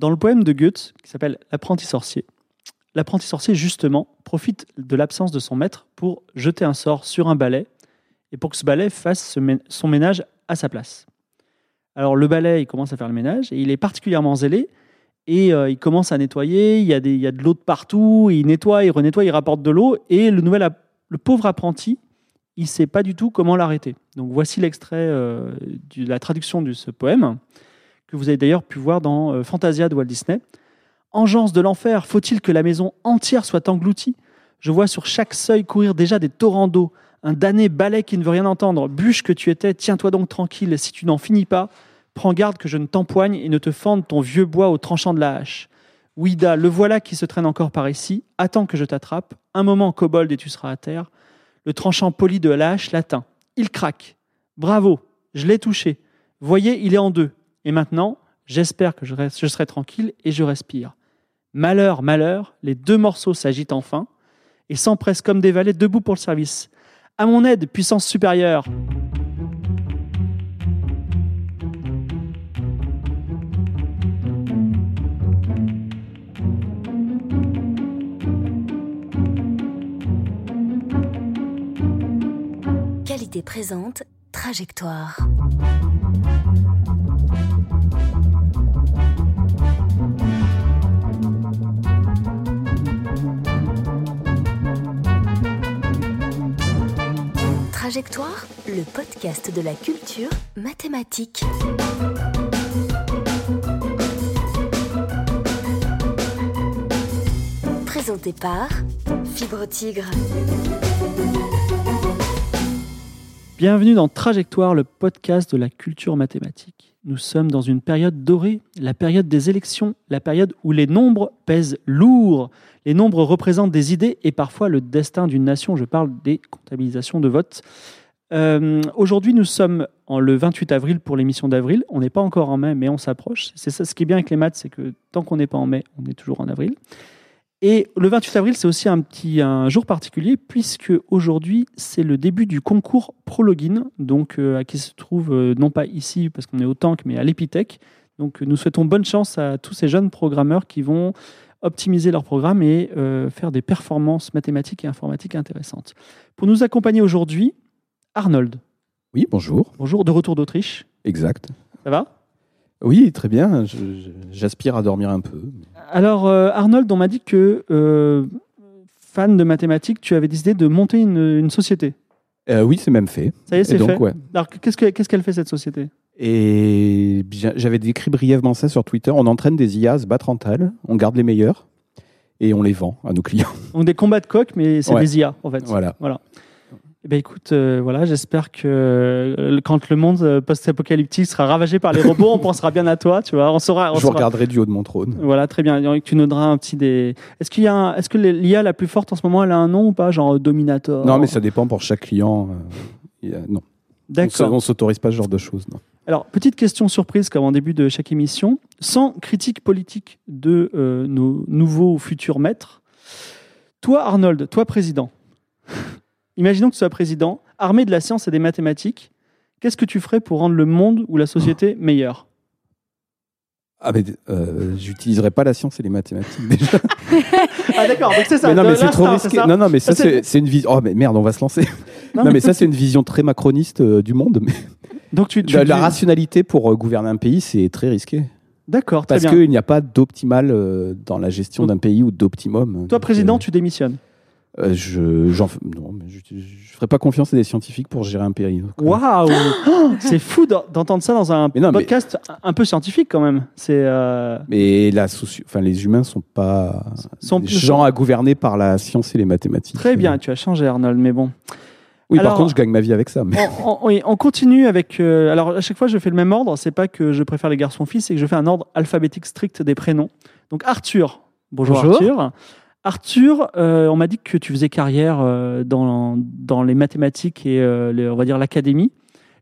Dans le poème de Goethe, qui s'appelle L'apprenti sorcier, l'apprenti sorcier, justement, profite de l'absence de son maître pour jeter un sort sur un balai et pour que ce balai fasse son ménage à sa place. Alors le balai, il commence à faire le ménage et il est particulièrement zélé et euh, il commence à nettoyer. Il y a, de l'eau de partout. Il nettoie, il renettoie, il rapporte de l'eau et le pauvre apprenti, il ne sait pas du tout comment l'arrêter. Donc voici l'extrait euh, de la traduction de ce poème que vous avez d'ailleurs pu voir dans euh, Fantasia de Walt Disney. Engeance de l'enfer, faut-il que la maison entière soit engloutie? Je vois sur chaque seuil courir déjà des torrents d'eau. Un damné balai qui ne veut rien entendre. Bûche que tu étais, tiens-toi donc tranquille. Si tu n'en finis pas, prends garde que je ne t'empoigne et ne te fende ton vieux bois au tranchant de la hache. Ouida, le voilà qui se traîne encore par ici. Attends que je t'attrape. Un moment, kobold, et tu seras à terre. Le tranchant poli de la hache l'atteint. Il craque. Bravo, je l'ai touché. Voyez, il est en deux. Et maintenant, j'espère que je, serai tranquille et je respire. Malheur, malheur, les deux morceaux s'agitent enfin et s'empressent comme des valets debout pour le service. À mon aide, puissance supérieure Qualité présente, trajectoire. Trajectoire, le podcast de la culture mathématique. Présenté par Fibre Tigre. Bienvenue dans Trajectoire, le podcast de la culture mathématique. Nous sommes dans une période dorée, la période des élections, la période où les nombres pèsent lourd. Les nombres représentent des idées et parfois le destin d'une nation. Je parle des comptabilisations de vote. Euh, aujourd'hui, nous sommes en le 28 avril pour l'émission d'avril. On n'est pas encore en mai, mais on s'approche. C'est ça, ce qui est bien avec les maths, c'est que tant qu'on n'est pas en mai, on est toujours en avril. Et le 28 avril, c'est aussi un petit un jour particulier puisque aujourd'hui, c'est le début du concours Prologin, donc euh, à qui se trouve euh, non pas ici parce qu'on est au Tank, mais à l'Epitech. Donc, nous souhaitons bonne chance à tous ces jeunes programmeurs qui vont optimiser leur programme et euh, faire des performances mathématiques et informatiques intéressantes. Pour nous accompagner aujourd'hui, Arnold. Oui, bonjour. Bonjour, de retour d'Autriche. Exact. Ça va? Oui, très bien. J'aspire à dormir un peu. Alors, euh, Arnold, on m'a dit que, euh, fan de mathématiques, tu avais décidé de monter une, une société. Euh, oui, c'est même fait. Ça y est, c'est fait. ouais. Alors, qu'est-ce que- qu'est-ce qu'elle fait, cette société? Et bien, j'avais décrit brièvement ça sur Twitter. On entraîne des IA à se battre entre elles. On garde les meilleurs et on les vend à nos clients. Donc, des combats de coq, mais c'est Ouais. des IA, en fait. Voilà. Eh ben, écoute, euh, voilà, j'espère que euh, quand le monde euh, post-apocalyptique sera ravagé par les robots, on pensera bien à toi, tu vois. On saura. on Je saura- regarderai du haut de mon trône. Voilà, très bien. Donc, Tu nous donneras un petit des. Est-ce qu'il y a un- Est-ce que l'IA la plus forte en ce moment, elle a un nom ou pas, genre Dominator? Non, mais ça dépend pour chaque client. euh, a- non, on D'accord. ne s'autorise pas ce genre de choses. Non. Alors, petite question surprise comme en début de chaque émission. Sans critique politique de euh, nos nouveaux ou futurs maîtres, toi, Arnold, toi, président, imaginons que tu sois président, armé de la science et des mathématiques, qu'est-ce que tu ferais pour rendre le monde ou la société meilleure Ah, mais euh, j'utiliserai pas la science et les mathématiques déjà. Ah, d'accord, donc c'est ça. mais non, mais c'est trop risqué. Non, non, mais ça, Ça, c'est- une vision. Oh, mais merde, on va se lancer. Non. Non, mais ça, c'est une vision très macroniste euh, du monde. Mais Donc, tu. tu la, la rationalité pour euh, gouverner un pays, c'est très risqué. D'accord, très Parce bien. qu'il n'y a pas d'optimal euh, dans la gestion d'un pays ou d'optimum. Toi, Donc, président, tu démissionnes. Euh, je, j'en f- non, mais je, je ferai pas confiance à des scientifiques pour gérer un pays. Waouh C'est fou d'en- d'entendre ça dans un Mais non, mais- podcast un peu scientifique quand même. C'est. euh, Mais la soci- enfin, les humains sont pas Sont- des gens à gouverner par la science et les mathématiques. Très bien, tu as changé Arnold, mais bon. Oui, Alors- par contre, je gagne ma vie avec ça. Mais... On, on- oui, on continue avec. euh, alors, à chaque fois, je fais le même ordre. C'est pas que je préfère les garçons-filles, c'est que je fais un ordre alphabétique strict des prénoms. Donc, Arthur. Bonjour, Bonjour. Arthur. Arthur, euh, on m'a dit que tu faisais carrière euh, dans, dans les mathématiques et, euh, les- on va dire, l'académie.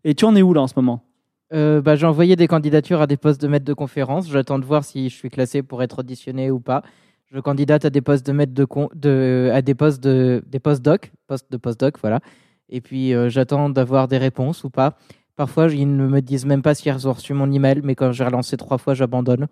Et tu en es où là en ce moment? Bah, J'ai envoyé des candidatures à des postes de maître de conférence. J'attends de voir si je suis classé pour être auditionné ou pas. Je candidate à des postes de maître de, con- de à des postes de des postdoc, postes de postdoc, voilà. Et puis j'attends d'avoir des réponses ou pas. Parfois, ils ne me disent même pas si ils ont reçu mon email, mais quand j'ai relancé trois fois, j'abandonne.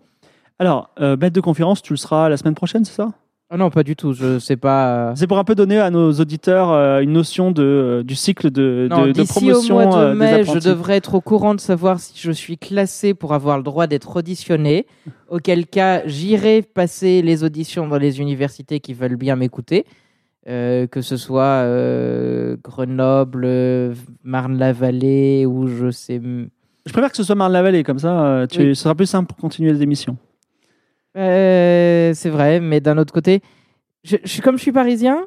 Alors, maître de conférence, tu le seras la semaine prochaine, c'est ça? Ah non, pas du tout. Je sais pas. euh, C'est pour un peu donner à nos auditeurs euh, une notion de, euh, du cycle de, Non, de, promotion au mois de euh, des mai, je devrais être au courant de savoir si je suis classé pour avoir le droit d'être auditionné. Auquel cas, j'irai passer les auditions dans les universités qui veulent bien m'écouter. Euh, que ce soit Grenoble, Marne-la-Vallée ou je sais. Je préfère que ce soit Marne-la-Vallée, comme ça, tu, Oui. ce sera plus simple pour continuer les émissions. Euh, c'est vrai, mais d'un autre côté, je, comme je suis parisien.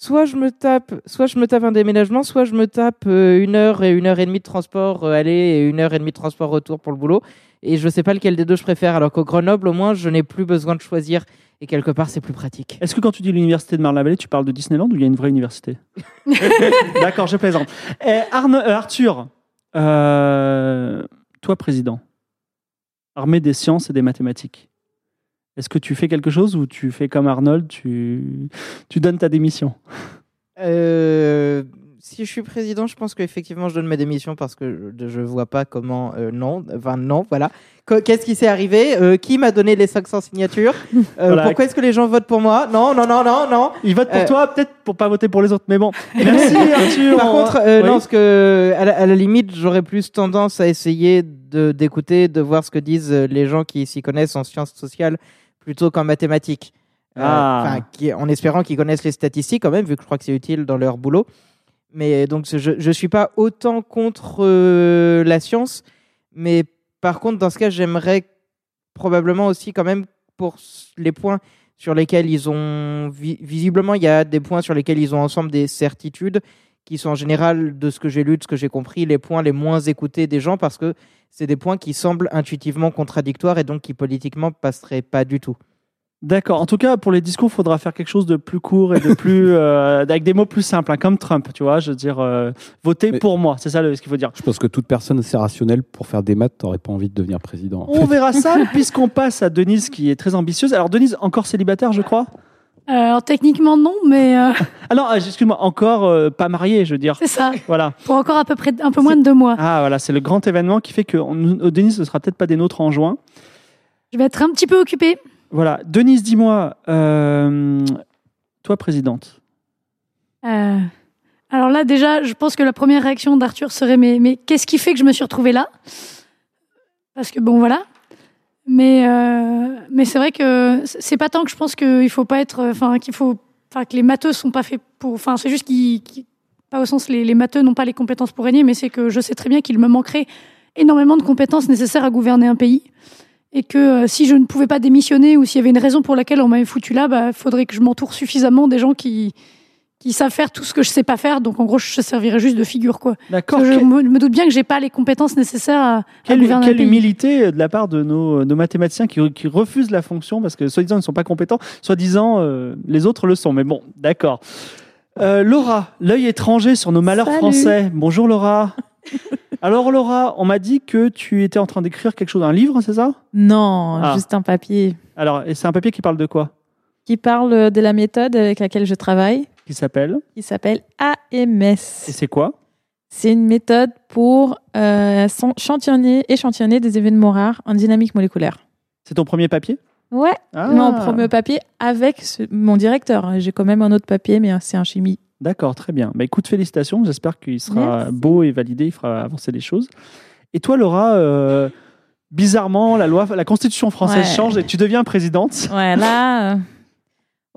Soit je me tape, soit je me tape un déménagement, soit je me tape euh, une heure et une heure et demie de transport euh, aller et une heure et demie de transport retour pour le boulot. Et je sais pas lequel des deux je préfère. Alors qu'au Grenoble, au moins, je n'ai plus besoin de choisir. Et quelque part, c'est plus pratique. Est-ce que quand tu dis l'université de Marne-la-Vallée, tu parles de Disneyland ou il y a une vraie université? D'accord, je plaisante. Arne- Arthur, toi président, armé des sciences et des mathématiques, est-ce que tu fais quelque chose ou tu fais comme Arnold, tu, tu donnes ta démission? Euh, si je suis président, je pense qu'effectivement, je donne ma démission parce que je, je vois pas comment. euh, non, enfin non, voilà. Qu- Qu'est-ce qui s'est arrivé? Euh, Qui m'a donné les 500 signatures? Voilà. Pourquoi est-ce que les gens votent pour moi? Non, non, non, non, non. Il vote pour toi, peut-être pour pas voter pour les autres, mais bon. Merci Arthur. Par On- contre, Oui. non, parce que à la, à la limite, j'aurais plus tendance à essayer d'écouter, de voir ce que disent les gens qui s'y connaissent en sciences sociales plutôt qu'en mathématiques. Euh, Ah. qui- en espérant qu'ils connaissent les statistiques quand même, vu que je crois que c'est utile dans leur boulot. Mais donc, je je suis pas autant contre euh, la science, mais par contre, dans ce cas, j'aimerais probablement aussi quand même pour les points sur lesquels ils ont vi- visiblement il y a des points sur lesquels ils ont ensemble des certitudes qui sont en général de ce que j'ai lu, de ce que j'ai compris, les points les moins écoutés des gens parce que c'est des points qui semblent intuitivement contradictoires et donc qui politiquement passeraient pas du tout. D'accord. En tout cas, pour les discours, il faudra faire quelque chose de plus court et de plus euh, avec des mots plus simples, hein, comme Trump, tu vois. Je veux dire, euh, voter Mais- pour moi, c'est ça le- ce qu'il faut dire. Je pense que toute personne assez rationnelle pour faire des maths n'aurait pas envie de devenir président. en On fait. verra ça puisqu'on passe à Denise qui est très ambitieuse. Alors Denise, encore célibataire, je crois? Euh, Alors techniquement non, mais euh, Ah non, excuse-moi, encore euh, pas mariée, je veux dire. c'est ça. Voilà. Pour encore à peu près un peu moins de deux mois. Ah voilà, c'est le grand événement qui fait que on- Denise ne sera peut-être pas des nôtres en juin. Je vais être un petit peu occupée. Voilà. Denise, dis-moi, euh, toi présidente. Alors là déjà, je pense que la première réaction d'Arthur serait mais, mais qu'est-ce qui fait que je me suis retrouvée là? Parce que bon voilà. Mais euh, mais c'est vrai que c'est pas tant que je pense qu'il faut pas être, enfin qu'il faut, enfin que les matheux sont pas faits pour, enfin c'est juste qu'ils, pas au sens les, les matheux n'ont pas les compétences pour régner, mais c'est que je sais très bien qu'il me manquerait énormément de compétences nécessaires à gouverner un pays. Et que euh, si je ne pouvais pas démissionner ou s'il y avait une raison pour laquelle on m'avait foutu là, bah, faudrait que je m'entoure suffisamment des gens qui, qui savent faire tout ce que je sais pas faire. Donc en gros, je servirais juste de figure. Quoi. D'accord. Je Que- me, doute bien que j'ai pas les compétences nécessaires à, à Quelle, gouverner quelle un pays. humilité de la part de nos, nos mathématiciens qui, qui refusent la fonction parce que soi-disant ils ne sont pas compétents, soi-disant euh, les autres le sont. Mais bon, d'accord. Euh, Laura, l'œil étranger sur nos malheurs Salut. français. Bonjour Laura. Alors Laura, on m'a dit que tu étais en train d'écrire quelque chose, un livre, c'est ça? Non, Ah. juste un papier Alors, et c'est un papier qui parle de quoi? Qui parle de la méthode avec laquelle je travaille, Qui s'appelle qui s'appelle Et AMS. c'est quoi? C'est une méthode pour euh, échantillonner, échantillonner des événements rares en dynamique moléculaire. C'est ton premier papier? Ouais, Ah, mon premier papier avec ce- mon directeur. J'ai quand même un autre papier, mais c'est en chimie. D'accord, très bien. Bah, écoute, félicitations. J'espère qu'il sera Merci. beau et validé. Il fera avancer les choses. Et toi, Laura, euh, bizarrement, la loi, la Constitution française Ouais. change et tu deviens présidente. Ouais, là, euh,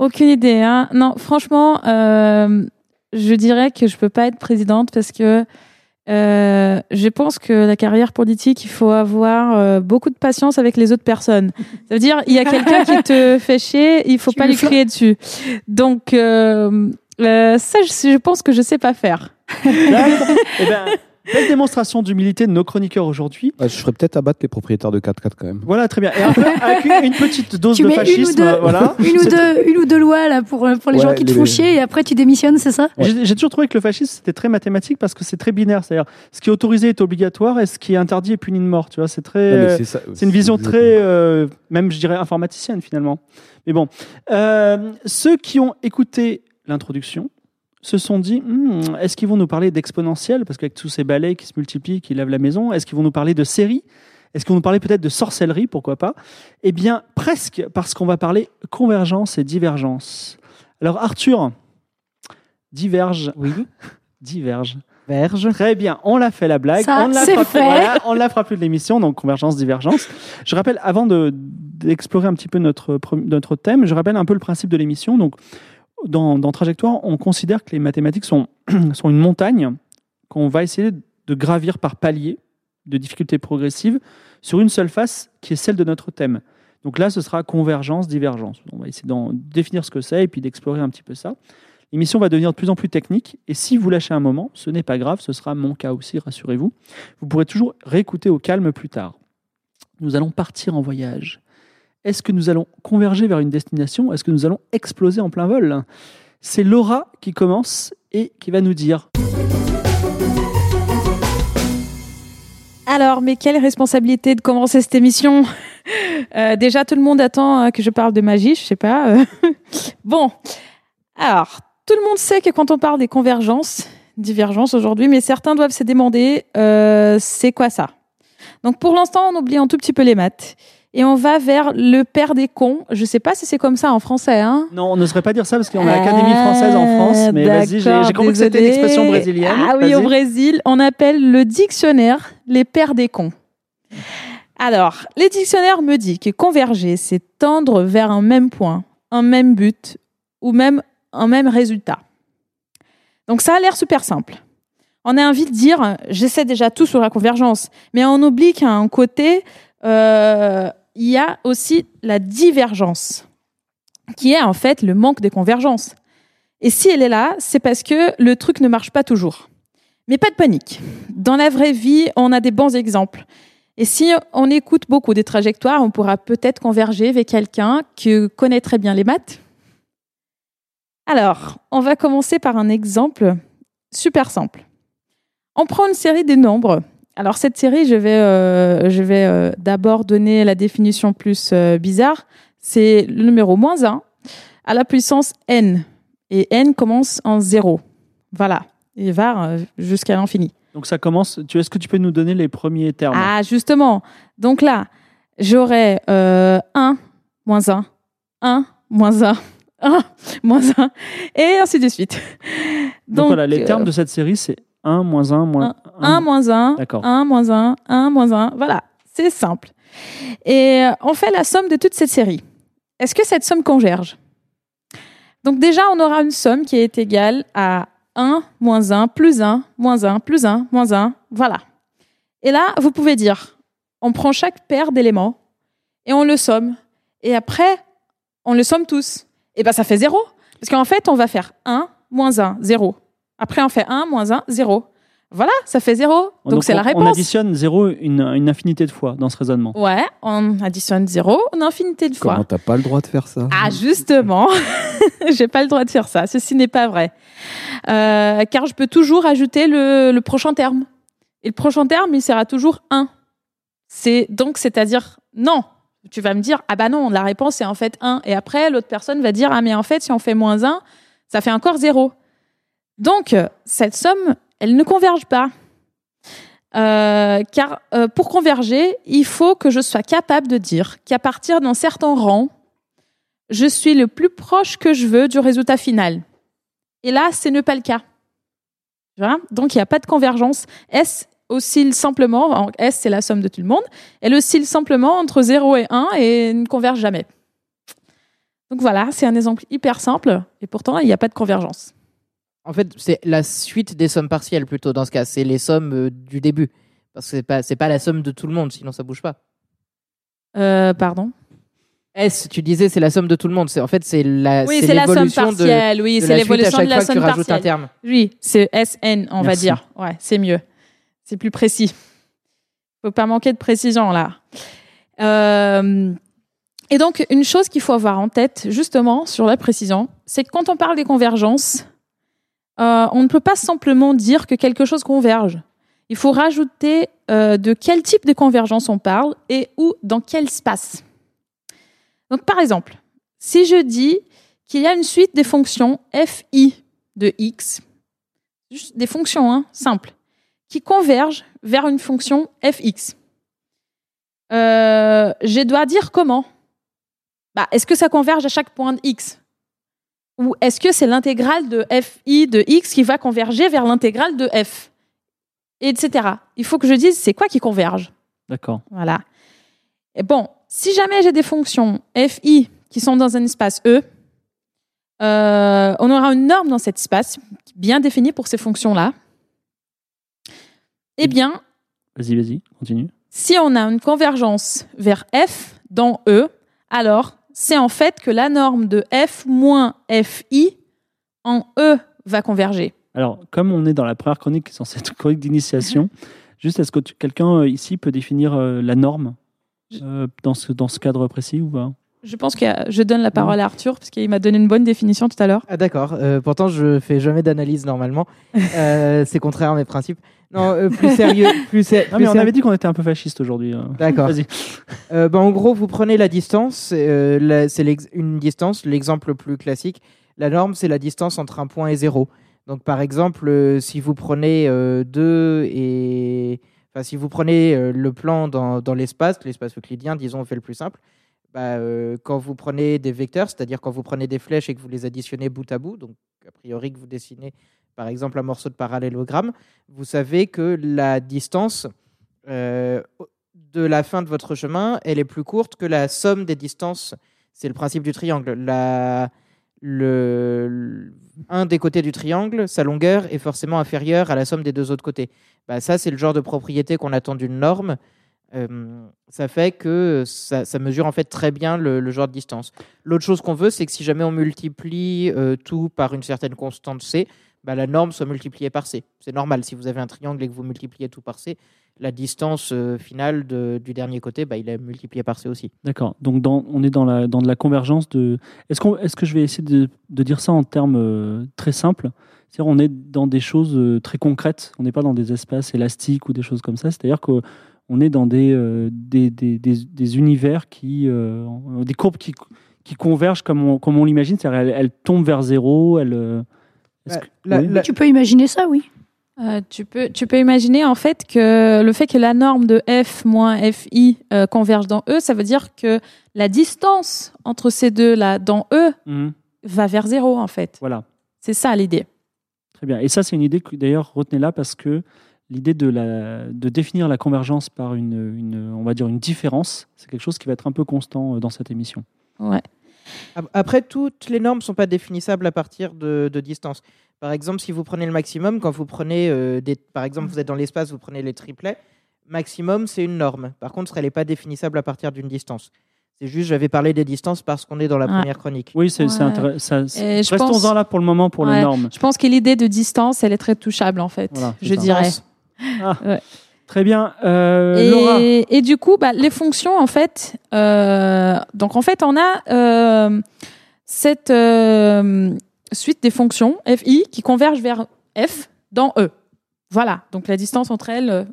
aucune idée. Hein. Non, franchement, euh, je dirais que je peux pas être présidente parce que euh, je pense que la carrière politique, il faut avoir euh, beaucoup de patience avec les autres personnes. Ça veut dire, il y a quelqu'un qui te fait chier, il faut Tu pas lui crier dessus. Donc, euh, euh, ça, je, je pense que je sais pas faire. Eh ben, belle démonstration d'humilité de nos chroniqueurs aujourd'hui. Ah, je ferais peut-être abattre les propriétaires de 4x4 quand même. Voilà, très bien. Et un peu avec une, une petite dose Tu de mets une ou fascisme. deux, euh, voilà. une, ou deux, une ou deux lois là, pour, euh, pour les Ouais, gens qui te les- font chier et après tu démissionnes, c'est ça? J'ai j'ai toujours trouvé que le fascisme c'était très mathématique parce que c'est très binaire, c'est-à-dire ce qui est autorisé est obligatoire et ce qui est interdit est puni de mort. Tu vois, c'est très. Euh, c'est une vision très, euh, même je dirais, informaticienne finalement. Mais bon, Euh, ceux qui ont écouté l'introduction se sont dit, Hmm, est-ce qu'ils vont nous parler d'exponentiel Parce qu'avec tous ces balais qui se multiplient, qui lavent la maison, est-ce qu'ils vont nous parler de séries Est-ce qu'on nous parlait peut-être de sorcellerie, pourquoi pas? Eh bien, presque, parce qu'on va parler convergence et divergence. Alors, Arthur, diverge. Oui. Diverge. Verge. Très bien, on l'a fait la blague. Ça, on ne la voilà, on ne la fera plus de l'émission, donc convergence, divergence. Je rappelle, avant de- d'explorer un petit peu notre, notre thème, je rappelle un peu le principe de l'émission. Donc, dans, Trajectoire, on considère que les mathématiques sont, sont une montagne qu'on va essayer de gravir par paliers de difficulté progressive sur une seule face qui est celle de notre thème. Donc là, ce sera convergence, divergence. On va essayer d'en définir ce que c'est et puis d'explorer un petit peu ça. L'émission va devenir de plus en plus technique et si vous lâchez un moment, ce n'est pas grave, ce sera mon cas aussi, rassurez-vous. Vous pourrez toujours réécouter au calme plus tard. Nous allons partir en voyage. Est-ce que nous allons converger vers une destination Est-ce que nous allons exploser en plein vol? C'est Laura qui commence et qui va nous dire Alors, mais quelle responsabilité de commencer cette émission? Euh, Déjà, tout le monde attend euh, que je parle de magie, je sais pas. bon, alors, tout le monde sait que quand on parle des convergences, divergences aujourd'hui, mais certains doivent se demander, euh, c'est quoi ça? Donc, pour l'instant, on oublie un tout petit peu les maths. Et on va vers le père des cons. Je sais pas si c'est comme ça en français, hein Non, on n'oserait pas dire ça parce qu'on a l'Académie française en France, mais vas-y, j'ai compris que c'était une expression brésilienne. Ah oui, au Brésil, on appelle le dictionnaire les pères des cons. Alors, les dictionnaires me disent que converger, c'est tendre vers un même point, un même but ou même un même résultat. Donc ça a l'air super simple. On a envie de dire, j'essaie déjà tout sur la convergence, mais on oublie qu'à un côté, euh, il y a aussi la divergence, qui est en fait le manque de convergence. Et si elle est là, c'est parce que le truc ne marche pas toujours. Mais pas de panique. Dans la vraie vie, on a des bons exemples. Et si on écoute beaucoup des trajectoires, on pourra peut-être converger avec quelqu'un qui connaît très bien les maths. Alors, on va commencer par un exemple super simple. On prend une série des nombres. Alors cette série, je vais, euh, je vais euh, d'abord donner la définition plus euh, bizarre. C'est le numéro moins 1 à la puissance n. Et n commence en 0. Voilà. Et va euh, jusqu'à l'infini. Donc ça commence. Tu Est-ce que tu peux nous donner les premiers termes? Ah, justement. Donc là, j'aurai euh, 1 moins 1, 1 moins 1, 1 moins 1, et ainsi de suite. Donc, voilà, les euh, termes de cette série, c'est 1, moins 1, moins 1 moins 1, D'accord. 1 moins 1, 1 moins 1. Voilà, c'est simple. Et euh, on fait la somme de toute cette série. Est-ce que cette somme converge? Donc déjà, on aura une somme qui est égale à 1 moins 1 plus 1 moins 1 plus 1 moins 1. Voilà. Et là, vous pouvez dire, on prend chaque paire d'éléments et on le somme. Et après, on le somme tous. Et ben ça fait 0. Parce qu'en fait, on va faire 1 moins 1, 0. Après, on fait 1 moins 1, 0. Voilà, ça fait 0. Donc, c'est on, la On réponse. additionne 0 une, une infinité de fois dans ce raisonnement. Ouais, on additionne 0 une infinité de fois. Comment t'as pas le droit de faire ça Ah, justement, j'ai pas le droit de faire ça. Ceci n'est pas vrai. Euh, car je peux toujours ajouter le, le prochain terme. Et le prochain terme, il sera toujours 1. C'est donc, c'est-à-dire, non. Tu vas me dire, ah bah non, la réponse est en fait 1. Et après, l'autre personne va dire, ah mais en fait, si on fait moins 1, ça fait encore 0. Donc, cette somme, elle ne converge pas. Euh, car euh, pour converger, il faut que je sois capable de dire qu'à partir d'un certain rang, je suis le plus proche que je veux du résultat final. Et là, ce n'est pas le cas. Donc, il n'y a pas de convergence. S oscille simplement, en- S c'est la somme de tout le monde, elle oscille simplement entre 0 et 1 et ne converge jamais. Donc voilà, c'est un exemple hyper simple, et pourtant, il n'y a pas de convergence. En fait, c'est la suite des sommes partielles plutôt dans ce cas. C'est les sommes euh, du début. Parce que c'est pas, c'est pas la somme de tout le monde, sinon ça bouge pas. Euh, pardon? S, tu disais, c'est la somme de tout le monde. C'est en fait, c'est la, Oui, c'est la somme l'évolution de, partielle. oui, c'est l'évolution à de la fois que tu somme rajoutes un partielle. terme. Oui, c'est SN, on va dire. Ouais, c'est mieux. C'est plus précis. Faut pas manquer de précision là. Euh, et donc, une chose qu'il faut avoir en tête, justement, sur la précision, c'est que quand on parle des convergences, euh, on ne peut pas simplement dire que quelque chose converge. Il faut rajouter euh, de quel type de convergence on parle et où, dans quel espace. Donc, par exemple, si je dis qu'il y a une suite des fonctions fi de x, juste des fonctions hein, simples, qui convergent vers une fonction fx. euh, je dois dire comment? Bah, est-ce que ça converge à chaque point de x? Ou est-ce que c'est l'intégrale de fi de x qui va converger vers l'intégrale de f Etc. Il faut que je dise c'est quoi qui converge. D'accord. Voilà. Et bon, si jamais j'ai des fonctions fi qui sont dans un espace E, euh, on aura une norme dans cet espace bien définie pour ces fonctions-là. Eh bien, Vas-y, vas-y, continue. si on a une convergence vers f dans E, alors c'est en fait que la norme de f moins fi en E va converger. Alors, comme on est dans la première chronique, qui est censée être une chronique d'initiation, juste est-ce que tu- quelqu'un euh, ici peut définir euh, la norme euh, dans, ce, dans ce cadre précis ou pas? Je pense que je donne la parole à Arthur parce qu'il m'a donné une bonne définition tout à l'heure. Ah d'accord. Euh, pourtant, je fais jamais d'analyse normalement. Euh, c'est contraire à mes principes. Non, euh, plus sérieux. Plus, mais on ser- avait dit qu'on était un peu fasciste aujourd'hui. euh. D'accord. Vas-y. Euh, bah, en gros, vous prenez la distance. euh, la- c'est l'ex- une distance, l'exemple le plus classique. La norme, c'est la distance entre un point et zéro. Donc, par exemple, euh, si vous prenez 2 et. Enfin, si vous prenez euh, le plan dans, dans l'espace, l'espace euclidien, disons, on fait le plus simple. Bah, euh, quand vous prenez des vecteurs, c'est-à-dire quand vous prenez des flèches et que vous les additionnez bout à bout, donc a priori que vous dessinez par exemple un morceau de parallélogramme, vous savez que la distance euh, de la fin de votre chemin, elle est plus courte que la somme des distances. C'est le principe du triangle. Un des côtés du triangle, sa longueur est forcément inférieure à la somme des deux autres côtés. Bah, ça, c'est le genre de propriété qu'on attend d'une norme. Euh, ça fait que ça, mesure en fait très bien le, le genre de distance. L'autre chose qu'on veut, c'est que si jamais on multiplie euh, tout par une certaine constante c, bah, la norme soit multipliée par c. C'est normal. Si vous avez un triangle et que vous multipliez tout par c, la distance euh, finale du dernier côté, bah, il est multiplié par c aussi. D'accord. Donc, on est dans, la, dans de la convergence de. Est-ce qu'on, est-ce que je vais essayer de, dire ça en termes euh, très simples? C'est-à-dire, on est dans des choses euh, très concrètes. On n'est pas dans des espaces élastiques ou des choses comme ça. C'est-à-dire qu'on est dans des, des, des, des- univers qui. des courbes qui, qui convergent comme on, comme on l'imagine. C'est-à-dire, elles, elles tombent vers zéro. Elles, Bah, que- la- oui la- Tu peux imaginer ça, oui. Euh, tu, peux, tu peux imaginer en fait que le fait que la norme de f moins fi euh, converge dans E, ça veut dire que la distance entre ces deux-là dans E Mhm. va vers zéro en fait. Voilà. C'est ça l'idée. Très bien. Et ça, c'est une idée que d'ailleurs retenez-la parce que l'idée de, la, de définir la convergence par une, une, on va dire une différence, c'est quelque chose qui va être un peu constant euh, dans cette émission. Ouais. Ap- Après, toutes les normes ne sont pas définissables à partir de, de distance. Par exemple, si vous prenez le maximum, quand vous prenez, euh, des, par exemple, vous êtes dans l'espace, vous prenez les triplets, maximum, c'est une norme. Par contre, elle n'est pas définissable à partir d'une distance. C'est juste, j'avais parlé des distances parce qu'on est dans la Ouais. première chronique. Oui, c'est Ouais. intéressant. Restons-en pense- là pour le moment pour les normes. Je pense que l'idée de distance, elle est très touchable en fait, Voilà, je ça. dirais. Très bien. Euh, Laura, Et, et du coup, bah, les fonctions, en fait, euh, donc en fait, on a euh, cette suite des fonctions fi qui convergent vers f dans e. Voilà. Donc la distance entre elles,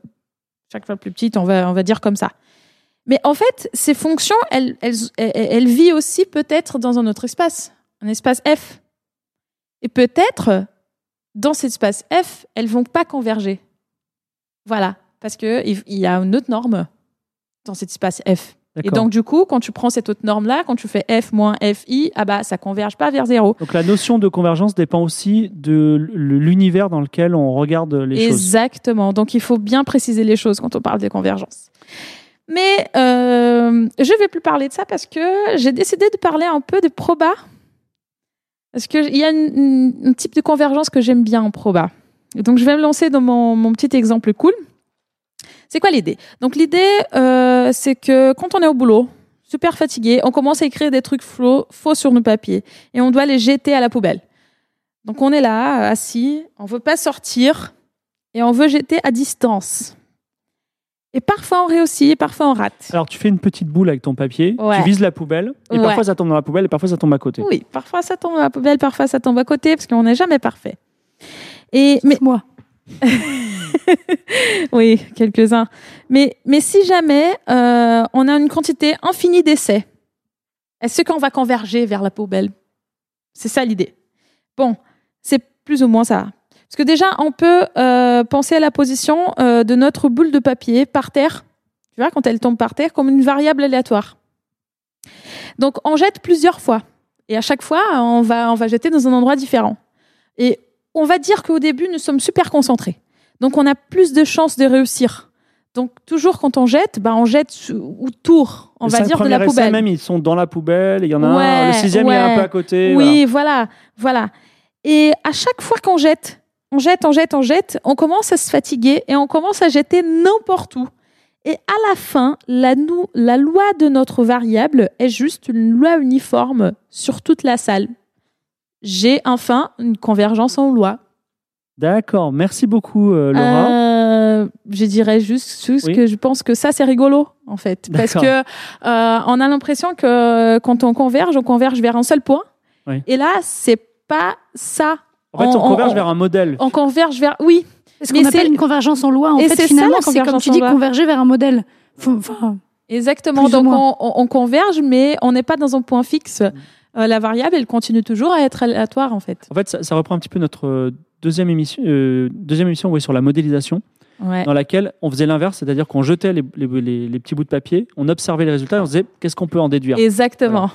chaque fois plus petite, on va on va dire comme ça. Mais en fait, ces fonctions, elles elles elles, elles vivent aussi peut-être dans un autre espace, un espace f. Et peut-être dans cet espace f, elles vont pas converger. Voilà, parce que il il y a une autre norme dans cet espace f. Et donc du coup, quand tu prends cette autre norme là, quand tu fais f moins fi, ah bah ça converge pas vers zéro. Donc la notion de convergence dépend aussi de l'univers dans lequel on regarde les choses. Exactement. Donc il faut bien préciser les choses quand on parle de convergence. Mais euh, je vais plus parler de ça parce que j'ai décidé de parler un peu de proba. Parce qu'il y a un type de convergence que j'aime bien en proba. Et donc je vais me lancer dans mon, mon petit exemple cool. C'est quoi l'idée? Donc l'idée, euh, c'est que quand on est au boulot, super fatigué, on commence à écrire des trucs faux, faux sur nos papiers et on doit les jeter à la poubelle. Donc on est là, assis, on veut pas sortir et on veut jeter à distance. Et parfois on réussit, et parfois on rate. Alors tu fais une petite boule avec ton papier, Ouais. tu vises la poubelle, et Ouais. parfois ça tombe dans la poubelle, et parfois ça tombe à côté. Oui, parfois ça tombe à la poubelle, parfois ça tombe à côté, parce qu'on n'est jamais parfait. Et mais Moi. oui, quelques-uns. Mais mais si jamais euh, on a une quantité infinie d'essais, est-ce qu'on va converger vers la poubelle? C'est ça l'idée. Bon, c'est plus ou moins ça. Parce que déjà, on peut euh, penser à la position euh, de notre boule de papier par terre. tu vois, quand elle tombe par terre, comme une variable aléatoire. Donc, on jette plusieurs fois. Et à chaque fois, on va, on va jeter dans un endroit différent. Et on va dire qu'au début, nous sommes super concentrés. Donc, on a plus de chances de réussir. Donc, toujours quand on jette, bah, on jette autour, on va dire, de la poubelle. même, ils sont dans la poubelle. Il y en a un, le sixième, il est un peu à côté. Oui, voilà, voilà. Et à chaque fois qu'on jette, on jette, on jette, on jette, on commence à se fatiguer et on commence à jeter n'importe où. Et à la fin, la loi de notre variable est juste une loi uniforme sur toute la salle. J'ai enfin une convergence en loi. D'accord. Merci beaucoup, euh, Laura. Euh, je dirais juste, juste Oui. que je pense que ça, c'est rigolo, en fait. Parce que euh, on a l'impression que quand on converge, on converge vers un seul point. Oui. Et là, c'est pas ça. En fait, on, on- converge on- vers un modèle. On converge vers. Oui, C'est ce Mais qu'on c'est- appelle une convergence en loi. En Et fait, c'est ça, finalement, c'est comme tu dis, loi. converger vers un modèle. Enfin, exactement. Plus Donc, on, on- on converge, mais on n'est pas dans un point fixe. Euh, la variable, elle continue toujours à être aléatoire, en fait. En fait, ça, ça reprend un petit peu notre deuxième émission, euh, deuxième émission oui, sur la modélisation, Ouais. dans laquelle on faisait l'inverse, c'est-à-dire qu'on jetait les, les- les- les petits bouts de papier, on observait les résultats et on se disait qu'est-ce qu'on peut en déduire? Exactement.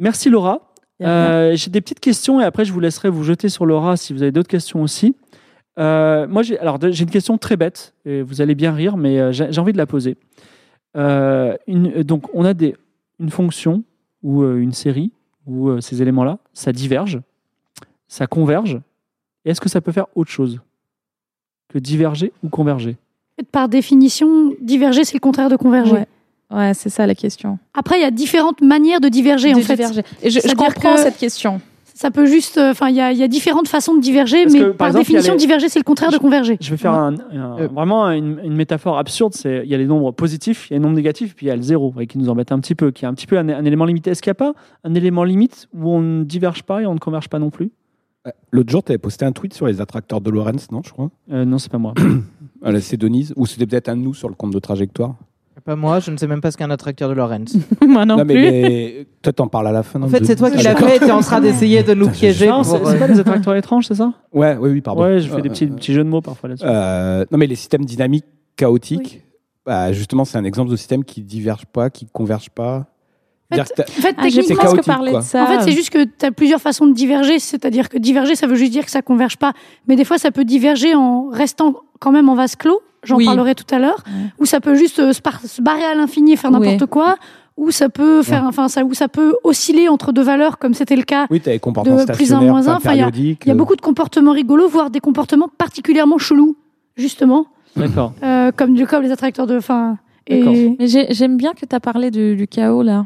Merci Laura. Euh, j'ai des petites questions et après je vous laisserai vous jeter sur Laura si vous avez d'autres questions aussi. Euh, moi, j'ai alors j'ai une question très bête et vous allez bien rire, mais euh, j'ai envie de la poser. Une- donc, on a des, une fonction ou une série où ces éléments-là, ça diverge, ça converge. Et Est-ce que ça peut faire autre chose que diverger ou converger? Par définition, diverger, c'est le contraire de converger. Ouais. Ouais, c'est ça la question. Après, il y a différentes manières de diverger, en De fait. diverger. Et je, comprends que- cette question. Ça peut juste. euh, Enfin, il y, a- il y a différentes façons de diverger, Parce mais que, par exemple, définition, les- diverger, c'est le contraire de converger. Je vais faire un- un- Euh. vraiment une, une métaphore absurde. C'est il y a les nombres positifs, il y a les nombres négatifs, puis il y a le zéro, et qui nous embête un petit peu, qui est un petit peu un, un élément limité. Est-ce qu'il n'y a pas un élément limite où on ne diverge pas et on ne converge pas non plus? L'autre jour, tu avais posté un tweet sur les attracteurs de Lorentz, non, je crois Euh, Non, c'est pas moi. Ah, là, C'est Denise, ou c'était peut-être un de nous sur le compte de trajectoire. Pas moi, je ne sais même pas ce qu'est un attracteur de Lorenz. Moi non, Non, mais, plus. mais toi, t'en parles à la fin. En fait, c'est toi qui l'as fait et t'es en train d'essayer de nous piéger. non, c'est euh, pas des attracteurs étranges, c'est ça Ouais, oui, oui, pardon. Ouais, je fais des Euh, petits, euh, petits jeux de mots parfois là-dessus. Euh, non, mais les systèmes dynamiques chaotiques, bah, justement, c'est un exemple de système qui diverge pas, qui converge pas. En fait, En fait, Ah, techniquement, presque chaotique, parlé quoi. de ça. En fait, c'est juste que tu as plusieurs façons de diverger. C'est-à-dire que diverger, ça veut juste dire que ça converge pas. Mais des fois, ça peut diverger en restant quand même en vase clos. J'en Oui. parlerai tout à l'heure. Ouais. Ou ça peut juste euh, se, par- se barrer à l'infini et faire n'importe quoi. Ou ça peut faire, enfin, ça, ou ça peut osciller entre deux valeurs, comme c'était le cas. Oui, tu as les comportements de plus un, moins un, enfin, il y a- y euh, beaucoup de comportements rigolos, voire des comportements particulièrement chelous, justement, D'accord. euh, comme, du- comme les attracteurs de. Enfin, D'accord. et Mais j'ai- j'aime bien que tu as parlé du, du chaos là.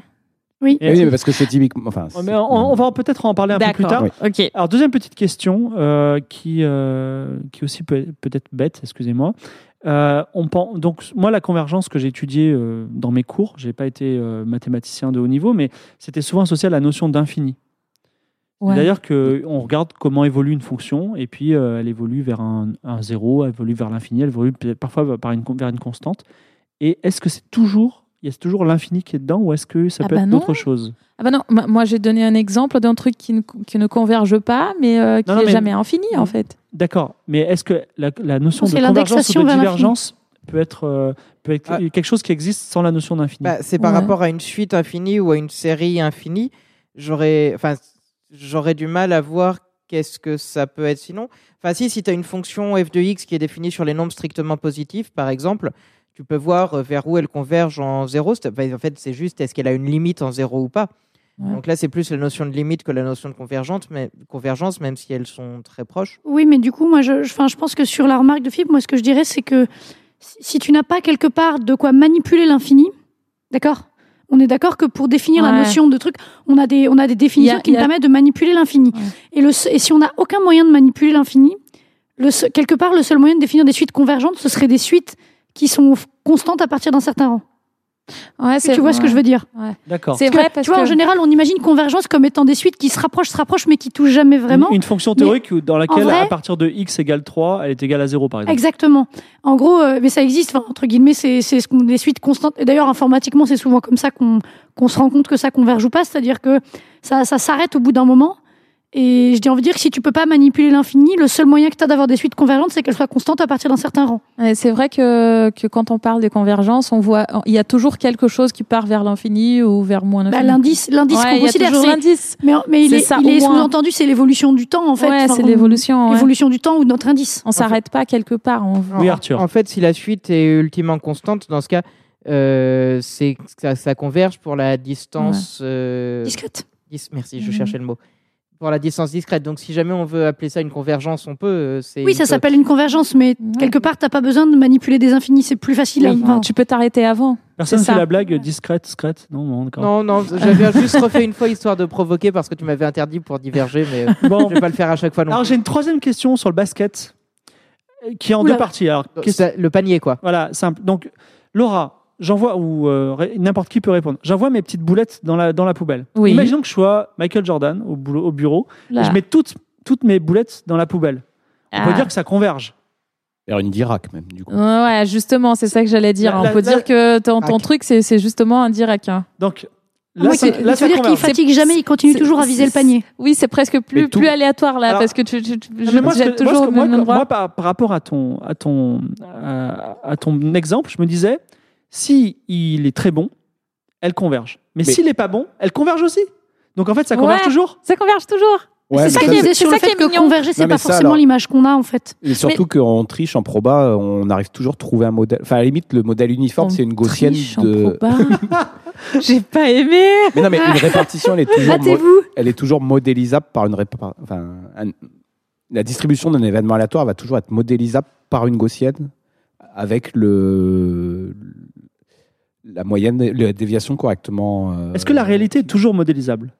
Oui. Et- Oui, mais parce que c'est typique. Enfin, Ouais, c'est- mais on, on va peut-être en parler un peu plus tard. Oui. Ok. Alors, deuxième petite question euh, qui, euh, qui aussi peut peut-être bête, excusez-moi. Euh, on donc, moi, la convergence que j'ai étudiée euh, dans mes cours, je n'ai pas été euh, mathématicien de haut niveau, mais c'était souvent associé à la notion d'infini. Ouais. D'ailleurs, on regarde comment évolue une fonction, et puis euh, elle évolue vers un, un zéro, elle évolue vers l'infini, elle évolue peut-être parfois par une, vers une constante. Et est-ce que c'est toujours, il y a toujours l'infini qui est dedans, ou est-ce que ça Ah peut bah être non. d'autres choses? Ah bah non, moi moi, j'ai donné un exemple d'un truc qui ne, qui ne converge pas, mais euh, qui n'est mais- jamais infini en fait. D'accord, mais est-ce que la, la notion de convergence ou de divergence peut être, euh, peut être Ah. quelque chose qui existe sans la notion d'infini? Bah, c'est par Ouais. rapport à une suite infinie ou à une série infinie. J'aurais, enfin, j'aurais du mal à voir qu'est-ce que ça peut être sinon. Enfin, si, si tu as une fonction f de x qui est définie sur les nombres strictement positifs, par exemple, tu peux voir euh, vers où elle converge en zéro. En fait, c'est juste est-ce qu'elle a une limite en zéro ou pas. Ouais. Donc là, c'est plus la notion de limite que la notion de convergence, mais, convergence, même si elles sont très proches. Oui, mais du coup, moi, je, je, je pense que sur la remarque de Philippe, moi, ce que je dirais, c'est que si tu n'as pas quelque part de quoi manipuler l'infini, d'accord On est d'accord que pour définir la notion de truc, on a des, on a des définitions a- qui nous permettent de manipuler l'infini. Ouais. Et, le, et si on n'a aucun moyen de manipuler l'infini, quelque part, le seul moyen de définir des suites convergentes, ce serait des suites qui sont constantes à partir d'un certain rang. Ouais, Tu vois ce que je veux dire D'accord. C'est Parce que, vrai parce Tu vois, en général, on imagine convergence comme étant des suites qui se rapprochent, se rapprochent, mais qui touchent jamais vraiment. Une, une fonction théorique dans laquelle, vrai- à partir de x égale 3, elle est égale à 0, par exemple. Exactement. En gros, euh, mais ça existe, enfin, entre guillemets, c'est c'est ce qu'on- des suites constantes. Et d'ailleurs, informatiquement, c'est souvent comme ça qu'on qu'on se rend compte que ça converge ou pas, c'est-à-dire que ça, ça s'arrête au bout d'un moment. Et je dis envie de dire que si tu peux pas manipuler l'infini, le seul moyen que tu as d'avoir des suites convergentes, c'est qu'elles soient constantes à partir d'un certain rang. C'est vrai que, que quand on parle des convergences, on voit, il y a toujours quelque chose qui part vers l'infini ou vers moins Bah, l'infini. l'indice, l'indice Ouais, qu'on il y a considère, toujours c'est- l'indice. mais, mais il C'est est, ça, il au est moins. sous-entendu, c'est l'évolution du temps en fait. Ouais, Enfin, c'est on- l'évolution. ouais. L'évolution du temps ou de notre indice. On s'arrête pas quelque part. On... Oui, Arthur. En fait, si la suite est ultimement constante, dans ce cas, euh, c'est ça, ça converge pour la distance. euh, Discrète. dis- merci, je Mhm. cherchais le mot. Pour la distance discrète. Donc, si jamais on veut appeler ça une convergence, on peut. euh, c'est Oui, ça s'appelle une convergence, mais Ouais. quelque part, t'as pas besoin de manipuler des infinis, c'est plus facile. à- Oui. enfin, Tu peux t'arrêter avant. Personne c'est fait la blague discrète, discrète Non, bon. Non, non, j'avais juste refait une fois histoire de provoquer parce que tu m'avais interdit pour diverger, mais euh, Bon. je vais pas le faire à chaque fois non Alors j'ai une troisième question sur le basket euh, qui est en Oula. deux parties. Alors, le panier, quoi. Voilà, simple. Donc, Laura, j'envoie, ou euh, n'importe qui peut répondre, j'envoie mes petites boulettes dans la, dans la poubelle. Oui. Imaginons que je sois Michael Jordan au, boulot, au bureau, et je mets toutes, toutes mes boulettes dans la poubelle. On Ah. peut dire que ça converge. Vers une Dirac, même, du coup. Ouais, justement, c'est ça que j'allais dire. La- On la- peut la- dire que ton, ton Ah, truc, c'est c'est justement un direct. hein. Donc, Moi, là, ça, c'est- là, ça veut dire qu'il fatigue jamais, il continue toujours à viser le panier. Oui, c'est presque plus, tout- plus aléatoire là, Alors- parce que tu, tu, tu- je moi, que- moi, toujours ce au moi, même endroit. moi, par, par rapport à ton, à, ton, à, à ton exemple, je me disais, si il est très bon, elle converge. Mais, Mais- s'il n'est pas bon, elle converge aussi. Donc en fait, ça converge Ouais. toujours. Ça converge toujours. Ouais, mais ça ça, qui c'est- est sur c'est le ça qui fait est que mignon. converger, c'est Non, mais pas ça, forcément alors- l'image qu'on a en fait. Et surtout qu'on triche en proba, on arrive toujours à trouver un modèle. Enfin, à la limite, le modèle uniforme, c'est une gaussienne triche en de. proba. J'ai pas aimé. Mais non, mais une répartition, elle est toujours, mo- Hâtez-vous. elle est toujours modélisable par une répa- Enfin, un- la distribution d'un événement aléatoire va toujours être modélisable par une gaussienne avec le la moyenne, la déviation correctement. euh, Est-ce que la réalité est toujours modélisable?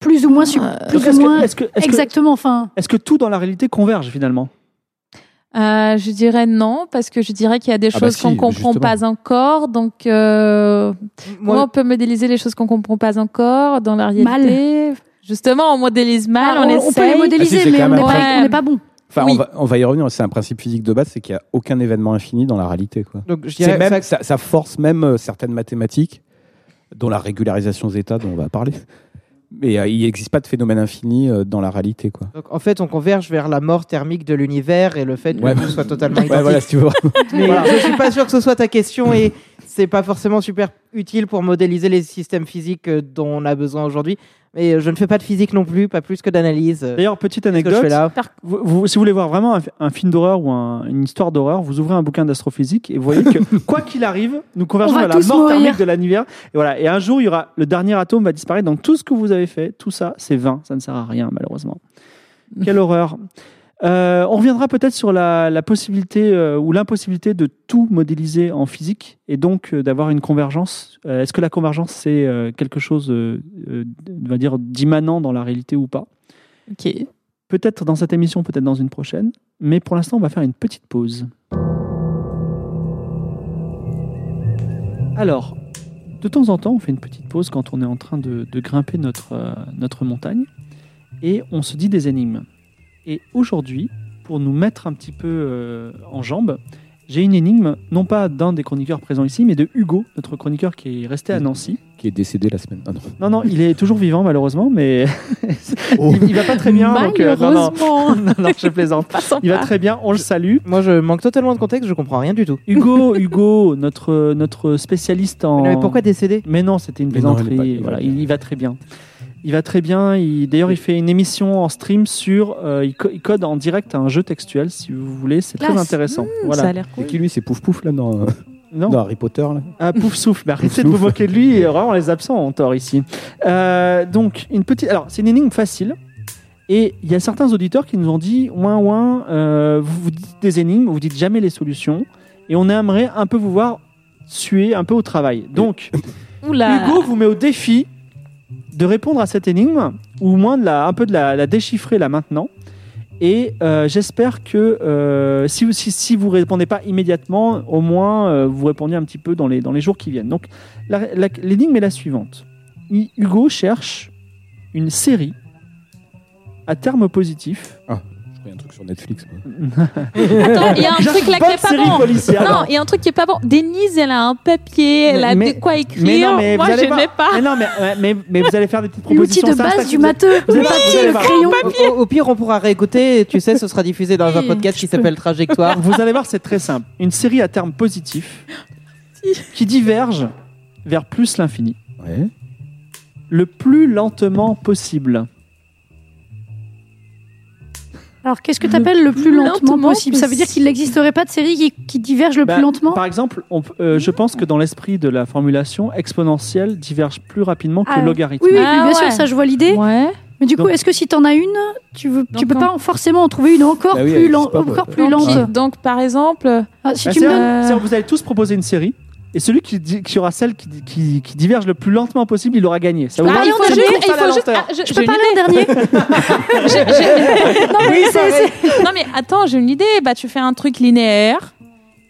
Plus ou moins, su- Euh, plus ou que- moins est-ce que- est-ce que- exactement. Enfin, Est-ce que tout dans la réalité converge finalement? Euh, je dirais non, parce que je dirais qu'il y a des Ah bah choses si, qu'on comprend justement. pas encore. Donc, euh, Moi, comment on peut modéliser les choses qu'on comprend pas encore dans la réalité? Justement, on modélise mal, ah, on, on, on peut essaye. les modéliser, Ah, si, mais n'est pas, on n'est pas bon. Enfin, Oui. on, va, on va y revenir. C'est un principe physique de base, c'est qu'il n'y a aucun événement infini dans la réalité. Quoi. donc, je dirais même, ça- ça, ça force même euh, certaines mathématiques, dont la régularisation zeta, dont on va parler. Mais euh, il n'existe pas de phénomène infini euh, dans la réalité. Quoi. donc, en fait, on converge vers la mort thermique de l'univers et le fait que Ouais. tout soit totalement Ouais, identique. voilà, si tu veux. Mais je suis pas sûr que ce soit ta question et c'est pas forcément super utile pour modéliser les systèmes physiques dont on a besoin aujourd'hui. Mais euh, je ne fais pas de physique non plus, pas plus que d'analyse. Euh, D'ailleurs, petite Qu'est-ce que je anecdote, fais là vous- vous- si vous voulez voir vraiment un, un film d'horreur ou un- une histoire d'horreur, vous ouvrez un bouquin d'astrophysique et vous voyez que quoi qu'il arrive, nous convergeons vers la mort mourir. thermique de l'univers. Et voilà. Et un jour, il y aura le dernier atome va disparaître. Donc tout ce que vous avez fait, tout ça, c'est vain. Ça ne sert à rien malheureusement. Quelle horreur. Euh, on reviendra peut-être sur la, la possibilité euh, ou l'impossibilité de tout modéliser en physique et donc euh, d'avoir une convergence. Est-ce que la convergence c'est quelque chose, on va dire, d'immanent dans la réalité ou pas? Ok. Peut-être dans cette émission, peut-être dans une prochaine. Mais pour l'instant, on va faire une petite pause. Alors, de temps en temps, on fait une petite pause quand on est en train de, de grimper notre, notre montagne. Et on se dit des énigmes. Et aujourd'hui, pour nous mettre un petit peu euh, en jambes, j'ai une énigme, non pas d'un des chroniqueurs présents ici, mais de Hugo, notre chroniqueur qui est resté à Nancy. Qui est décédé la semaine. Ah non. Non, non, il est toujours vivant malheureusement, mais Oh. il, il va pas très bien. donc, euh, non, non. Malheureusement. non, non, je plaisante. Il va très bien, on le salue. Moi, je manque totalement de contexte, je comprends rien du tout. Hugo, Hugo, notre, notre spécialiste en. Mais pourquoi décédé? Mais non, c'était une plaisanterie. pas- il va voilà, il, il va très bien. Il va très bien. Il- D'ailleurs, il fait une émission en stream sur. euh, il, co- il code en direct un jeu textuel, si vous voulez. C'est très intéressant. Ça a voilà. l'air cool. qui lui C'est Pouf Pouf là dans, Non dans Harry Potter là Ah, pouf souffle. Mais arrêtez de vous moquer de lui. Et vraiment, les absents ont tort ici. Euh, donc, une petite. Alors, c'est une énigme facile. Et il y a certains auditeurs qui nous ont dit ouin ouin, euh, vous vous dites des énigmes, vous dites jamais les solutions. Et on aimerait un peu vous voir suer un peu au travail. Donc, Oula. Hugo vous met au défi de répondre à cette énigme, ou au moins de la, un peu de la, déchiffrer là maintenant. Et euh, j'espère que euh, si, vous, si, répondez pas immédiatement, au moins euh, vous répondiez un petit peu dans les, jours qui viennent. Donc l'énigme est la suivante. Hu- Hugo cherche une série à terme positif Je Il y a un truc sur Netflix. Attends, il y a un truc là qui est pas bon. policière. Non, il y a un truc qui est pas bon. Denise, elle a un papier, elle a Mais- de quoi écrire. Mais non, mais Moi, je n'ai pas. Mais non, mais, ouais, mais, mais vous allez faire des petites L'outil propositions. de ça, ça, base du matheux, vous le crayon. Au, au pire, on pourra réécouter. Tu sais, ce sera diffusé dans un Oui, podcast qui s'appelle Trajectoire. Vous allez voir, c'est très simple. Une série à terme positif qui diverge vers plus l'infini, Ouais. le plus lentement possible. Alors, qu'est-ce que tu appelles le plus plus lentement, lentement possible? Ça veut dire qu'il n'existerait pas de série qui, qui diverge le Bah, plus lentement? Par exemple, on euh, je pense que dans l'esprit de la formulation, exponentielle diverge plus rapidement que Ah, logarithmique. Oui, oui, Ah bien ouais. sûr, ça je vois l'idée. Ouais. Mais du coup, est-ce que si t'en as une, tu, tu Donc, peux pas forcément en trouver une encore Bah oui, plus, elle lente, encore plus Donc, lente? donc, par exemple, Ah, Si Bah, tu me Vous allez tous proposer une série. Et celui qui, dit- qui aura celle qui, qui, qui diverge le plus lentement possible, il aura gagné. Ça vous Ah, il faut C'est juste, il faut juste- ah, je- peux une pas aller en dernier Non, mais non mais attends, j'ai une idée. Bah tu fais un truc linéaire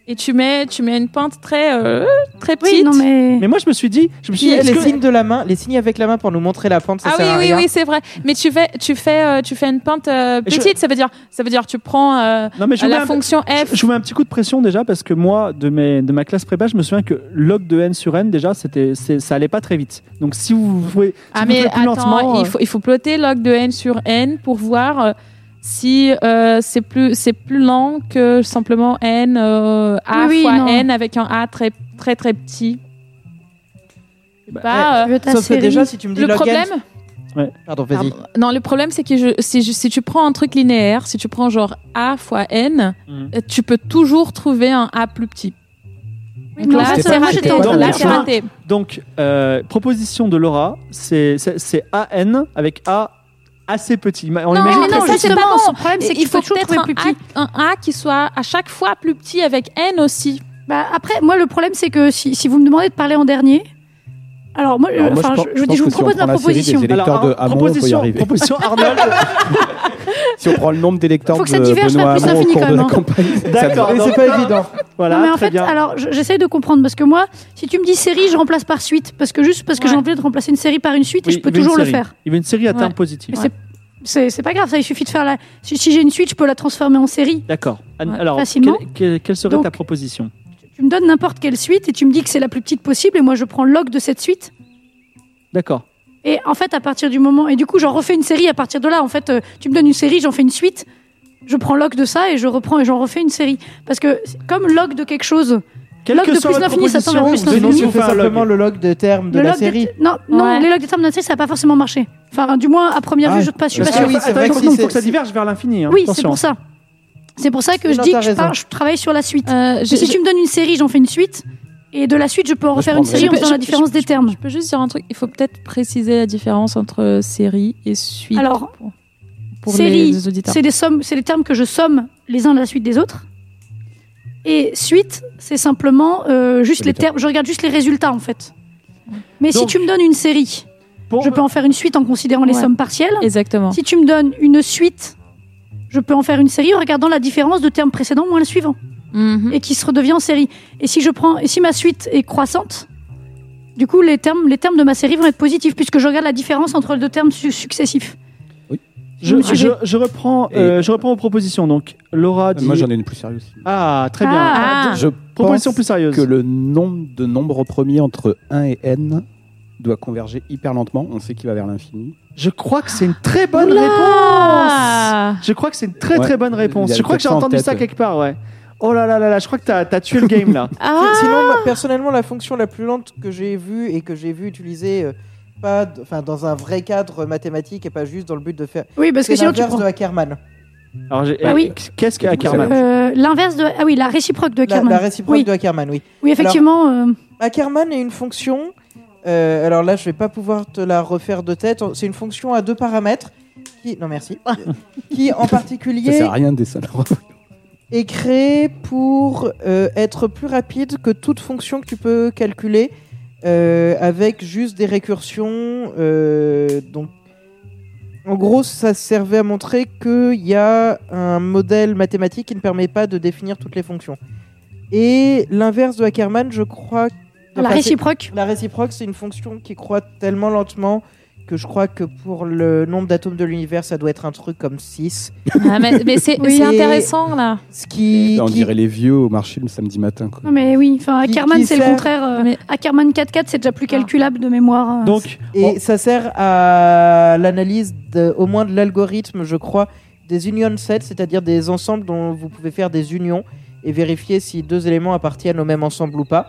et tu mets tu mets une pente très euh, très petite. Oui, non, mais. Mais moi, je me suis dit, je me suis dit, les que- signes de la main, les signes avec la main pour nous montrer la pente, ça Ah oui sert à oui rien. oui c'est vrai. Mais tu fais tu fais euh, tu fais une pente euh, Et je- petite. Ça veut dire ça veut dire tu prends euh, non, mais je la un- fonction f. Je vous mets un petit coup de pression déjà parce que moi, de, mes, de ma classe prépa, je me souviens que log de n sur n, déjà, c'était, c'est- ça allait pas très vite. Donc si vous pouvez. si Ah vous mais attends, lentement, il faut il faut plotter log de n sur n pour voir euh, si euh, c'est plus c'est plus lent que simplement n euh, a Oui, fois non. n avec un a très très très petit. Bah, Pas, euh, Sauf que déjà, si tu me dis le log n- problème, Pardon, vas-y. Pardon. Non, le problème, c'est que je, si, je- si tu prends un truc linéaire, si tu prends genre A fois N, Mhm. euh, tu peux toujours trouver un A plus petit. Donc non, là, c'est raté. Donc, raté. Euh, proposition de Laura, c'est AN avec A assez petit. On Non, imagine mais non, ça, c'est justement, pas bon. son problème, c'est Il qu'il faut faut toujours peut-être trouver un, plus petit. A- un A qui soit à chaque fois plus petit avec N aussi. Bah, après, moi, le problème, c'est que si, si vous me demandez de parler en dernier. Alors, moi, Alors, moi, enfin, je, je, pense- je vous dis, je si propose prend ma proposition. des électeurs de Alors, Hamon, on peut y proposition, arriver. proposition Arnold. Si on prend le nombre d'électeurs Faut de que ça diverge Benoît Hamon au l'infini, cours quand de la même, hein. campagne, D'accord. Mais c'est pas évident. Voilà, non, mais en très fait, bien. alors, je- j'essaie de comprendre parce que moi, si tu me dis série, je remplace par suite. Parce que juste parce que Ouais. j'ai envie de remplacer une série par une suite Oui, et je peux toujours le faire. Il veut une série à terme Ouais. positif. C'est- pas grave, ça, il suffit de faire la. Si, si j'ai une suite, je peux la transformer en série. D'accord. Alors, facilement. quelle, quelle- quelle serait Donc- ta proposition? Tu me donnes n'importe quelle suite et tu me dis que c'est la plus petite possible et moi je prends le log de cette suite. D'accord. Et en fait, à partir du moment. Et du coup, j'en refais une série à partir de là. En fait, euh, tu me donnes une série, j'en fais une suite. Je prends log de ça et je reprends et j'en refais une série. Parce que comme log de quelque chose, Quelle Log que de soit plus l'infini, ça vers proposition, plus sinon l'infini. je Tu simplement le log de terme de le la log série. Non, non, Ouais. les logs de terme de la série, ça n'a pas forcément marché. Enfin, du moins, à première Ah, vue, je ne suis pas que oui, c'est vrai que faut, si il faut que ça diverge vers l'infini. hein. Oui, c'est pour ça. C'est pour ça que je non, dis que je, raison. pars- je travaille sur la suite. Euh, si tu me donnes une série, j'en fais une suite. Et de la suite, je peux en refaire une série en faisant la différence je- des termes. Je peux juste dire un truc. Il faut peut-être préciser la différence entre série et suite. Alors, pour, pour série, les auditeurs. c'est les, sommes, c'est les termes que je somme les uns de la suite des autres. Et suite, c'est simplement euh, juste Les termes. Je regarde juste les résultats, en fait. Mais si tu me donnes une série, je peux en faire une suite en considérant les sommes partielles. Exactement. Si tu me donnes une suite, je peux en faire une série en regardant la différence de termes précédents moins le suivant. Mhm. et qui se redevient en série. Et si je prends, et si ma suite est croissante, du coup les termes, les termes de ma série vont être positifs puisque je regarde la différence entre les deux termes su- successifs. Je, suis je- reprends, euh, je reprends vos propositions. Donc, Laura dit. Moi, j'en ai une plus sérieuse. Ah, très bien. Ah. Ah. Je Proposition pense plus sérieuse. que le nombre de nombres premiers entre 1 et n doit converger hyper lentement. On sait qu'il va vers l'infini. Je crois que c'est une très bonne Oula réponse. Je crois que c'est une très Ouais. très bonne réponse. Je crois que j'ai en entendu ça quelque part, ouais. Oh là là là là, je crois que t'as as tué le game là. Ah Sinon, moi, personnellement, la fonction la plus lente que j'ai vue et que j'ai vu utiliser euh, pas, enfin, dans un vrai cadre mathématique et pas juste dans le but de faire. Oui, parce que C'est sinon tu l'inverse prends de Ackermann. Alors, j'ai- Ah oui. Qu'est-ce Du coup, ça qu'Ackerman euh, l'inverse de ah oui la réciproque de La, Ackermann. la réciproque oui. de Ackermann, oui. oui effectivement. euh, Ackermann est une fonction. Euh, alors là, je vais pas pouvoir te la refaire de tête. C'est une fonction à deux paramètres. Qui, non, merci. qui en Ça particulier sert à rien de dessin. est créé pour euh, être plus rapide que toute fonction que tu peux calculer euh, avec juste des récursions. euh, donc, en gros, ça servait à montrer qu'il y a un modèle mathématique qui ne permet pas de définir toutes les fonctions. Et l'inverse de Ackermann, je crois. La enfin, réciproque. la réciproque, c'est une fonction qui croît tellement lentement que je crois que pour le nombre d'atomes de l'univers, ça doit être un truc comme 6. Ah, mais mais c'est Oui. intéressant là. Ce qui. On qui- dirait les vieux au marché le samedi matin. Quoi. Mais oui, enfin, Ackerman, c'est le contraire. euh, Mais- Ackerman 4.4, c'est déjà plus calculable de mémoire. euh. Donc, Et ça sert à l'analyse au moins de l'algorithme, je crois, des union sets, c'est-à-dire des ensembles dont vous pouvez faire des unions et vérifier si deux éléments appartiennent au même ensemble ou pas.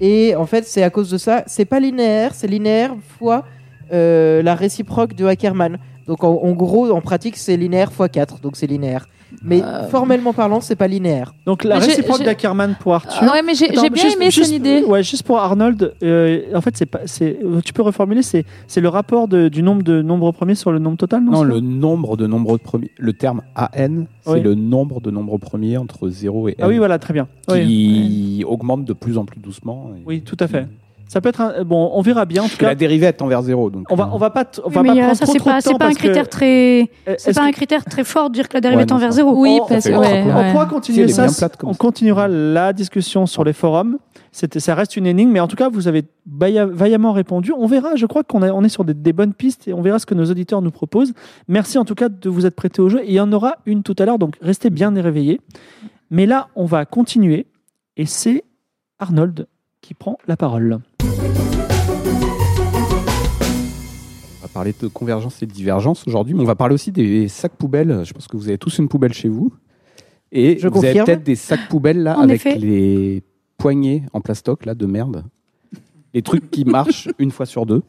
Et en fait, c'est à cause de ça, c'est pas linéaire, c'est linéaire fois euh, la réciproque de Ackerman. Donc en, en gros, en pratique, c'est linéaire fois 4, donc c'est linéaire. Mais Euh. formellement parlant, c'est pas linéaire. donc la Mais réciproque d'Ackerman pour Arthur. Ah ouais, mais j'ai bien juste- aimé juste- son idée. Ouais, juste pour Arnold, euh, en fait, c'est pas, c'est, tu peux reformuler, c'est, c'est le rapport de- du nombre de nombres premiers sur le nombre total, non Non, le nombre de nombres premiers. Le terme AN, c'est Oui. le nombre de nombres premiers entre 0 et n. Ah oui, voilà, très bien. Oui, qui augmente de plus en plus doucement. et- Oui, tout à fait. Ça peut être un, bon, on verra bien en tout cas. la dérivée est envers 0. Donc, On va, on va pas, t- on va mais pas euh, prendre ça, trop, c'est trop pas, de temps pas un critère très. Euh, C'est pas un que- critère très fort de dire que la dérive Ouais, est non, envers zéro. Oui, on, parce que ouais, on ouais. pourra continuer ça. plate on ça. continuera la discussion sur les forums. C'était, ça reste une énigme, mais en tout cas, vous avez vailla- vaillamment répondu. On verra. Je crois qu'on on est sur des, des bonnes pistes et on verra ce que nos auditeurs nous proposent. Merci en tout cas de vous être prêtés au jeu. Et il y en aura une tout à l'heure, donc restez bien réveillés. Mais là, on va continuer et c'est Arnold qui prend la parole. On va parler de convergence et de divergence aujourd'hui, mais on va parler aussi des sacs poubelles. Je pense que vous avez tous une poubelle chez vous. Et Je vous avez peut-être des sacs poubelles là En avec effet. les poignées en plastoc là de merde. Les trucs qui marchent une fois sur deux.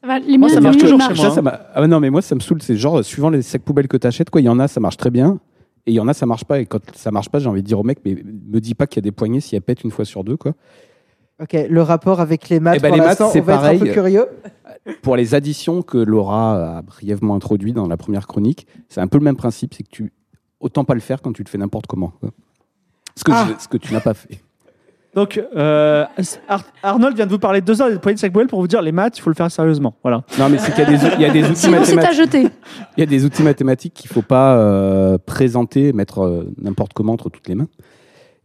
Ça va, les Moi, miens, ça les marche miens, toujours ils chez marchent. moi. Ça, ça m'a- ah non, mais moi ça me saoule. C'est genre suivant les sacs poubelles que tu achètes, quoi. Il y en a, ça marche très bien. Et il y en a, ça marche pas. Et quand ça marche pas, j'ai envie de dire au mec, mais me dis pas qu'il y a des poignées si elles pètent une fois sur deux, quoi. Ok, le rapport avec les maths, Eh ben, pour les maths, l'instant, c'est on va être un peu curieux. Pour les additions que Laura a brièvement introduit dans la première chronique, c'est un peu le même principe, c'est que tu autant pas le faire quand tu le fais n'importe comment. Ce que, Ah. je- ce que tu n'as pas fait. Donc, euh, Ar- Arnold vient de vous parler deux heures des poignées de sac poubelle pour vous dire les maths, il faut le faire sérieusement. Voilà. Non, mais c'est qu'il y a des, il y a des outils Sinon, c'est à mathématiques. jeter. Il y a des outils mathématiques qu'il faut pas euh, présenter, mettre euh, n'importe comment entre toutes les mains.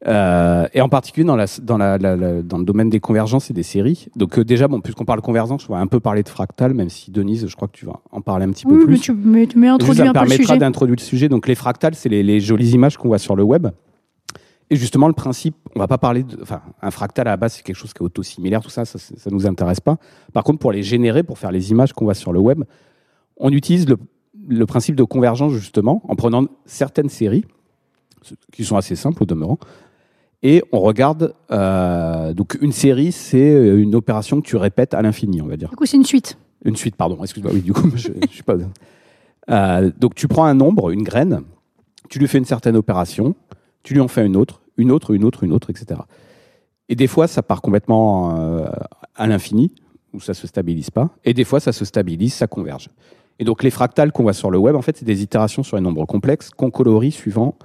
Euh, et en particulier dans, la, dans, la, la- la- dans le domaine des convergences et des séries. Donc euh, déjà, bon, puisqu'on parle convergence, on va un peu parler de fractal, même si Denise, je crois que tu vas en parler un petit Oui, peu mais plus. tu mais tu m'as introduit ça me un peu le permettra d'introduire le sujet. Donc les fractales, c'est les, les jolies images qu'on voit sur le web. Et justement, le principe, on va pas parler de, enfin, un fractal à la base, c'est quelque chose qui est autosimilaire, tout ça, ça, ça nous intéresse pas. Par contre, pour les générer, pour faire les images qu'on voit sur le web, on utilise le, le principe de convergence justement en prenant certaines séries qui sont assez simples au demeurant. Et on regarde, euh, donc une série, c'est une opération que tu répètes à l'infini, on va dire. Du coup, c'est une suite. Une suite, pardon, excuse-moi, oui, du coup, je, je suis pas. Euh, donc tu prends un nombre, une graine, tu lui fais une certaine opération, tu lui en fais une autre, une autre, une autre, une autre, etc. Et des fois, ça part complètement euh, à l'infini, où ça se stabilise pas, et des fois, ça se stabilise, ça converge. Et donc les fractales qu'on voit sur le web, en fait, c'est des itérations sur les nombres complexes qu'on colorie suivant euh,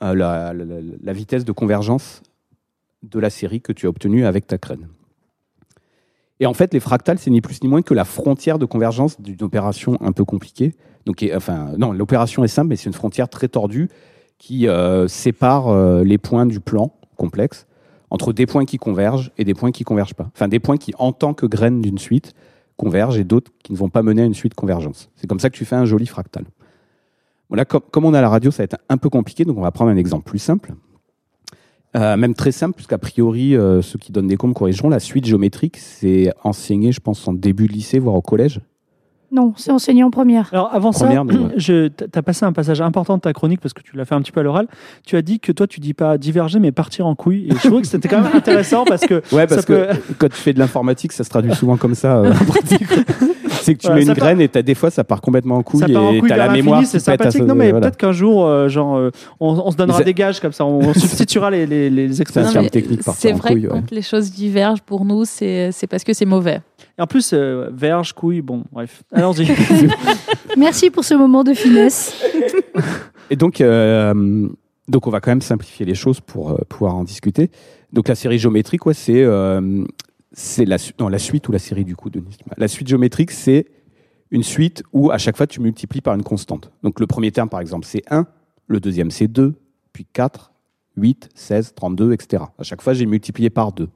la, la- vitesse de convergence de la série que tu as obtenue avec ta graine. Et en fait, les fractales, c'est ni plus ni moins que la frontière de convergence d'une opération un peu compliquée. Donc, enfin, non, l'opération est simple, mais c'est une frontière très tordue qui euh, sépare euh, les points du plan complexe entre des points qui convergent et des points qui convergent pas. Enfin, des points qui, en tant que graines d'une suite, convergent et d'autres qui ne vont pas mener à une suite convergence. C'est comme ça que tu fais un joli fractal. Voilà, comme, comme on a la radio, ça va être un peu compliqué, donc on va prendre un exemple plus simple. Euh, même très simple, puisqu'a priori, euh, ceux qui donnent des cours me corrigeront, la suite géométrique, c'est enseigné, je pense, en début de lycée, voire au collège? Non, c'est enseigné en première. Alors avant Première, ça, ouais. je, t'as passé un passage important de ta chronique parce que tu l'as fait un petit peu à l'oral. Tu as dit que toi tu dis pas diverger mais partir en couille. Et je trouvais que c'était quand même intéressant parce que Ouais, ça parce peut- que quand tu fais de l'informatique, ça se traduit souvent comme ça. euh, en pratique. c'est que tu Voilà, mets une part- graine et t'as des fois ça part complètement en couille ça part en et t'as la mémoire c'est qui pète à sympathique. ce- Non mais voilà. peut-être qu'un jour, euh, genre, euh, on, on se donnera des gages comme ça, on, on substituera les, les, les expressions. terme mais technique, partir C'est en vrai couille, que ouais. quand les choses divergent pour nous, c'est c'est parce que c'est mauvais. Et en plus, euh, verge, couille, bon, bref. Allons-y. Merci pour ce moment de finesse. Et donc, euh, donc, on va quand même simplifier les choses pour euh, pouvoir en discuter. Donc, la série géométrique, ouais, c'est euh, c'est la, su- non, la suite ou la série du coup, Denis. La suite géométrique, c'est une suite où à chaque fois tu multiplies par une constante. Donc, le premier terme, par exemple, c'est 1, le deuxième, c'est 2, puis 4, 8, 16, 32, etc. À chaque fois, j'ai multiplié par 2.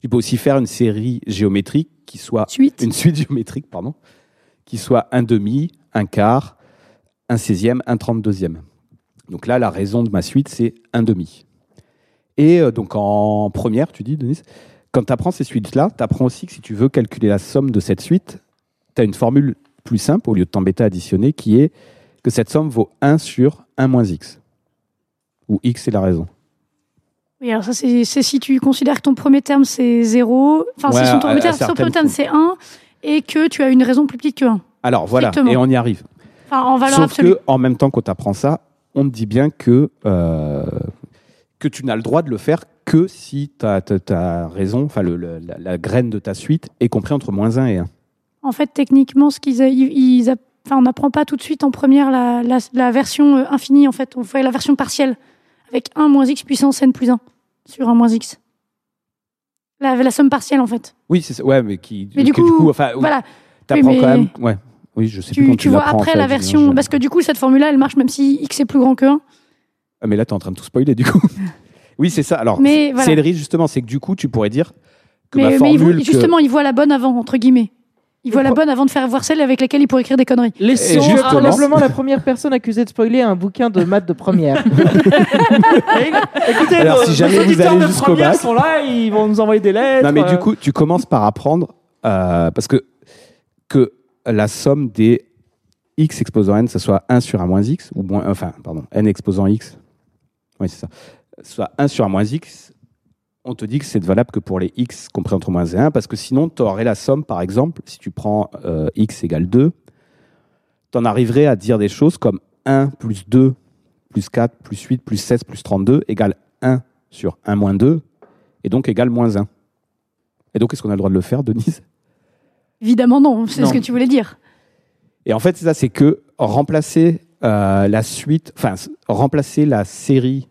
Tu peux aussi faire une série géométrique qui soit Suite. une suite géométrique, pardon, qui soit un demi, un quart, un seizième, un trente-deuxième. Donc là, la raison de ma suite, c'est un demi. Et euh, donc en première, tu dis, Denise, quand tu apprends ces suites-là, tu apprends aussi que si tu veux calculer la somme de cette suite, tu as une formule plus simple, au lieu de t'embêter à additionner, qui est que cette somme vaut 1 sur 1 moins x. Où x est la raison. Oui, alors ça, c'est si tu considères que ton premier terme, c'est 0. Enfin, Ouais, si son premier terme, son certaines premier terme, fois. c'est 1 et que tu as une raison plus petite que 1. Alors voilà, et on y arrive. Enfin, en valeur Sauf absolue. que en même temps qu'on t'apprend ça, on te dit bien que, euh, que tu n'as le droit de le faire que si ta, raison, enfin la, la graine de ta suite est compris entre moins 1 et 1. En fait, techniquement, ce qu'ils a- ils, ils enfin, on n'apprend pas tout de suite en première la, la, la version euh, infinie. En fait, on fait la version partielle avec 1 moins x puissance n plus 1 sur 1 moins x. La, la somme partielle, en fait. Oui, c'est ça. Ouais, mais qui. Mais du que coup, enfin, Voilà. t'apprends oui, quand même. Ouais. Oui, je sais plus Tu, quand tu vois l'apprends, en après fait, la version. Parce que du coup, cette formule-là, elle marche même si x est plus grand que 1. Ah, mais là, t'es en train de tout spoiler du coup. oui, c'est ça. Alors, Mais c'est voilà. le risque justement, c'est que du coup, tu pourrais dire que ma Mais, mais il formule. voit- que- justement, il voit la bonne avant, entre guillemets. Il voit la bonne avant de faire voir celle avec laquelle il pourrait écrire des conneries. Laissons Probablement la première personne accusée de spoiler un bouquin de maths de première. Écoutez, Alors, nos- si jamais nos vous allez de jusqu'au première bac- sont là, ils vont nous envoyer des lettres. Non, mais du euh, coup, tu commences par apprendre, euh, parce que, que la somme des x exposant n, ce soit 1 sur 1 moins x, ou moins, enfin, pardon, n exposant x, oui, c'est ça, soit 1 sur 1 moins x, on te dit que c'est valable que pour les x compris entre moins et 1, parce que sinon, tu aurais la somme, par exemple, si tu prends euh, x égale 2, tu en arriverais à dire des choses comme 1 plus 2 plus 4 plus 8 plus 16 plus 32 égale 1 sur 1 moins 2, et donc égale moins 1. Et donc, est-ce qu'on a le droit de le faire, Denise? Évidemment, non, c'est ce que tu voulais dire. Et en fait, c'est ça, c'est que remplacer euh, la suite, enfin, remplacer la série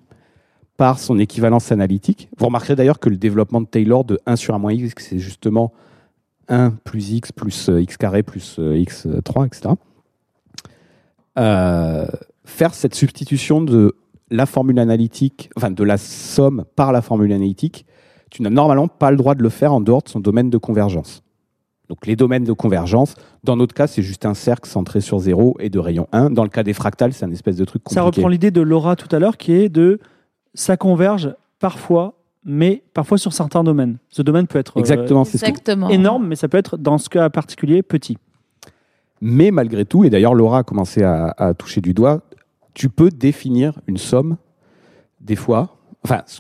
par son équivalence analytique. Vous remarquerez d'ailleurs que le développement de Taylor de 1 sur 1 moins x, c'est justement 1 plus x plus euh, x carré plus euh, x3, etc. Euh, faire cette substitution de la formule analytique, enfin de la somme par la formule analytique, tu n'as normalement pas le droit de le faire en dehors de son domaine de convergence. Donc les domaines de convergence, dans notre cas, c'est juste un cercle centré sur 0 et de rayon 1. Dans le cas des fractales, c'est un espèce de truc compliqué. Ça reprend l'idée de Laura tout à l'heure qui est de ça converge parfois, mais parfois sur certains domaines. Ce domaine peut être euh, Exactement, c'est Exactement. énorme, mais ça peut être dans ce cas particulier petit. Mais malgré tout, et d'ailleurs Laura a commencé à, à toucher du doigt, tu peux définir une somme, des fois, enfin, ce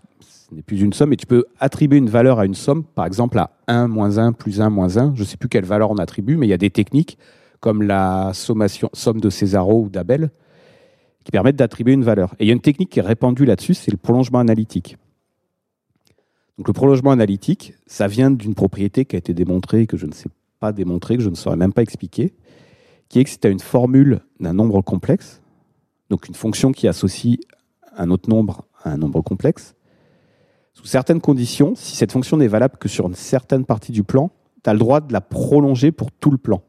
ce n'est plus une somme, mais tu peux attribuer une valeur à une somme, par exemple à 1 moins 1 plus 1 moins 1, je ne sais plus quelle valeur on attribue, mais il y a des techniques comme la sommation, somme de Césaro ou d'Abel qui permettent d'attribuer une valeur. Et il y a une technique qui est répandue là-dessus, c'est le prolongement analytique. Donc le prolongement analytique, ça vient d'une propriété qui a été démontrée, que je ne sais pas démontrer, que je ne saurais même pas expliquer, qui est que si tu as une formule d'un nombre complexe, donc une fonction qui associe un autre nombre à un nombre complexe, sous certaines conditions, si cette fonction n'est valable que sur une certaine partie du plan, tu as le droit de la prolonger pour tout le plan.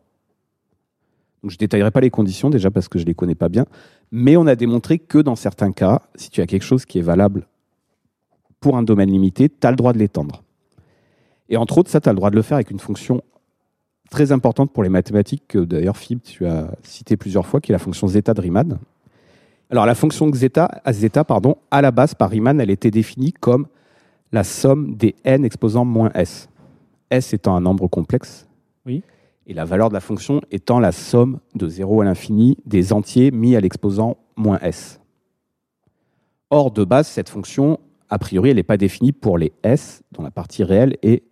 Donc je ne détaillerai pas les conditions déjà parce que je ne les connais pas bien, mais on a démontré que dans certains cas, si tu as quelque chose qui est valable pour un domaine limité, tu as le droit de l'étendre. Et entre autres, ça, tu as le droit de le faire avec une fonction très importante pour les mathématiques, que d'ailleurs, Philippe, tu as cité plusieurs fois, qui est la fonction zeta de Riemann. Alors, la fonction zeta, zeta pardon, à la base, par Riemann, elle était définie comme la somme des n exposant moins s. s étant un nombre complexe. Oui. Et la valeur de la fonction étant la somme de 0 à l'infini des entiers mis à l'exposant moins s. Or, de base, cette fonction, a priori, elle n'est pas définie pour les s dont la partie réelle est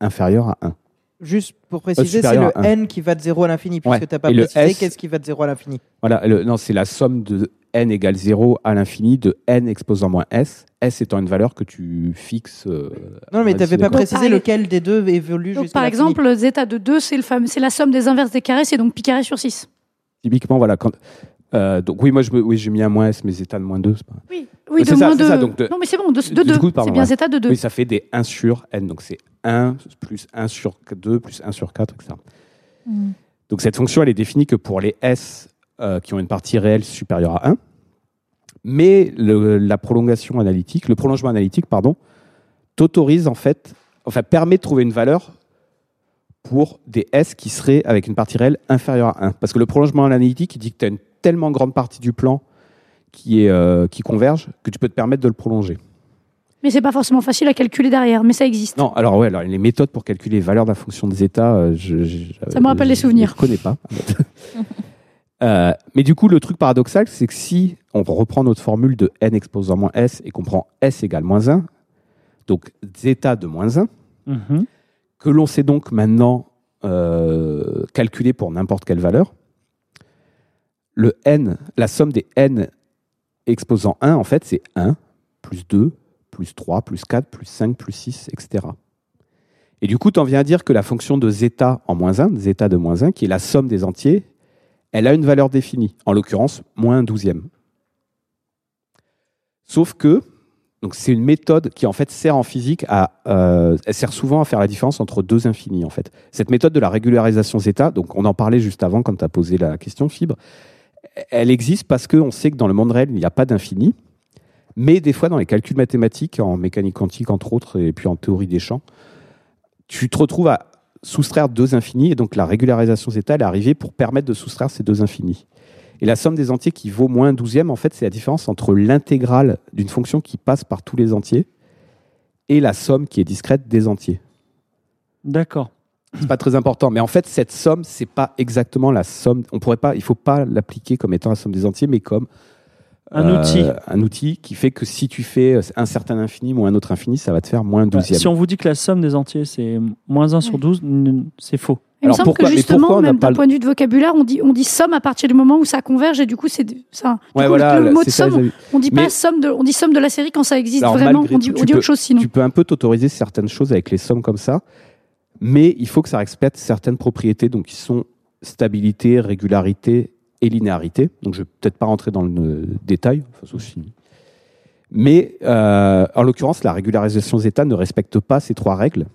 inférieure à 1. Juste pour préciser, c'est le n qui va de 0 à l'infini, puisque Ouais. tu n'as pas Et précisé qu'est-ce qui va de 0 à l'infini. Voilà, le- non, c'est la somme de n égale 0 à l'infini de n exposant moins s, s étant une valeur que tu fixes. euh, Non, mais tu n'avais pas précisé par- lequel des deux évolue Donc, jusqu'à par exemple, zeta de 2, c'est le fameux- c'est la somme des inverses des carrés, c'est donc pi carré sur 6. Typiquement, voilà. Quand, euh, donc, oui, moi, je oui, j'ai mis un moins s, mais état de moins 2, c'est pas. Oui, oui de ça, moins c'est 2. ça, donc de- Non, mais c'est bon, de, de 2. coup, pardon, C'est bien ouais. zeta de 2. Oui, ça fait des 1 sur n, donc c'est 1 plus 1 sur 2 plus 1 sur 4, etc. Mm. Donc cette fonction, elle est définie que pour les S euh, qui ont une partie réelle supérieure à 1. Mais le- la prolongation analytique, le prolongement analytique, pardon, t'autorise en fait enfin, permet de trouver une valeur pour des S qui seraient avec une partie réelle inférieure à 1. Parce que le prolongement analytique, il dit que tu as une tellement grande partie du plan qui, est, euh, qui converge que tu peux te permettre de le prolonger. Mais c'est pas forcément facile à calculer derrière, mais ça existe. Non, alors ouais, alors les méthodes pour calculer les valeurs de la fonction de zeta, euh, je, je- Ça me rappelle je- les souvenirs. Je ne connais pas. Euh, mais du coup, le truc paradoxal, c'est que si on reprend notre formule de n exposant moins s et qu'on prend s égale moins 1, donc zeta de moins 1, Mhm. que l'on sait donc maintenant euh, calculer pour n'importe quelle valeur, le n, la somme des n exposant 1, en fait, c'est 1 plus 2 plus 3 plus 4 plus 5 plus 6, etc. Et du coup, tu en viens à dire que la fonction de zeta en moins 1, zeta de moins 1, qui est la somme des entiers, elle a une valeur définie, en l'occurrence, moins un douzième. Sauf que, c'est une méthode qui en fait sert en physique à, euh, sert souvent à faire la différence entre deux infinis en fait. Cette méthode de la régularisation zeta, donc on en parlait juste avant quand tu as posé la question fibre, elle existe parce qu'on sait que dans le monde réel il n'y a pas d'infini, mais des fois dans les calculs mathématiques, en mécanique quantique entre autres, et puis en théorie des champs, tu te retrouves à soustraire deux infinis, et donc la régularisation zeta elle est arrivée pour permettre de soustraire ces deux infinis. Et la somme des entiers qui vaut moins un douzième, en fait, c'est la différence entre l'intégrale d'une fonction qui passe par tous les entiers et la somme qui est discrète des entiers. D'accord. C'est pas très important, mais en fait, cette somme, c'est pas exactement la somme. On pourrait pas, il faut pas l'appliquer comme étant la somme des entiers, mais comme Un euh, outil. un outil qui fait que si tu fais un certain infini moins un autre infini, ça va te faire moins un Bah, douzième. si on vous dit que la somme des entiers, c'est moins 1 sur 12, n- c'est faux. Il me Alors semble pourquoi- que justement, on même d'un le- point de vue de vocabulaire, on dit, on dit somme à partir du moment où ça converge et du coup, c'est ça. Ouais, coup, voilà, le mot de c'est ça, somme, les amis. on dit pas somme de, on dit somme de la série quand ça existe Alors, vraiment. On dit, tout, on tu dit peux- autre chose sinon. Tu peux un peu t'autoriser certaines choses avec les sommes comme ça, mais il faut que ça respecte certaines propriétés, donc qui sont stabilité, régularité et linéarité. Donc je vais peut-être pas rentrer dans le euh, détail, enfin, sauf si- Mais euh, en l'occurrence, la régularisation zeta ne respecte pas ces trois règles.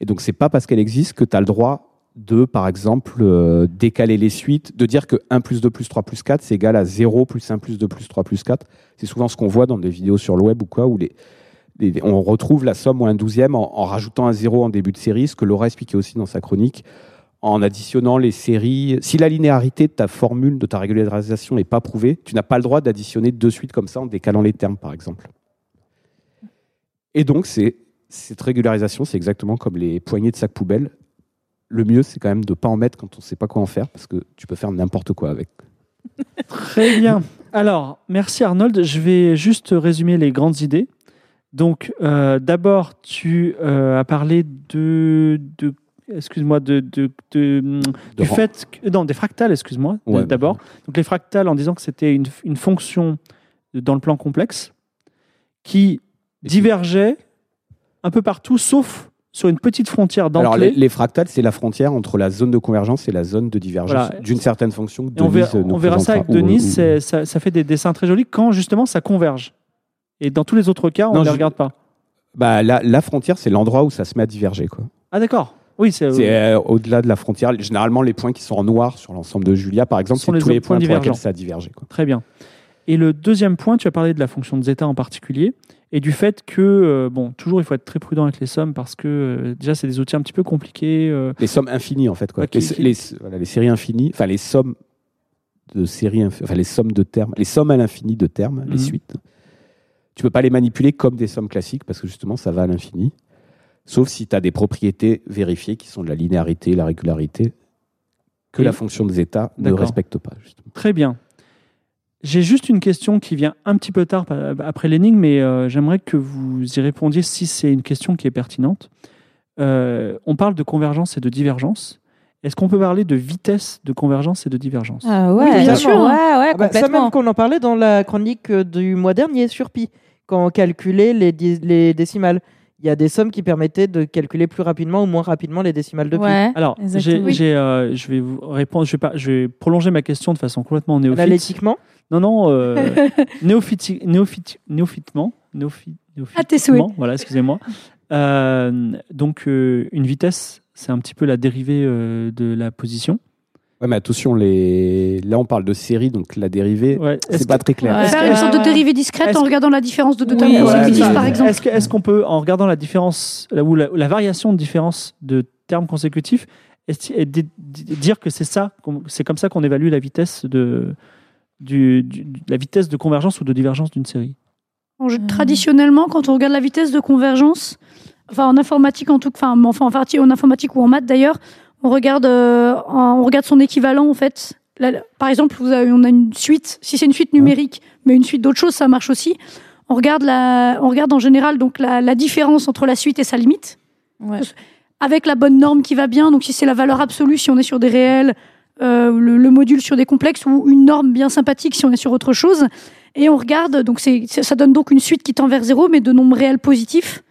Et donc c'est pas parce qu'elle existe que tu as le droit de, par exemple, euh, décaler les suites, de dire que 1 plus 2 plus 3 plus 4, c'est égal à 0 plus 1 plus 2 plus 3 plus 4. C'est souvent ce qu'on voit dans des vidéos sur le web ou quoi, où on retrouve la somme ou un douzième en, en rajoutant un zéro en début de série, ce que Laura expliquait aussi dans sa chronique, en additionnant les séries. Si la linéarité de ta formule, de ta régularisation n'est pas prouvée, tu n'as pas le droit d'additionner de suite comme ça en décalant les termes, par exemple. Et donc, cette régularisation, c'est exactement comme les poignées de sac poubelle. Le mieux, c'est quand même de ne pas en mettre quand on ne sait pas quoi en faire, parce que tu peux faire n'importe quoi avec. Très bien. Alors, merci Arnold. Je vais juste résumer les grandes idées. Donc, euh, d'abord, tu euh, as parlé de, de excuse-moi, de, de, de- De du fait que, non, des fractales, excuse-moi, Ouais. d'abord. Donc, les fractales, en disant que c'était une, une fonction dans le plan complexe qui divergeait un peu partout, sauf sur une petite frontière Alors, les, d'entrée. les fractales, c'est la frontière entre la zone de convergence et la zone de divergence Voilà. d'une certaine fonction. on verra, nous on verra ça avec. Ou- ou- c'est- ça, ça fait des dessins très jolis quand justement ça converge. Et dans tous les autres cas, on ne les je- regarde pas. Bah, la, la frontière, c'est l'endroit où ça se met à diverger. Quoi. Ah d'accord. Oui, c'est euh, au-delà de la frontière. Généralement, les points qui sont en noir sur l'ensemble de Julia, par exemple, sont les tous les points points pour ça a divergé. Quoi. très bien. Et le deuxième point, tu as parlé de la fonction de zeta en particulier et du fait que, euh, bon, toujours il faut être très prudent avec les sommes parce que euh, déjà c'est des outils un petit peu compliqués. euh, Les sommes infinies, en fait. Quoi. Les, qui- les- voilà, les séries infinies, enfin les sommes de séries, enfin les sommes de termes, les sommes à l'infini de termes, Mhm. les suites. Tu peux pas les manipuler comme des sommes classiques parce que justement, ça va à l'infini. Sauf si tu as des propriétés vérifiées qui sont de la linéarité, la régularité, que Et- la fonction de zeta ne respecte pas. Justement. Très bien. J'ai juste une question qui vient un petit peu tard après l'énigme, mais euh, j'aimerais que vous y répondiez si c'est une question qui est pertinente. Euh, on parle de convergence et de divergence. Est-ce qu'on peut parler de vitesse de convergence et de divergence? Ah Oui, ouais, bien ouais, sûr. ouais, Ah bah, ça même qu'on en parlait dans la chronique euh, du mois dernier sur Pi, quand on calculait les décimales. Il y a des sommes qui permettaient de calculer plus rapidement ou moins rapidement les décimales de Pi. Ouais. Alors, j'ai. Oui. euh, je vais vous répondre. Je vais pas. Je vais prolonger ma question de façon complètement néophyte. Analytiquement, Non, non. Euh, néophyti- néophyti- néophytement. néophy- À tes souhaits. néophytement, Voilà, excusez-moi. Euh, donc, euh, une vitesse, c'est un petit peu la dérivée euh, de la position. Ouais, mais attention, les... là on parle de série, donc la dérivée, Ouais. C'est pas que- très clair. Ouais. Faire une sorte de dérivée discrète en regardant la différence de deux Oui, termes par exemple. Est-ce qu'on peut, en regardant la différence ou la, la variation de différence de termes consécutifs, et dire que c'est ça, c'est comme ça qu'on évalue la vitesse de du, la vitesse de convergence ou de divergence d'une série? Euh. Traditionnellement, quand on regarde la vitesse de convergence, enfin en informatique en tout, enfin, enfin en partie en informatique ou en maths d'ailleurs, on regarde, euh, on regarde son équivalent en fait. Là, par exemple, vous avez, on a une suite. Si c'est une suite numérique, mais une suite d'autres choses, ça marche aussi. On regarde la, on regarde en général donc la, la différence entre la suite et sa limite Ouais. avec la bonne norme qui va bien. Donc si c'est la valeur absolue, si on est sur des réels, euh, le, le module sur des complexes ou une norme bien sympathique si on est sur autre chose. Et on regarde, donc c'est- ça donne donc une suite qui tend vers zéro, mais de nombres réels positifs.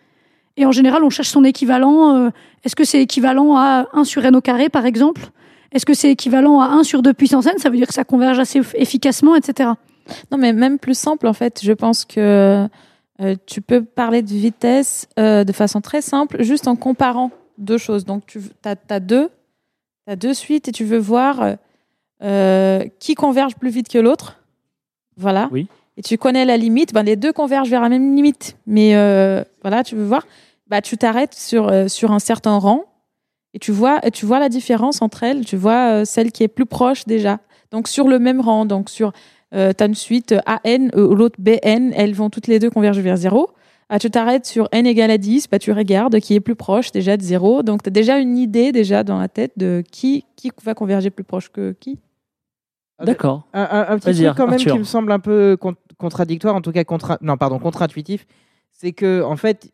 Et en général, on cherche son équivalent. euh, est-ce que c'est équivalent à 1 sur n au carré, par exemple? Est-ce que c'est équivalent à 1 sur 2 puissance n? Ça veut dire que ça converge assez eff- efficacement, etc. Non, mais même plus simple, en fait, je pense que euh, tu peux parler de vitesse euh, de façon très simple, juste en comparant deux choses. Donc, tu as, deux, t'as deux suites et tu veux voir euh, qui converge plus vite que l'autre. Voilà. Oui. Et tu connais la limite. Ben, les deux convergent vers la même limite. Mais euh, voilà, tu veux voir. Bah, tu t'arrêtes sur, euh, sur un certain rang et tu vois, et tu vois la différence entre elles. Tu vois euh, celle qui est plus proche déjà. Donc, sur le même rang. Donc, sur euh, tu as une suite AN euh, ou l'autre BN, elles vont toutes les deux converger vers 0. Ah, tu t'arrêtes sur n égale à 10, bah, tu regardes qui est plus proche déjà de 0. Donc, tu as déjà une idée déjà dans la tête de qui, qui va converger plus proche que qui. D'accord. Un, un- un petit truc quand même Arthur. qui me semble un peu con- contradictoire, en tout cas contra non pardon contre-intuitif, c'est que en fait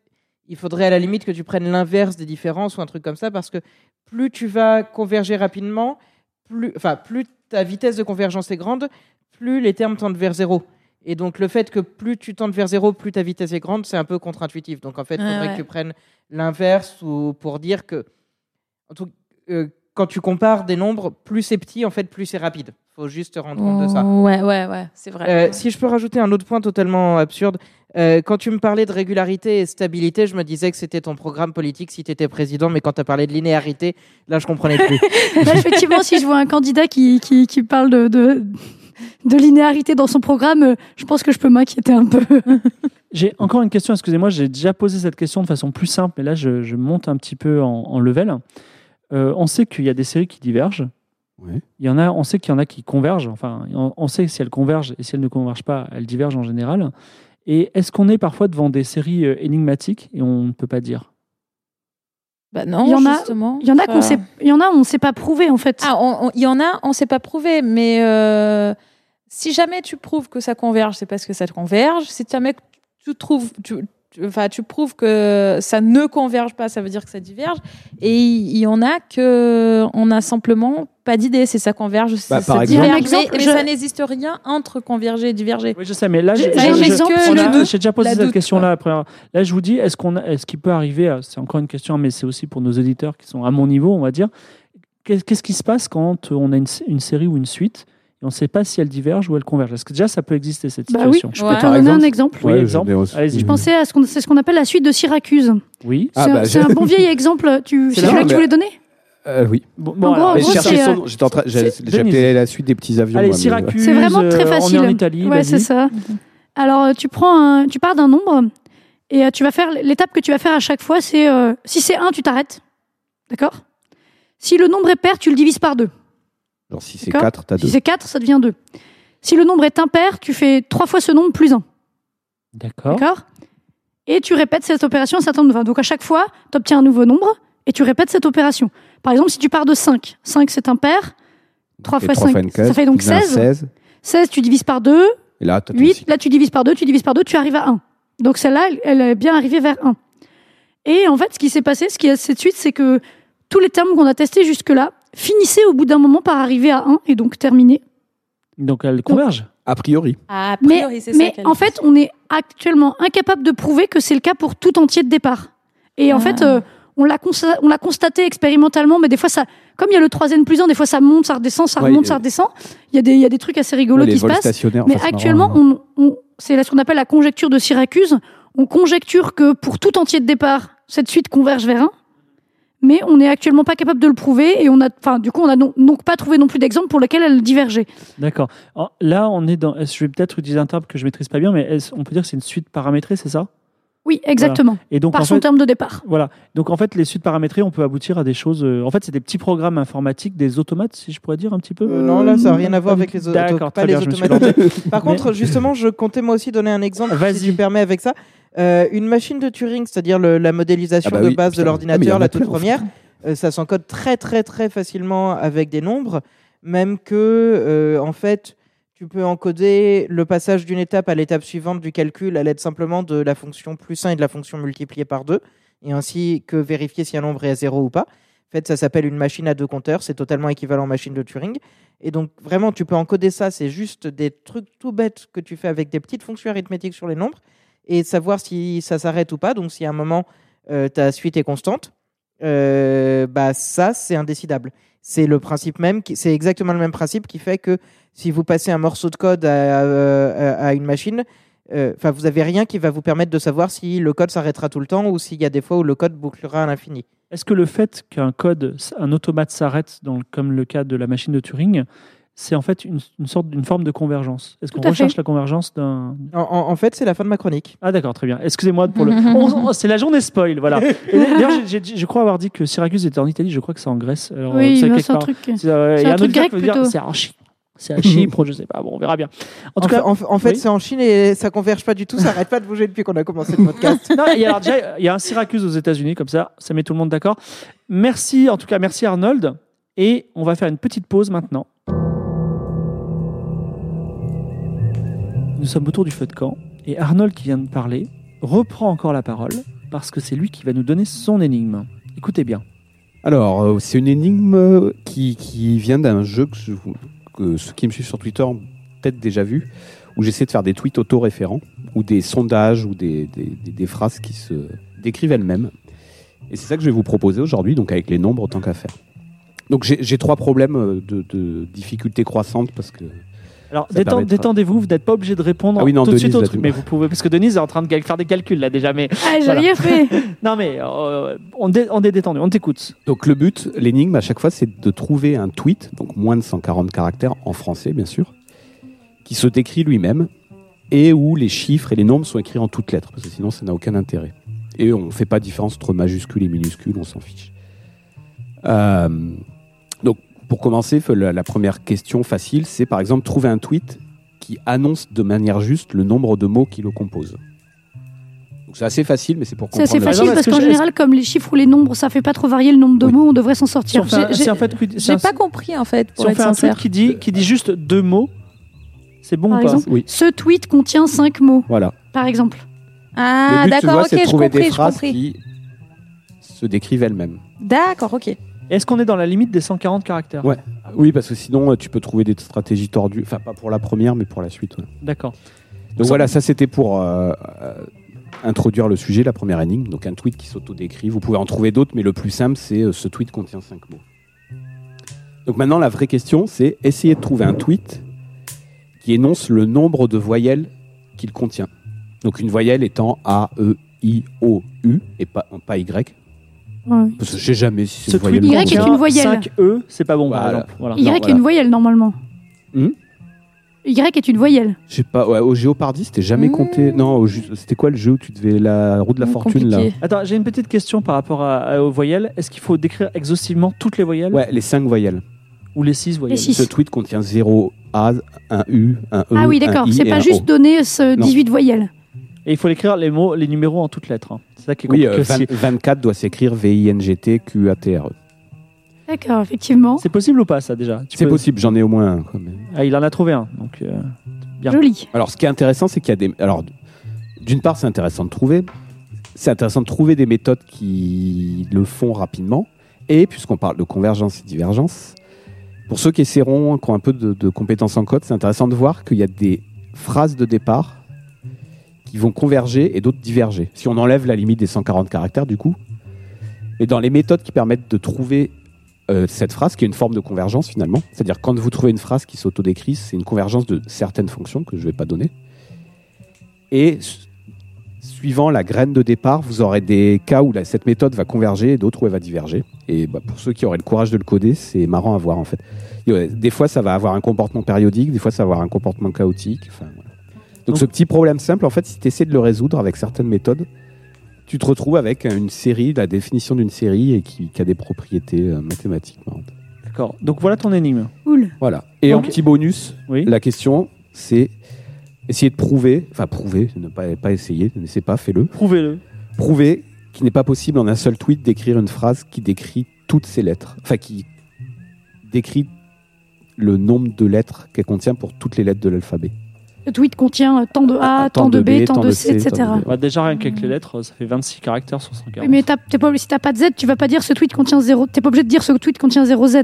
il faudrait à la limite que tu prennes l'inverse des différences ou un truc comme ça parce que plus tu vas converger rapidement, plus enfin plus ta vitesse de convergence est grande, plus les termes tendent vers zéro. Et donc le fait que plus tu tends vers zéro, plus ta vitesse est grande, c'est un peu contre-intuitif. Donc en fait, il Ouais, faudrait ouais. que tu prennes l'inverse ou pour dire que en tout- euh, quand tu compares des nombres, plus c'est petit, en fait, plus c'est rapide. faut juste te rendre compte de ça. Ouais, ouais, ouais, c'est vrai. Euh, si je peux rajouter un autre point totalement absurde, euh, quand tu me parlais de régularité et stabilité, je me disais que c'était ton programme politique si tu étais président, mais quand tu as parlé de linéarité, là je comprenais plus. Là, effectivement, si je vois un candidat qui, qui, qui parle de, de, de linéarité dans son programme, euh, je pense que je peux m'inquiéter un peu. J'ai encore une question, excusez-moi, j'ai déjà posé cette question de façon plus simple, mais là je, je monte un petit peu en, en level. Euh, on sait qu'il y a des séries qui divergent. Ouais. Il y en a, on sait qu'il y en a qui convergent. Enfin, on, on sait si elles convergent et si elles ne convergent pas, elles divergent en général. Et est-ce qu'on est parfois devant des séries euh, énigmatiques et on ne peut pas dire? Bah non, Il y en a- justement. Il y en a qu'on sait, il y en a, on ne sait pas prouver en fait. Ah, on- on- il y en a, on ne sait pas prouver, mais euh, si jamais tu prouves que ça converge, c'est parce que ça converge. Si jamais tu trouves, tu- enfin, tu prouves que ça ne converge pas, ça veut dire que ça diverge. Et il y en a que on n'a simplement pas d'idée si ça converge, si Bah, ça par diverge. exemple, mais, exemple, mais je- ça n'existe rien entre converger et diverger. Oui, je sais, mais là, J'ai- a- déjà posé La cette doute, question-là. Là, je vous dis, est-ce qu'on, a- est-ce qu'il peut arriver à- C'est encore une question, mais c'est aussi pour nos auditeurs qui sont à mon niveau, on va dire. Qu'est- Qu'est-ce qui se passe quand on a une, une série ou une suite et on ne sait pas si elle diverge ou elle converge Est-ce que déjà ça peut exister cette Bah oui, situation? Je Ouais. peux te Par donner un exemple exemple. Oui, Ouais, exemple. Je pensais à ce qu'on, c'est ce qu'on appelle la suite de Syracuse. Oui. Ah, c'est, bah, un, un bon vieil exemple. Tu, C'est celui-là là, que tu voulais donner? Euh, oui. Bon, En bon, euh, nom. J'étais en train. j'ai- la suite des petits avions. Allez, moi, mais- Syracuse. C'est vraiment euh, très On est facile. en Italie. Ouais, c'est ça. Alors, euh, tu prends un, tu pars d'un nombre et euh, tu vas faire l'étape que tu vas faire à chaque fois, c'est euh, si c'est 1, tu t'arrêtes. D'accord? Si le nombre est pair, tu le divises par 2. Genre, si c'est D'accord 4, t'as 2. Si c'est 4, ça devient 2. Si le nombre est impair, tu fais 3 fois ce nombre plus 1. D'accord. D'accord Et tu répètes cette opération un certain nombre de fois. Donc à chaque fois, tu obtiens un nouveau nombre et tu répètes cette opération. Par exemple, si tu pars de 5, 5 c'est impair, 3 fois 5, ça fait donc 16. 16. 16, tu divises par 2, Et là, t'as ton 8, cycle. là tu divises par 2, tu divises par 2, tu arrives à 1. Donc celle-là, elle, elle est bien arrivée vers 1. Et en fait, ce qui s'est passé, ce qui est cette suite, c'est que tous les termes qu'on a testés jusque-là finissaient au bout d'un moment par arriver à 1 et donc terminer. Donc elle converge. A priori. A Mais, priori, ça mais en fait, on est actuellement incapable de prouver que c'est le cas pour tout entier de départ. Et en Ah. fait, euh, on l'a consta- on l'a constaté expérimentalement, mais des fois, ça, comme il y a le 3 n plus 1, des fois ça monte, ça redescend, ça Ouais, remonte, euh, ça redescend. Il y, a des- il y a des trucs assez rigolos Ouais, qui se passent. Mais enfin, actuellement, on, on- c'est ce qu'on appelle la conjecture de Syracuse. On conjecture que pour tout entier de départ, cette suite converge vers 1. Mais on n'est actuellement pas capable de le prouver et on a, enfin, du coup, on n'a donc, pas trouvé non plus d'exemple pour lequel elle divergeait. D'accord. Là, on est dans. Je vais peut-être utiliser un terme que je maîtrise pas bien, mais on peut dire que c'est une suite paramétrée, c'est ça? Oui, exactement. Et donc, Par en son fait, terme de départ. voilà. Donc, en fait, les suites paramétrées, on peut aboutir à des choses. euh, En fait, c'est des petits programmes informatiques, des automates, si je pourrais dire un petit peu? Euh, non, là, ça n'a rien à voir avec les, auto- D'accord, pas très les automatiques. Par contre, justement, je comptais moi aussi donner un exemple, Vas-y. si tu permets, avec ça. Euh, une machine de Turing, c'est-à-dire la modélisation Ah bah de base putain. de l'ordinateur, la toute plein, première, euh, ça s'encode très très très facilement avec des nombres, même que euh, en fait, tu peux encoder le passage d'une étape à l'étape suivante du calcul à l'aide simplement de la fonction plus 1 et de la fonction multipliée par 2, et ainsi que vérifier si un nombre est à 0 ou pas. En fait, ça s'appelle une machine à deux compteurs, c'est totalement équivalent aux machines de Turing. Et donc, vraiment, tu peux encoder ça, c'est juste des trucs tout bêtes que tu fais avec des petites fonctions arithmétiques sur les nombres, et savoir si ça s'arrête ou pas. Donc, si à un moment, euh, ta suite est constante, euh, bah ça, c'est indécidable. C'est le principe même, c'est exactement le même principe qui fait que si vous passez un morceau de code à, à une machine, euh, enfin, vous avez rien qui va vous permettre de savoir si le code s'arrêtera tout le temps ou s'il y a des fois où le code bouclera à l'infini. Est-ce que le fait qu'un code, un automate s'arrête, comme le cas de la machine de Turing, c'est en fait une, une sorte d'une forme de convergence Est-ce qu'on recherche fait. la convergence d'un. En, en- en fait, c'est la fin de ma chronique. Ah d'accord, très bien. Excusez-moi pour le. On- on- c'est la journée spoil, voilà. D'ailleurs, je crois avoir dit que Syracuse était en Italie. Je crois que c'est en Grèce. Alors, oui, c'est un part- truc. c'est, euh, c'est il y a un truc grec qui veut dire, plutôt. C'est Chypre. C'est à Chypre, je sais pas. Bon, on verra bien. En tout En, cas, en, en fait, oui. c'est en Chine et ça converge pas du tout, ça arrête pas de bouger depuis qu'on a commencé le podcast. Non, il y a, alors déjà, il y a un Syracuse aux États-Unis, comme ça, ça met tout le monde d'accord. Merci, en tout cas, merci Arnold. Et on va faire une petite pause maintenant. Nous sommes autour du feu de camp et Arnold, qui vient de parler, reprend encore la parole parce que c'est lui qui va nous donner son énigme. Écoutez bien. Alors, euh, c'est une énigme euh, qui, qui vient d'un jeu que, que ceux qui me suivent sur Twitter ont peut-être déjà vu, où j'essaie de faire des tweets autoréférents, ou des sondages, ou des, des- phrases qui se décrivent elles-mêmes. Et c'est ça que je vais vous proposer aujourd'hui, donc avec les nombres tant qu'à faire. Donc j'ai j'ai trois problèmes euh, de, de difficulté croissante parce que Alors, Ça détend- permettra. détendez-vous, vous n'êtes pas obligé de répondre Ah oui, non, tout de suite au truc. Mais vous pouvez, parce que Denise est en train de faire des calculs là déjà. Mais Ah, j'ai Voilà. rien fait. non, mais euh, on, dé- on est détendu, on t'écoute. Donc le but, l'énigme à chaque fois, c'est de trouver un tweet, donc moins de 140 caractères en français bien sûr, qui se décrit lui-même et où les chiffres et les nombres sont écrits en toutes lettres, parce que sinon ça n'a aucun intérêt. Et on ne fait pas de différence entre majuscules et minuscules, on s'en fiche. Euh, pour commencer, la, première question facile, c'est par exemple trouver un tweet qui annonce de manière juste le nombre de mots qui le composent. Donc c'est assez facile, mais c'est pour C'est comprendre. assez le- Par facile exemple, parce qu'en général, comme les chiffres ou les nombres, ça fait pas trop varier le nombre de Oui. mots, on devrait s'en sortir. Si J'ai- c'est en fait, c'est J'ai un- pas compris en fait, si pour on être fait un tweet qui dit, qui dit juste deux mots, c'est bon Par ou pas exemple Oui, Ce tweet contient cinq mots, voilà. par exemple. Ah, d'accord, ok, c'est je compris, des je compris. qui se décrivent elles-mêmes. D'accord, ok. Est-ce qu'on est dans la limite des 140 caractères? Ouais. Oui, parce que sinon, euh, tu peux trouver des stratégies tordues. Enfin, pas pour la première, mais pour la suite. ouais. D'accord. Donc voilà, ça c'était pour euh, euh, introduire le sujet, la première énigme. Donc un tweet qui s'auto-décrit. Vous pouvez en trouver d'autres, mais le plus simple, c'est euh, ce tweet contient cinq mots. Donc maintenant, la vraie question, c'est essayer de trouver un tweet qui énonce le nombre de voyelles qu'il contient. Donc une voyelle étant A, E, I, O, U, et pas, pas Y. Ouais. Parce que je sais jamais si c'est Ce une voyelle. tweet Y est une voyelle. 5 E, c'est pas bon, par exemple. Voilà. Y Non, est une voyelle normalement. Hmm y est une voyelle. Je sais pas, ouais, au Géopardy, c'était jamais Mmh. compté. Non, c'était quoi le jeu où tu devais la roue de la Mmh, fortune là compliqué. Attends, j'ai une petite question par rapport à- à- aux voyelles. Est-ce qu'il faut décrire exhaustivement toutes les voyelles? Ouais, les cinq voyelles. ou les 6 voyelles six. Ce tweet contient 0 A, un U, un E. ah oui, d'accord. C'est pas juste donner ce Non. 18 voyelles. Et il faut écrire les mots, les numéros en toutes lettres. hein. C'est ça qui est Oui, compliqué euh, aussi. 20 24 doit s'écrire V-I-N-G-T-Q-A-T-R-E. D'accord, effectivement. C'est possible ou pas ça déjà? Tu C'est peux- possible, j'en ai au moins un. quand même. Ah, il en a trouvé un. Donc, euh, bien. Joli. Alors, ce qui est intéressant, c'est qu'il y a des. Alors, d'une part, c'est intéressant de trouver. C'est intéressant de trouver des méthodes qui le font rapidement. Et puisqu'on parle de convergence et divergence, pour ceux qui essaieront, qui ont un peu de, de compétences en code, c'est intéressant de voir qu'il y a des phrases de départ qui vont converger et d'autres diverger. Si on enlève la limite des 140 caractères, du coup, et dans les méthodes qui permettent de trouver euh, cette phrase, qui est une forme de convergence finalement, c'est-à-dire quand vous trouvez une phrase qui s'autodécrit, c'est une convergence de certaines fonctions que je ne vais pas donner. Et suivant la graine de départ, vous aurez des cas où cette méthode va converger et d'autres où elle va diverger. Et bah, pour ceux qui auraient le courage de le coder, c'est marrant à voir en fait. Des fois, ça va avoir un comportement périodique, des fois, ça va avoir un comportement chaotique. Donc, Donc- ce petit problème simple, en fait, si tu essaies de le résoudre avec certaines méthodes, tu te retrouves avec une série, la définition d'une série et qui, qui a des propriétés euh, mathématiques marrantes. D'accord. Donc voilà ton énigme. Cool. Voilà. Et en petit bonus, Oui. la question, c'est essayer de prouver, enfin prouver, ne pas, pas essayer, ne sais pas, fais-le, Prouvez-le. prouver qu'il n'est pas possible en un seul tweet d'écrire une phrase qui décrit toutes ces lettres, enfin qui décrit le nombre de lettres qu'elle contient pour toutes les lettres de l'alphabet. Le tweet contient tant de A, tant de B, tant de C, etc. de. Bah, déjà, rien qu'avec les lettres, ça fait 26 caractères sur 140. Oui, mais t'es pas, si t'as pas de Z, tu vas pas dire ce tweet contient 0. T'es pas obligé de dire ce tweet contient 0 Z.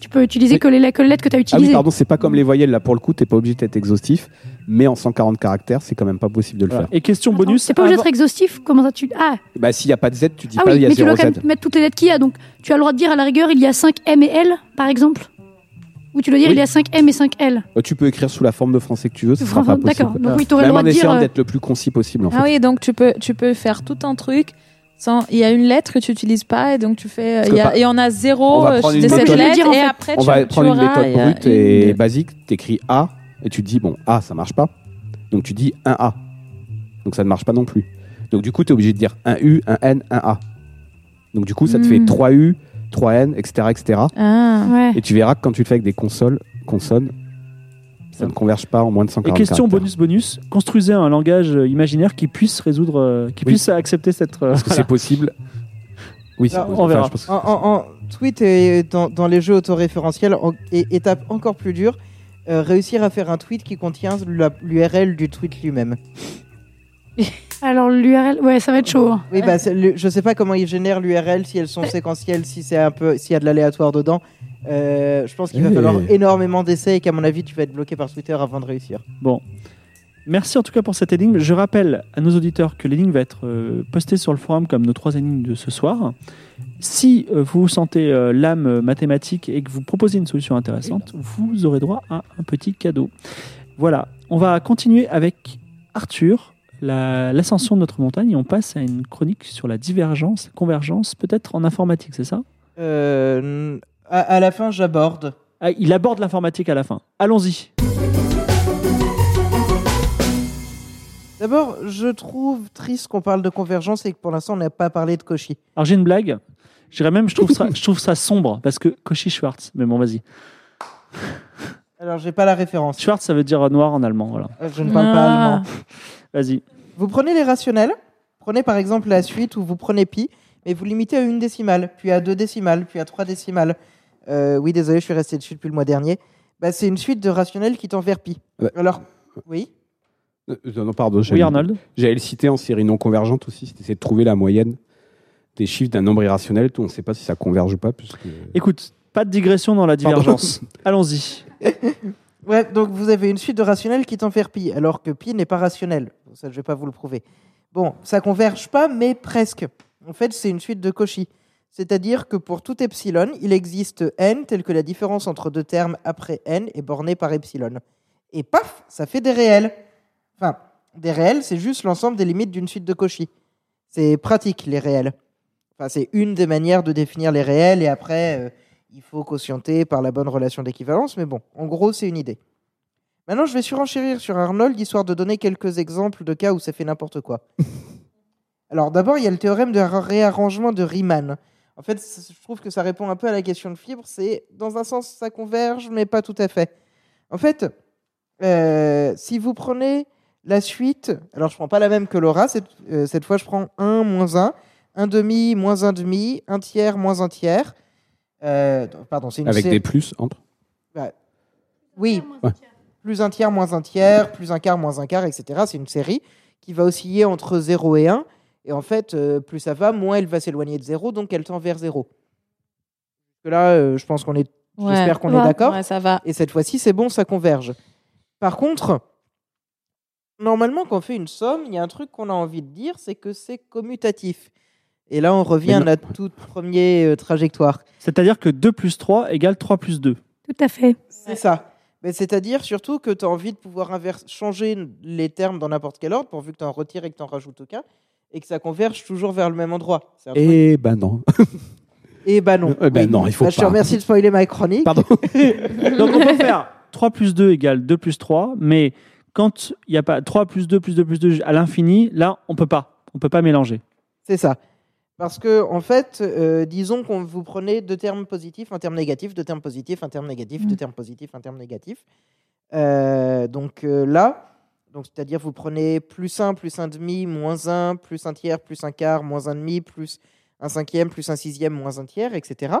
Tu peux utiliser Oui. que, les, que les lettres que t'as Ah oui, utilisées. pardon, c'est pas comme les voyelles, là pour le coup, t'es pas obligé d'être exhaustif, mais en 140 caractères, c'est quand même pas possible de le Voilà. faire. Et question Attends, bonus. C'est pas obligé d'être exhaustif. Comment ça tu. Ah, Bah s'il n'y a pas de Z, tu dis ah pas oui, il y a mais tu dois 0 quand Z. même mettre toutes les lettres qu'il y a. Donc tu as le droit de dire à la rigueur, il y a 5 M et L, par exemple. Ou tu dois dire oui. il y a 5 M et 5 L. Euh, tu peux écrire sous la forme de français que tu veux, ce sera pas possible. D'accord. Donc oui, tu aurais le droit en de essayant dire... d'être le plus concis possible. En ah fait. oui, donc tu peux, tu peux faire tout un truc. Sans... Il y a une lettre que tu n'utilises pas et donc tu fais. Il y, a... il y, a zéro euh, de cette méthode... lettre dire, en fait. et après on tu, va prendre une méthode euh, brute une... et basique. Tu écris A et tu te dis bon A ça marche pas. Donc tu dis 1A. Donc ça ne marche pas non plus. Donc du coup tu es obligé de dire 1U, 1N, 1A. Donc du coup ça te fait hmm. 3U, 3N, etc. etc. Et tu verras que quand tu le fais avec des consoles, consonnes, ça ne converge pas en moins de 140 Et question bonus bonus, construisez un langage euh, imaginaire qui puisse résoudre, euh, qui puisse accepter cette. Euh, Est-ce que c'est possible Oui, non, ah, on verra. En, tweet et dans, les jeux autoréférentiels, et, étape encore plus dure, réussir à faire un tweet qui contient l'URL du tweet lui-même. Alors l'URL, ouais, ça va être chaud. hein. Oui, bah, le- je sais pas comment ils génèrent l'URL, si elles sont séquentielles, si c'est un peu, s'il y a de l'aléatoire dedans. Euh, je pense qu'il va falloir énormément d'essais et qu'à mon avis, tu vas être bloqué par Twitter avant de réussir. Bon. Merci en tout cas pour cette énigme. Je rappelle à nos auditeurs que l'énigme va être euh, postée sur le forum comme nos trois énigmes de ce soir. Si euh, vous sentez euh, l'âme mathématique et que vous proposez une solution intéressante, vous aurez droit à un petit cadeau. Voilà, on va continuer avec Arthur, la- l'ascension de notre montagne, et on passe à une chronique sur la divergence, la convergence, peut-être en informatique, c'est ça? Euh, à, à la fin, j'aborde. Ah, Il aborde l'informatique à la fin. Allons-y. D'abord, je trouve triste qu'on parle de convergence et que pour l'instant, on n'a pas parlé de Cauchy. Alors j'ai une blague. Je dirais même, je trouve, ça, je trouve ça sombre parce que Cauchy Schwarz. Mais bon, vas-y. Alors, j'ai pas la référence. Schwarz, ça veut dire noir en allemand. Voilà. Euh, Je ne parle pas Ah. allemand. Vas-y. Vous prenez les rationnels, prenez par exemple la suite où vous prenez pi, mais vous limitez à une décimale, puis à deux décimales, puis à trois décimales. Euh, oui, désolé, je suis resté dessus depuis le mois dernier. Bah, c'est une suite de rationnels qui tend vers pi. Ouais. Alors, oui. Euh, non, non, pardon, Oui, Arnold. J'allais le citer en série non convergente aussi, c'est d'essayer de trouver la moyenne des chiffres d'un nombre irrationnel. Tout, on ne sait pas si ça converge ou pas. Puisque... Écoute, pas de digression dans la divergence. Allons-y. Ouais, donc vous avez une suite de rationnels qui tend vers pi, alors que pi n'est pas rationnel. Ça, je vais pas vous le prouver. Bon, ça converge pas, mais presque. En fait, c'est une suite de Cauchy. C'est-à-dire que pour tout epsilon, il existe n tel que la différence entre deux termes après n est bornée par epsilon. Et paf, ça fait des réels. Enfin, des réels, c'est juste l'ensemble des limites d'une suite de Cauchy. C'est pratique, les réels. Enfin, c'est une des manières de définir les réels, et après, euh, il faut quotienter par la bonne relation d'équivalence, mais bon, en gros, c'est une idée. Maintenant, je vais surenchérir sur Arnold, histoire de donner quelques exemples de cas où ça fait n'importe quoi. Alors, d'abord, il y a le théorème de ra- réarrangement de Riemann. En fait, je trouve que ça répond un peu à la question de fibre. C'est, dans un sens, ça converge, mais pas tout à fait. En fait, euh, si vous prenez la suite, alors je prends pas la même que Laura, cette, euh, cette fois je prends 1 moins 1, 1 demi moins 1 demi, 1 tiers moins 1 tiers. Euh, pardon, c'est une Avec des plus entre. Oui, Ouais. plus un tiers moins un tiers, plus un quart moins un quart, etc. C'est une série qui va osciller entre 0 et 1. Et en fait, euh, plus ça va, moins elle va s'éloigner de 0, donc elle tend vers 0. Là, euh, je pense qu'on est, Ouais. j'espère qu'on Ouais. est d'accord. Ouais, ça va. Et cette fois-ci, c'est bon, ça converge. Par contre, normalement, quand on fait une somme, il y a un truc qu'on a envie de dire, c'est que c'est commutatif. Et là, on revient à notre toute première euh, trajectoire. C'est-à-dire que 2 plus 3 égale 3 plus 2. Tout à fait. C'est ça. Mais c'est-à-dire surtout que tu as envie de pouvoir inverse- changer les termes dans n'importe quel ordre, pourvu que tu en retires et que tu en rajoutes aucun, et que ça converge toujours vers le même endroit. Eh ben non. Et bah non. Eh ben non, il faut Bah, Je te pas. remercie de spoiler ma chronique. Pardon. Donc on peut faire 3 plus 2 égale 2 plus 3, mais quand il n'y a pas 3 plus 2 plus 2 plus 2 à l'infini, là, on peut pas. On peut pas mélanger. C'est ça. Parce que, en fait, euh, disons qu'on vous prenez deux termes positifs, un terme négatif, deux termes positifs, un terme négatif, Mm. deux termes positifs, un terme négatif. Euh, donc euh, là, donc c'est-à-dire vous prenez plus 1, plus 1 demi, moins 1, plus 1 tiers, plus 1 quart, moins 1 demi, plus un cinquième, plus un sixième, moins un tiers, etc.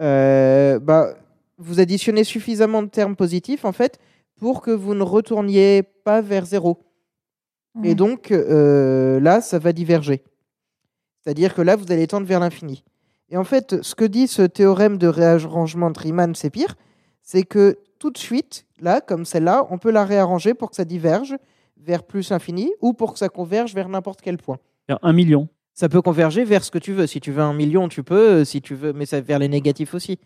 Euh, bah, vous additionnez suffisamment de termes positifs, en fait, pour que vous ne retourniez pas vers zéro. Et Ouais. donc, euh, là, ça va diverger. C'est-à-dire que là, vous allez tendre vers l'infini. Et en fait, ce que dit ce théorème de réarrangement de Riemann, c'est pire, c'est que tout de suite, là, comme celle-là, on peut la réarranger pour que ça diverge vers plus infini ou pour que ça converge vers n'importe quel point. 1 million. Ça peut converger vers ce que tu veux. Si tu veux un million, tu peux. Si tu veux, mais ça vers les négatifs aussi.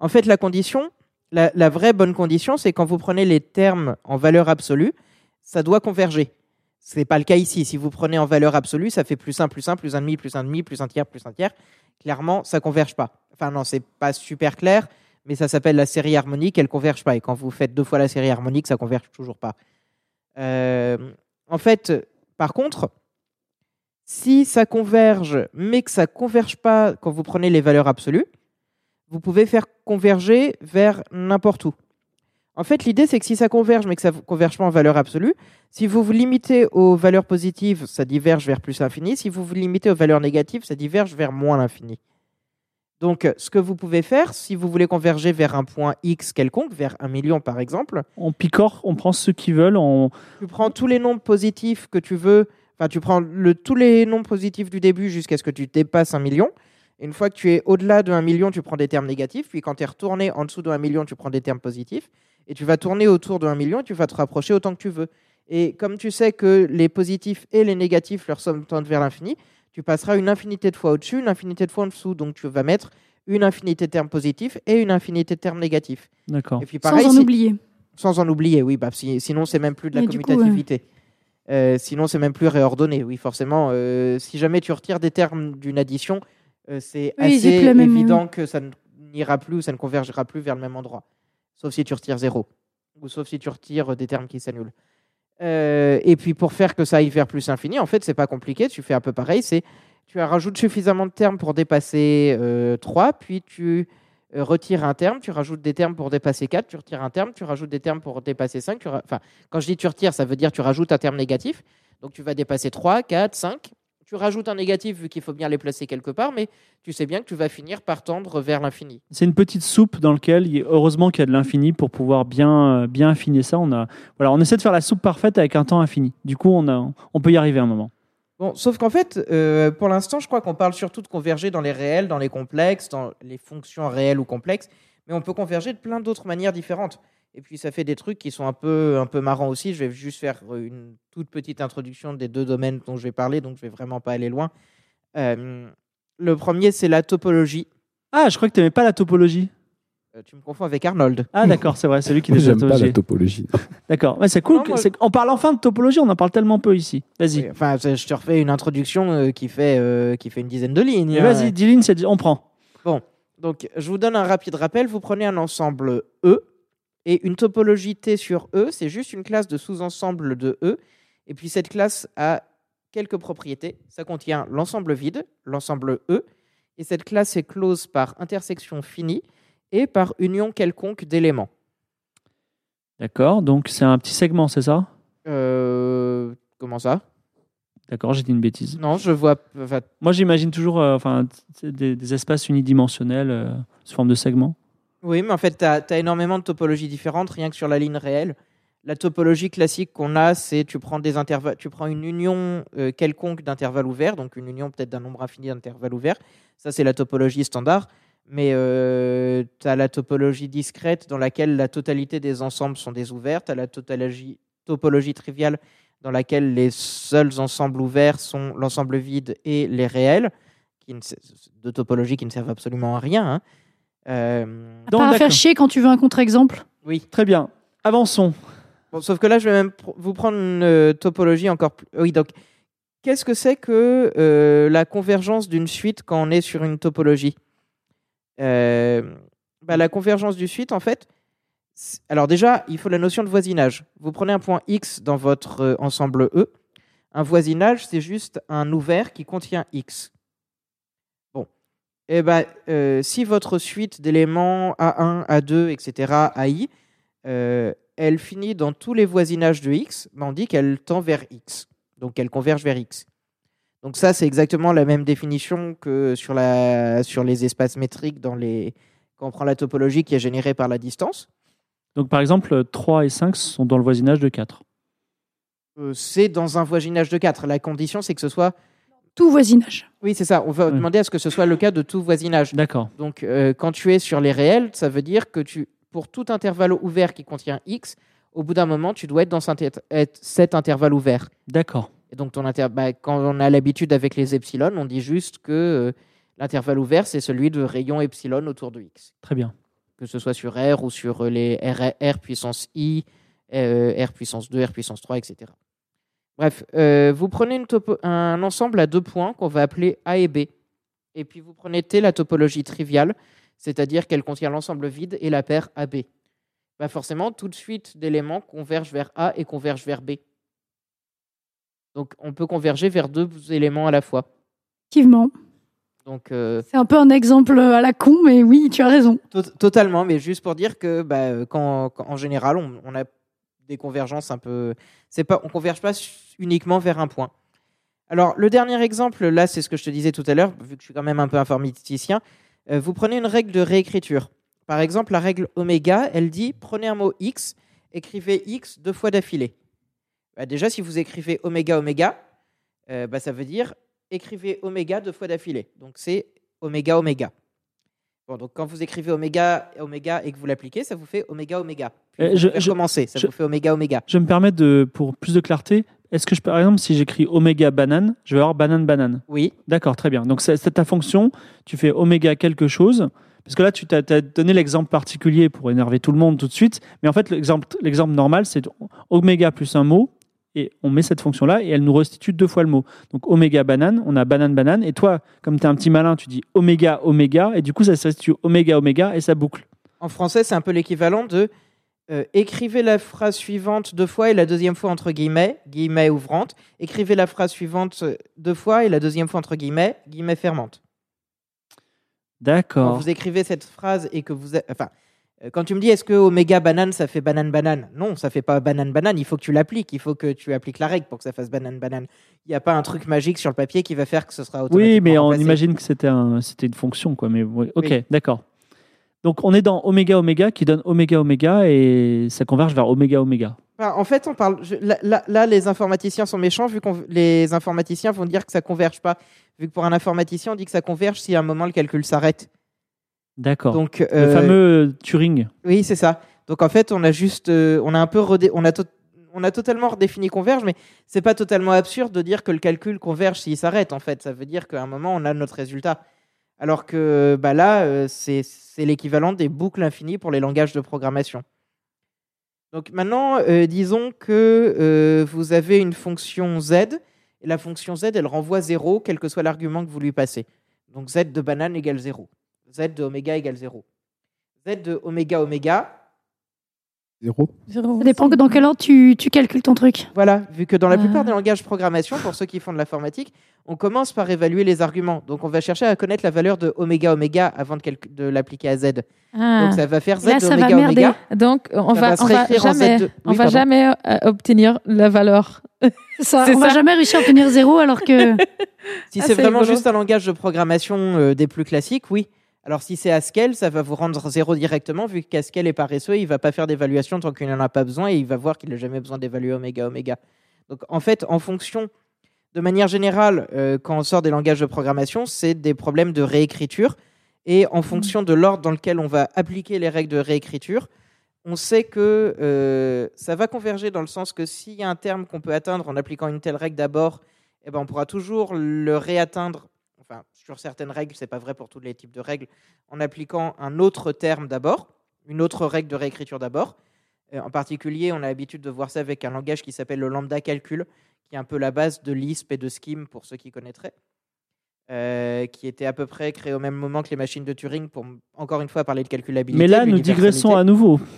En fait, la condition, la, la vraie bonne condition, c'est quand vous prenez les termes en valeur absolue, ça doit converger. Ce n'est pas le cas ici. Si vous prenez en valeur absolue, ça fait plus 1, plus 1, plus 1 demi, plus 1 demi, plus 1 tiers, plus 1 tiers. Clairement, ça converge pas. Enfin non, c'est pas super clair, mais ça s'appelle la série harmonique, elle converge pas. Et quand vous faites deux fois la série harmonique, ça converge toujours pas. Euh, en fait, par contre, si ça converge, mais que ça converge pas quand vous prenez les valeurs absolues, vous pouvez faire converger vers n'importe où. En fait, l'idée, c'est que si ça converge, mais que ça ne converge pas en valeur absolue, si vous vous limitez aux valeurs positives, ça diverge vers plus l'infini. Si vous vous limitez aux valeurs négatives, ça diverge vers moins l'infini. Donc, euh, ce que vous pouvez faire, si vous voulez converger vers un point X quelconque, vers un million par exemple, On picore, on prend ceux qui veulent. On... tu prends tous les nombres positifs que tu veux, enfin tu prends le, tous les nombres positifs du début jusqu'à ce que tu dépasses un million. Une fois que tu es au-delà de 1 million, tu prends des termes négatifs. Puis quand tu es retourné en dessous de 1 million, tu prends des termes positifs. Et tu vas tourner autour de 1 million et tu vas te rapprocher autant que tu veux. Et comme tu sais que les positifs et les négatifs, leur somme tendent vers l'infini, tu passeras une infinité de fois au-dessus, une infinité de fois en dessous. Donc tu vas mettre une infinité de termes positifs et une infinité de termes négatifs. D'accord. Et puis pareil, Sans en si- oublier. sans en oublier, oui. Bah, si- sinon, c'est même plus de la du coup, commutativité. Euh, sinon, c'est même plus réordonné. Oui, forcément. euh, si jamais tu retires des termes d'une addition, euh, c'est Oui, assez même- évident que ça n'ira plus ou ça ne convergera plus vers le même endroit. Sauf si tu retires zéro. Ou sauf si tu retires des termes qui s'annulent. Euh, et puis, pour faire que ça aille vers plus infini, en fait, c'est pas compliqué. Tu fais un peu pareil. C'est tu rajoutes suffisamment de termes pour dépasser euh, 3, puis tu euh, retires un terme, tu rajoutes des termes pour dépasser 4, tu retires un terme, tu rajoutes des termes pour dépasser 5. Tu ra- Enfin, quand je dis tu retires, ça veut dire tu rajoutes un terme négatif. Donc tu vas dépasser 3, 4, 5. Tu rajoutes un négatif vu qu'il faut bien les placer quelque part, mais tu sais bien que tu vas finir par tendre vers l'infini. C'est une petite soupe dans laquelle, heureusement qu'il y a de l'infini pour pouvoir bien, euh, bien affiner ça. On, a, voilà, on essaie de faire la soupe parfaite avec un temps infini. Du coup, on, a, on peut y arriver un moment. Bon, sauf qu'en fait, euh, pour l'instant, je crois qu'on parle surtout de converger dans les réels, dans les complexes, dans les fonctions réelles ou complexes, mais on peut converger de plein d'autres manières différentes. Et puis, ça fait des trucs qui sont un peu, un peu marrants aussi. Je vais juste faire euh, une toute petite introduction des deux domaines dont je vais parler, donc je vais vraiment pas aller loin. Euh, le premier, c'est la topologie. Ah, je crois que tu n'aimais pas la topologie. Euh, tu me confonds avec Arnold. Ah, d'accord, c'est vrai, c'est lui qui est J'aime pas la topologie. D'accord, ouais, c'est cool. Non, que- moi- c'est- On parle enfin de topologie, on en parle tellement peu ici. Vas-y. Oui, Enfin, je te refais une introduction euh, qui, fait, euh, qui fait une dizaine de lignes. Et hein. Vas-y, Dylan, c'est- on prend. Donc, je vous donne un rapide rappel. Vous prenez un ensemble E et une topologie T sur E, c'est juste une classe de sous-ensemble de E. Et puis, cette classe a quelques propriétés. Ça contient l'ensemble vide, l'ensemble E. Et cette classe est close par intersection finie et par union quelconque d'éléments. D'accord, donc c'est un petit segment, c'est ça? Euh, comment ça? D'accord, j'ai dit une bêtise. Non, je vois. enfin, Moi, j'imagine toujours euh, enfin, des espaces unidimensionnels euh, sous forme de segments? Oui, mais en fait, tu as, énormément de topologies différentes, rien que sur la ligne réelle. La topologie classique qu'on a, c'est tu prends des intervalles, tu prends une union euh, quelconque d'intervalles ouverts, donc une union peut-être d'un nombre infini d'intervalles ouverts. Ça, c'est la topologie standard. Mais tu as la topologie discrète dans laquelle la totalité des ensembles sont des ouverts. Tu as la topologie, topologie triviale dans laquelle les seuls ensembles ouverts sont l'ensemble vide et les réels, qui ne, de topologies qui ne servent absolument à rien. hein. Euh, À Donc, part à faire chier quand tu veux un contre-exemple. oui. Très bien. Avançons. Bon, sauf que là, je vais même pr- vous prendre une euh, topologie encore plus. Oui, donc, qu'est-ce que c'est que euh, la convergence d'une suite quand on est sur une topologie? Euh, bah, La convergence d'une suite, en fait, alors déjà, il faut la notion de voisinage. Vous prenez un point X dans votre ensemble E. Un voisinage, c'est juste un ouvert qui contient X. Et ben, euh, si votre suite d'éléments A1, A2, etc., AI, euh, elle finit dans tous les voisinages de X, ben, on dit qu'elle tend vers X. Donc elle converge vers X. Donc ça, c'est exactement la même définition que sur, la, sur les espaces métriques dans les, quand on prend la topologie qui est générée par la distance. Donc, par exemple, 3 et 5 sont dans le voisinage de 4. Euh, c'est dans un voisinage de 4. La condition, c'est que ce soit... Tout voisinage. Oui, c'est ça. On va Ouais. demander à ce que ce soit le cas de tout voisinage. D'accord. Donc, euh, quand tu es sur les réels, ça veut dire que tu, pour tout intervalle ouvert qui contient X, au bout d'un moment, tu dois être dans cet, intervalle ouvert. D'accord. Et donc, ton inter- bah, quand on a l'habitude avec les epsilon, on dit juste que euh, l'intervalle ouvert, c'est celui de rayon epsilon autour de X. Très bien. Que ce soit sur R ou sur euh, les R, R puissance I, euh, R puissance 2, R puissance 3, etc. Bref, euh, vous prenez une un ensemble à deux points qu'on va appeler A et B. Et puis vous prenez T, la topologie triviale, c'est-à-dire qu'elle contient l'ensemble vide et la paire AB. Bah forcément, toute suite d'éléments convergent vers A et convergent vers B. Donc on peut converger vers deux éléments à la fois. Effectivement. Donc euh, C'est un peu un exemple à la con, mais oui, tu as raison. to- totalement, mais juste pour dire que bah, quand, quand- en général on, on a des convergences un peu, c'est pas, on converge pas uniquement vers un point. Alors le dernier exemple, là c'est ce que je te disais tout à l'heure, vu que je suis quand même un peu informaticien, euh, vous prenez une règle de réécriture. Par exemple, la règle oméga, elle dit prenez un mot x, écrivez x deux fois d'affilée. Bah, déjà, si vous écrivez oméga oméga, euh, bah, ça veut dire écrivez oméga deux fois d'affilée. Donc c'est oméga oméga. Bon, donc quand vous écrivez oméga oméga et que vous l'appliquez, ça vous fait oméga oméga. Puis Euh, vous je- je- recommencer, ça je- vous fait oméga oméga. Je me permets de, pour plus de clarté, est-ce que je, par exemple, si j'écris oméga banane, je vais avoir banane banane Oui, D'accord, très bien. Donc, c'est ta fonction. Tu fais oméga quelque chose. Parce que là, tu t'as t'as donné l'exemple particulier pour énerver tout le monde tout de suite. Mais en fait, l'exemple l'exemple normal, c'est oméga plus un mot. Et on met cette fonction-là et elle nous restitue deux fois le mot. Donc, oméga banane, on a banane banane. Et toi, comme tu es un petit malin, tu dis oméga oméga. Et du coup, ça se restitue oméga oméga et ça boucle. en français, c'est un peu l'équivalent de euh, écrivez la phrase suivante deux fois et la deuxième fois entre guillemets, guillemets ouvrantes. Écrivez la phrase suivante euh, deux fois et la deuxième fois entre guillemets, guillemets fermantes. Quand D'accord. vous écrivez cette phrase et que vous. a- Enfin, euh, quand tu me dis est-ce que oméga banane ça fait banane banane? Non, ça fait pas banane banane. Il faut que tu l'appliques. Il faut que tu appliques la règle pour que ça fasse banane banane. Il n'y a pas un truc magique sur le papier qui va faire que ce sera automatiquement Oui, mais on remplacé. imagine que c'était un, c'était une fonction, quoi. Mais ok, Oui. d'accord. Donc on est dans oméga oméga qui donne oméga oméga et ça converge vers oméga oméga. En fait, on parle. je- là, là- là, les informaticiens sont méchants vu que les informaticiens vont dire que ça converge pas. Vu que pour un informaticien, on dit que ça converge si à un moment le calcul s'arrête. D'accord. Donc, Le euh, fameux Turing. Oui, c'est ça. Donc en fait, on a juste, euh, on a un peu redé- on a on a totalement redéfini converge, mais c'est pas totalement absurde de dire que le calcul converge s'il s'arrête. En fait, ça veut dire qu'à un moment, on a notre résultat. Alors que bah là, euh, c'est l'équivalent des boucles infinies pour les langages de programmation. Donc maintenant, euh, disons que euh, vous avez une fonction z, et la fonction z, elle renvoie 0, quel que soit l'argument que vous lui passez. Donc z de banane égale 0. z de oméga égale 0. z de oméga oméga, Zéro. Ça dépend que dans quel ordre tu, tu calcules ton truc. Voilà, vu que dans la plupart des langages de programmation, pour ceux qui font de l'informatique, on commence par évaluer les arguments. Donc on va chercher à connaître la valeur de oméga oméga avant de, l'appliquer à z. Ah. Donc ça va faire z Là, de ça va oméga merder. oméga. Donc, on Ça va, va on va jamais, Z2. Oui, on va pardon. jamais euh, obtenir la valeur. Ça. On va ça. jamais réussir à obtenir zéro alors que. Si Ah, c'est c'est vraiment rigolo. juste un langage de programmation euh, des plus classiques, oui. Alors si c'est Haskell, ça va vous rendre zéro directement, vu que Haskell est paresseux, il va pas faire d'évaluation tant qu'il n'en a pas besoin, et il va voir qu'il n'a jamais besoin d'évaluer oméga oméga. Donc en fait, en fonction, de manière générale, euh, quand on sort des langages de programmation, c'est des problèmes de réécriture, et en fonction de l'ordre dans lequel on va appliquer les règles de réécriture, on sait que euh, ça va converger dans le sens que s'il y a un terme qu'on peut atteindre en appliquant une telle règle d'abord, eh ben, on pourra toujours le réatteindre. Enfin, sur certaines règles, c'est pas vrai pour tous les types de règles, en appliquant un autre terme d'abord, une autre règle de réécriture d'abord. Euh, en particulier, on a l'habitude de voir ça avec un langage qui s'appelle le lambda calcul, qui est un peu la base de Lisp et de Scheme pour ceux qui connaîtraient, euh, qui était à peu près créé au même moment que les machines de Turing pour encore une fois parler de calculabilité. Mais là, nous digressons à nouveau.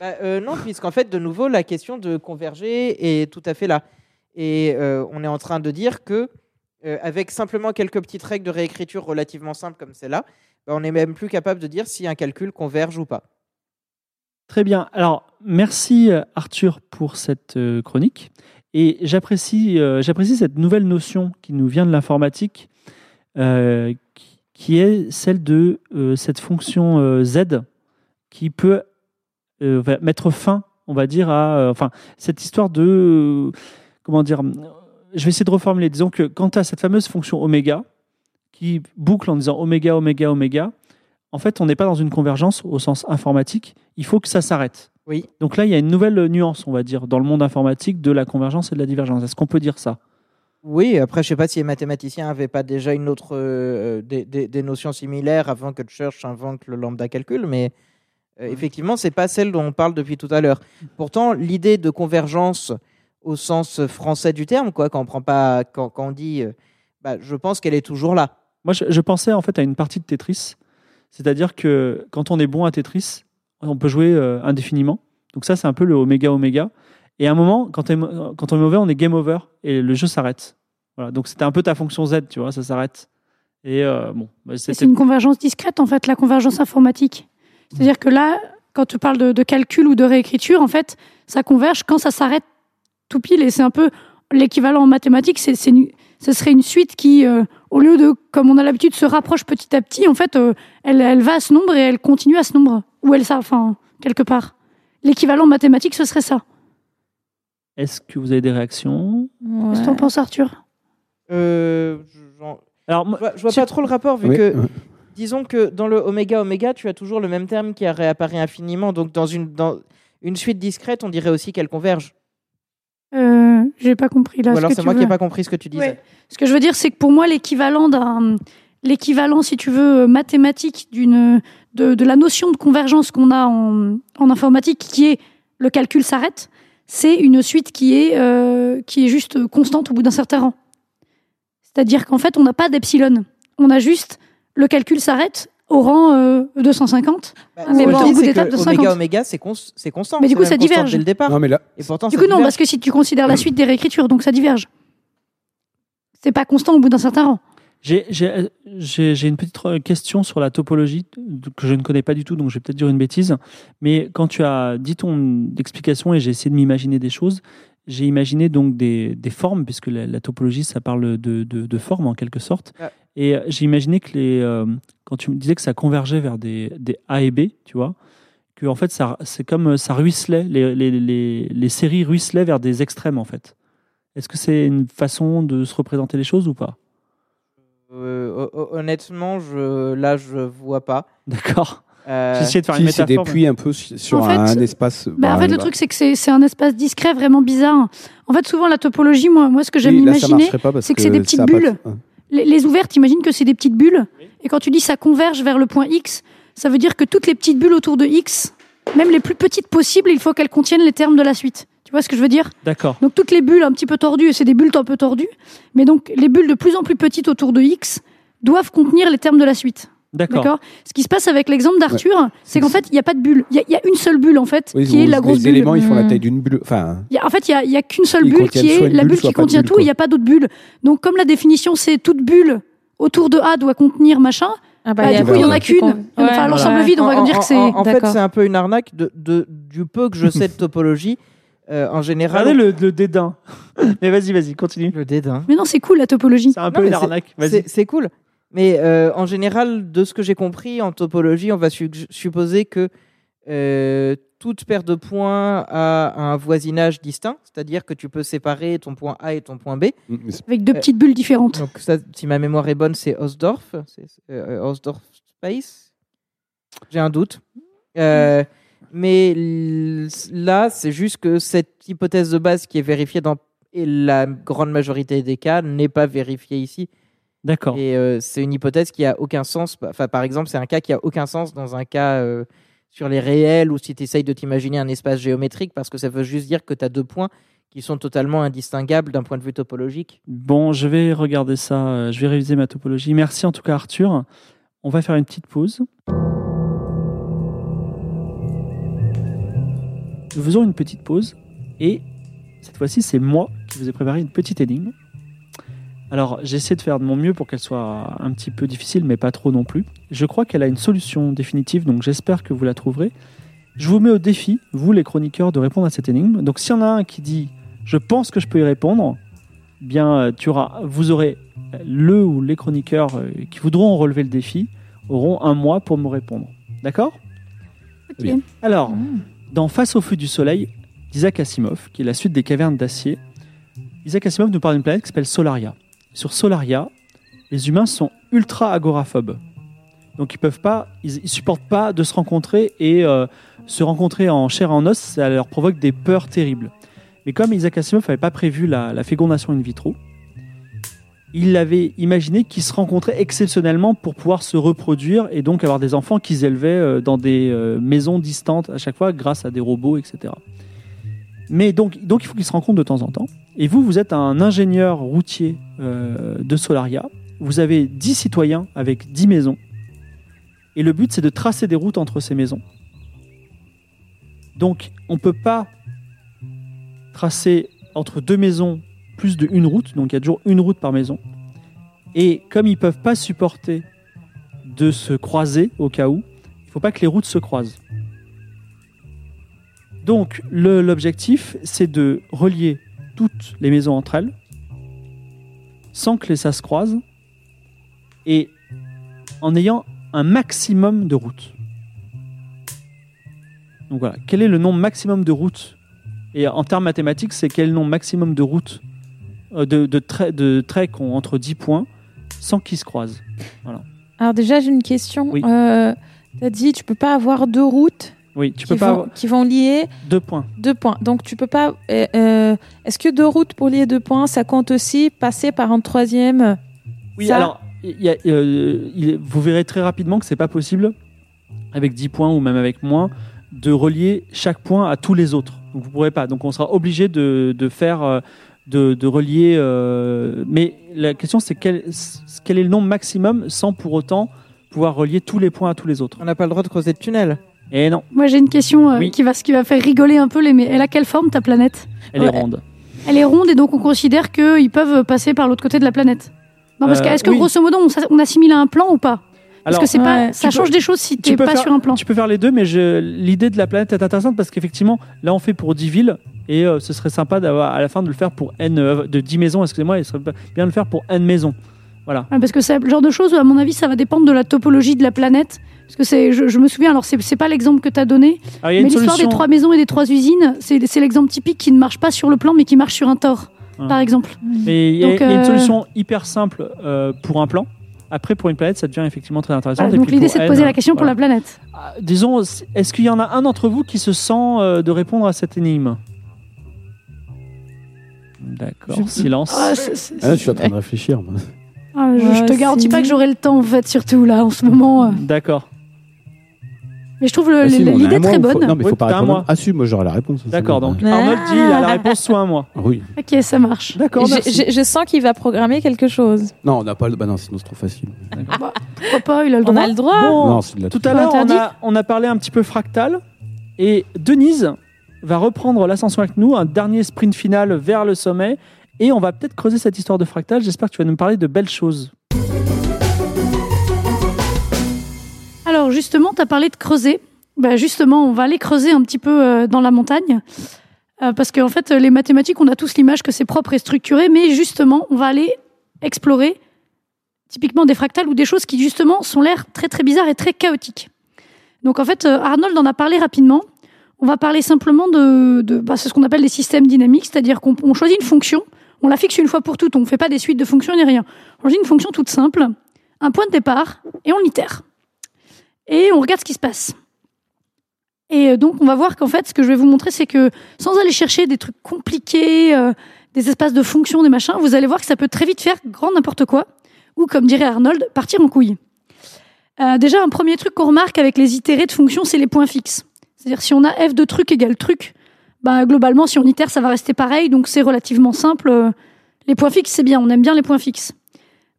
Bah, euh, non, puisqu'en fait, de nouveau, la question de converger est tout à fait là. Et euh, on est en train de dire que, avec simplement quelques petites règles de réécriture relativement simples comme celle-là, bah, on n'est même plus capable de dire si un calcul converge ou pas. Très bien. Alors, merci Arthur pour cette chronique. Et j'apprécie euh, j'apprécie cette nouvelle notion qui nous vient de l'informatique, euh, qui, est celle de euh, cette fonction Z qui peut mettre fin, on va dire, à enfin cette histoire de comment dire. Je vais essayer de reformuler. Disons que quand tu as cette fameuse fonction oméga qui boucle en disant oméga, oméga, oméga, en fait, on n'est pas dans une convergence au sens informatique. Il faut que ça s'arrête. Oui. Donc là, il y a une nouvelle nuance, on va dire, dans le monde informatique de la convergence et de la divergence. Est-ce qu'on peut dire ça? Oui, après, je ne sais pas si les mathématiciens n'avaient pas déjà une autre, euh, des, des- des notions similaires avant que Church invente le lambda calcul, mais euh, effectivement, ce n'est pas celle dont on parle depuis tout à l'heure. Pourtant, l'idée de convergence au sens français du terme, quoi, quand on, prend pas, quand, quand on dit, euh, bah, je pense qu'elle est toujours là. Moi, je, je pensais en fait à une partie de Tetris. C'est-à-dire que quand on est bon à Tetris, on peut jouer euh, indéfiniment. Donc ça, c'est un peu le oméga oméga. Et à un moment, quand, on est mauvais, on est game over et le jeu s'arrête. Voilà. Donc c'était un peu ta fonction Z, tu vois, ça s'arrête. Et euh, bon, bah, C'est une convergence discrète, en fait, la convergence informatique. C'est-à-dire que là, quand tu parles de, de calcul ou de réécriture, en fait, ça converge quand ça s'arrête tout pile. Et c'est un peu l'équivalent en mathématiques. C'est, ce serait une suite qui, euh, au lieu de, comme on a l'habitude, se rapproche petit à petit, en fait, euh, elle, elle va à ce nombre et elle continue à ce nombre. Ou elle, ça, enfin, quelque part. L'équivalent mathématique, ce serait ça. Est-ce que vous avez des réactions? Qu'est-ce que t'en penses, Arthur? Euh, Alors, je vois, je vois pas trop le rapport, vu Oui, que, ouais. disons que dans le oméga oméga, tu as toujours le même terme qui a réapparu infiniment. Donc, dans une, dans une suite discrète, on dirait aussi qu'elle converge. euh, J'ai pas compris là. Ou alors, c'est moi qui n'ai pas compris ce que tu disais. Ouais. Ce que je veux dire, c'est que pour moi, l'équivalent d'un, l'équivalent, si tu veux, mathématique d'une, de, de la notion de convergence qu'on a en, en informatique, qui est le calcul s'arrête, c'est une suite qui est, euh, qui est juste constante au bout d'un certain rang. C'est-à-dire qu'en fait, on n'a pas d'epsilon. On a juste le calcul s'arrête au rang euh, 250. Bah, mais bon, au bout d'étape de oméga 50. oméga, c'est cons- c'est constant. Mais du c'est coup, ça constant diverge. Dès le départ. Non, mais là, Et pourtant, Du ça coup, non, parce que si tu considères la suite des réécritures, donc ça diverge. C'est pas constant au bout d'un certain rang. J'ai- J'ai j'ai- j'ai une petite question sur la topologie que je ne connais pas du tout, donc je vais peut-être dire une bêtise. Mais quand tu as dit ton explication et j'ai essayé de m'imaginer des choses, j'ai imaginé donc des, des formes, puisque la, la topologie, ça parle de, de, de formes en quelque sorte. Ouais. Et euh, j'ai imaginé que les, euh, quand tu me disais que ça convergeait vers des, des A et B, tu vois, que en fait, ça- c'est comme euh, ça ruisselait, les, les, les, les séries ruisselaient vers des extrêmes en fait. Est-ce que c'est une façon de se représenter les choses ou pas? Euh, ho- ho- honnêtement, je, là, je vois pas. D'accord. Euh, de faire une si c'est métaphore. des puits un peu su- sur En fait, un espace. Bah, bah, en fait, le bah, truc, c'est que c'est c'est un espace discret vraiment bizarre. En fait, souvent, la topologie, moi, moi ce que j'aime oui, imaginer, c'est que c'est des petites pas bulles. les ouvertes, imagine que c'est des petites bulles. Et quand tu dis ça converge vers le point X, ça veut dire que toutes les petites bulles autour de X, même les plus petites possibles, il faut qu'elles contiennent les termes de la suite. Tu vois ce que je veux dire? D'accord. Donc toutes les bulles un petit peu tordues, et c'est des bulles un peu tordues, mais donc les bulles de plus en plus petites autour de X doivent contenir les termes de la suite. D'accord. Ce qui se passe avec l'exemple d'Arthur, c'est qu'en fait, il n'y a pas de bulle. Il y a- il y, a une seule bulle, en fait, Oui, qui est la grosse les bulle. éléments, ils font la Hmm. taille d'une bulle. Enfin, Il y a- en fait, il n'y a, il y a qu'une seule bulle qui est la bulle, qui contient bulle, tout, il n'y a pas d'autre bulle. Donc, comme la définition, c'est toute bulle autour de A doit contenir machin, Ah bah, a du coup, il y en a qu'une. Enfin, l'ensemble vide, on va En- dire que c'est. En, en fait, c'est un peu une arnaque de, de- du peu que je sais de topologie. Euh, en général, Regardez le, le dédain. Mais vas-y, vas-y, continue. le dédain. Mais non, c'est cool la topologie. C'est un peu une arnaque. Vas-y. C'est cool. Mais euh, en général, de ce que j'ai compris en topologie, on va su- supposer que euh, toute paire de points a un voisinage distinct, c'est-à-dire que tu peux séparer ton point A et ton point B. mm, Avec deux petites bulles différentes. Donc ça, si ma mémoire est bonne, c'est Hausdorff, c'est euh, Hausdorff Space. J'ai un doute. Euh, mais là, c'est juste que cette hypothèse de base qui est vérifiée dans la grande majorité des cas n'est pas vérifiée ici. D'accord. Et euh, c'est une hypothèse qui a aucun sens. Enfin, par exemple, c'est un cas qui a aucun sens dans un cas euh, sur les réels ou si tu essayes de t'imaginer un espace géométrique parce que ça veut juste dire que tu as deux points qui sont totalement indistinguables d'un point de vue topologique. Bon, je vais regarder ça, euh, je vais réviser ma topologie. Merci en tout cas Arthur. On va faire une petite pause. Nous faisons une petite pause et cette fois-ci c'est moi qui vous ai préparé une petite énigme. Alors j'essaie de faire de mon mieux pour qu'elle soit un petit peu difficile mais pas trop non plus. Je crois qu'elle a une solution définitive donc j'espère que vous la trouverez. Je vous mets au défi, vous les chroniqueurs, de répondre à cette énigme. Donc s'il y en a un qui dit je pense que je peux y répondre, bien euh, tu auras, vous aurez euh, le ou les chroniqueurs euh, qui voudront relever le défi auront un mois pour me répondre. D'accord? Ok. Bien. Alors, dans Face au feu du soleil d'Isaac Asimov, qui est la suite des cavernes d'acier, Isaac Asimov nous parle d'une planète qui s'appelle Solaria. Sur Solaria, les humains sont ultra agoraphobes. Donc ils peuvent pas, ils, ils supportent pas de se rencontrer et euh, se rencontrer en chair et en os, ça leur provoque des peurs terribles. Mais comme Isaac Asimov n'avait pas prévu la, la fécondation in vitro, il avait imaginé qu'ils se rencontraient exceptionnellement pour pouvoir se reproduire et donc avoir des enfants qu'ils élevaient euh, dans des euh, maisons distantes à chaque fois grâce à des robots, etc. Mais donc, il faut qu'ils se rencontrent de temps en temps. Et vous, vous êtes un ingénieur routier euh, de Solaria. Vous avez 10 citoyens avec 10 maisons. Et le but, c'est de tracer des routes entre ces maisons. Donc, on ne peut pas tracer entre deux maisons plus de une route. Donc, il y a toujours une route par maison. Et comme ils peuvent pas supporter de se croiser au cas où, il faut pas que les routes se croisent. Donc, l'objectif, c'est de relier toutes les maisons entre elles sans que les ça se croise et en ayant un maximum de routes. Donc voilà, quel est le nombre maximum de routes? Et en termes mathématiques, c'est quel nombre maximum de routes, euh, de, de traits de traits qui ont entre 10 points sans qu'ils se croisent. Alors déjà, j'ai une question. Oui. Euh, T'as dit tu peux pas avoir deux routes Oui, tu qui, peux pas vont, avoir qui vont lier deux points. deux points. Donc tu peux pas. euh, Est-ce que deux routes pour lier deux points, ça compte aussi passer par un troisième Oui, Ça- alors, il y a- euh, il- vous verrez très rapidement que c'est pas possible, avec 10 points ou même avec moins, de relier chaque point à tous les autres. Donc vous pourrez pas. Donc on sera obligé de, de faire, de, de relier. euh, mais la question c'est quel, quel est le nombre maximum sans pour autant pouvoir relier tous les points à tous les autres? On n'a pas le droit de creuser de tunnel. Et non, Moi, j'ai une question euh, Oui. qui, va, qui va faire rigoler un peu les. Mais elle a quelle forme ta planète? Elle Ouais. est ronde. Elle est ronde et donc on considère qu'ils peuvent passer par l'autre côté de la planète. Non, parce que Euh, est-ce que oui. grosso modo on, on assimile à un plan ou pas? Parce Alors, que c'est pas, ouais, ça tu change peux- des choses si tu peux pas faire- sur un plan. Tu peux faire les deux, mais je- l'idée de la planète est intéressante parce qu'effectivement, là, on fait pour 10 villes et euh, ce serait sympa d'avoir à la fin de le faire pour n euh, de 10 maisons. Excusez-moi, il serait bien de le faire pour n maisons. Voilà. Ouais, parce que c'est le genre de choses où, à mon avis, ça va dépendre de la topologie de la planète. Parce que c'est, je, je me souviens, alors c'est, pas l'exemple que tu as donné, Alors, il y a mais l'histoire des trois maisons et des trois usines, c'est, l'exemple typique qui ne marche pas sur le plan, mais qui marche sur un tore, Ah. par exemple. Mais il y, a- y une euh, solution hyper simple pour un plan. Après, pour une planète, ça devient effectivement très intéressant. Voilà, donc l'idée, c'est de poser la question pour voilà. la planète. Ah, Disons, est-ce qu'il y en a un d'entre vous qui se sent euh, de répondre à cette énigme? D'accord, Je- silence. Ah, c'est- c'est- Ah, je suis en train de réfléchir. moi. ah, je, je Ouais, te garantis c'est- pas que j'aurai le temps, en fait, surtout là, en ce moment. euh. D'accord, Mais je trouve le- Ah, si, mais on a l'idée un mois très faut- bonne. Non, mais Oui, faut pas t'as un répondre. mois. Ah, si, moi j'aurai la réponse. d'accord. bon. Donc Ah. Arnold dit il a la réponse sous un mois. Oui. Ok, ça marche. D'accord, je, merci. je- je sens qu'il va programmer quelque chose. Non, on n'a pas le. Bah non, sinon c'est trop facile. Pourquoi pas, il a le On droit. a le droit. Bon, Non, c'est de la Tout à l'heure, on Interdit. a, on a parlé un petit peu fractal. Et Denise va reprendre l'ascension avec nous, un dernier sprint final vers le sommet. Et on va peut-être creuser cette histoire de fractal. J'espère que tu vas nous parler de belles choses. Alors justement, tu as parlé de creuser. Bah, justement, on va aller creuser un petit peu euh, dans la montagne. Euh, parce qu'en fait, les mathématiques, on a tous l'image que c'est propre et structuré, mais justement, on va aller explorer typiquement des fractales ou des choses qui justement sont l'air très très bizarres et très chaotiques. Donc en fait, euh, Arnold en a parlé rapidement. On va parler simplement de, bah, c'est ce qu'on appelle des systèmes dynamiques, c'est-à-dire qu'on on choisit une fonction, on la fixe une fois pour toutes, on ne fait pas des suites de fonctions ni rien. On choisit une fonction toute simple, un point de départ, et on l'itère et on regarde ce qui se passe. Et euh, donc, on va voir qu'en fait, ce que je vais vous montrer, c'est que sans aller chercher des trucs compliqués, euh, des espaces de fonctions, des machins, vous allez voir que ça peut très vite faire grand n'importe quoi, ou comme dirait Arnold, partir en couille. Euh, déjà, un premier truc qu'on remarque avec les itérés de fonctions, c'est les points fixes. C'est-à-dire, si on a f de truc égale truc, bah, globalement, si on itère, ça va rester pareil, donc c'est relativement simple. Euh, Les points fixes, c'est bien, on aime bien les points fixes.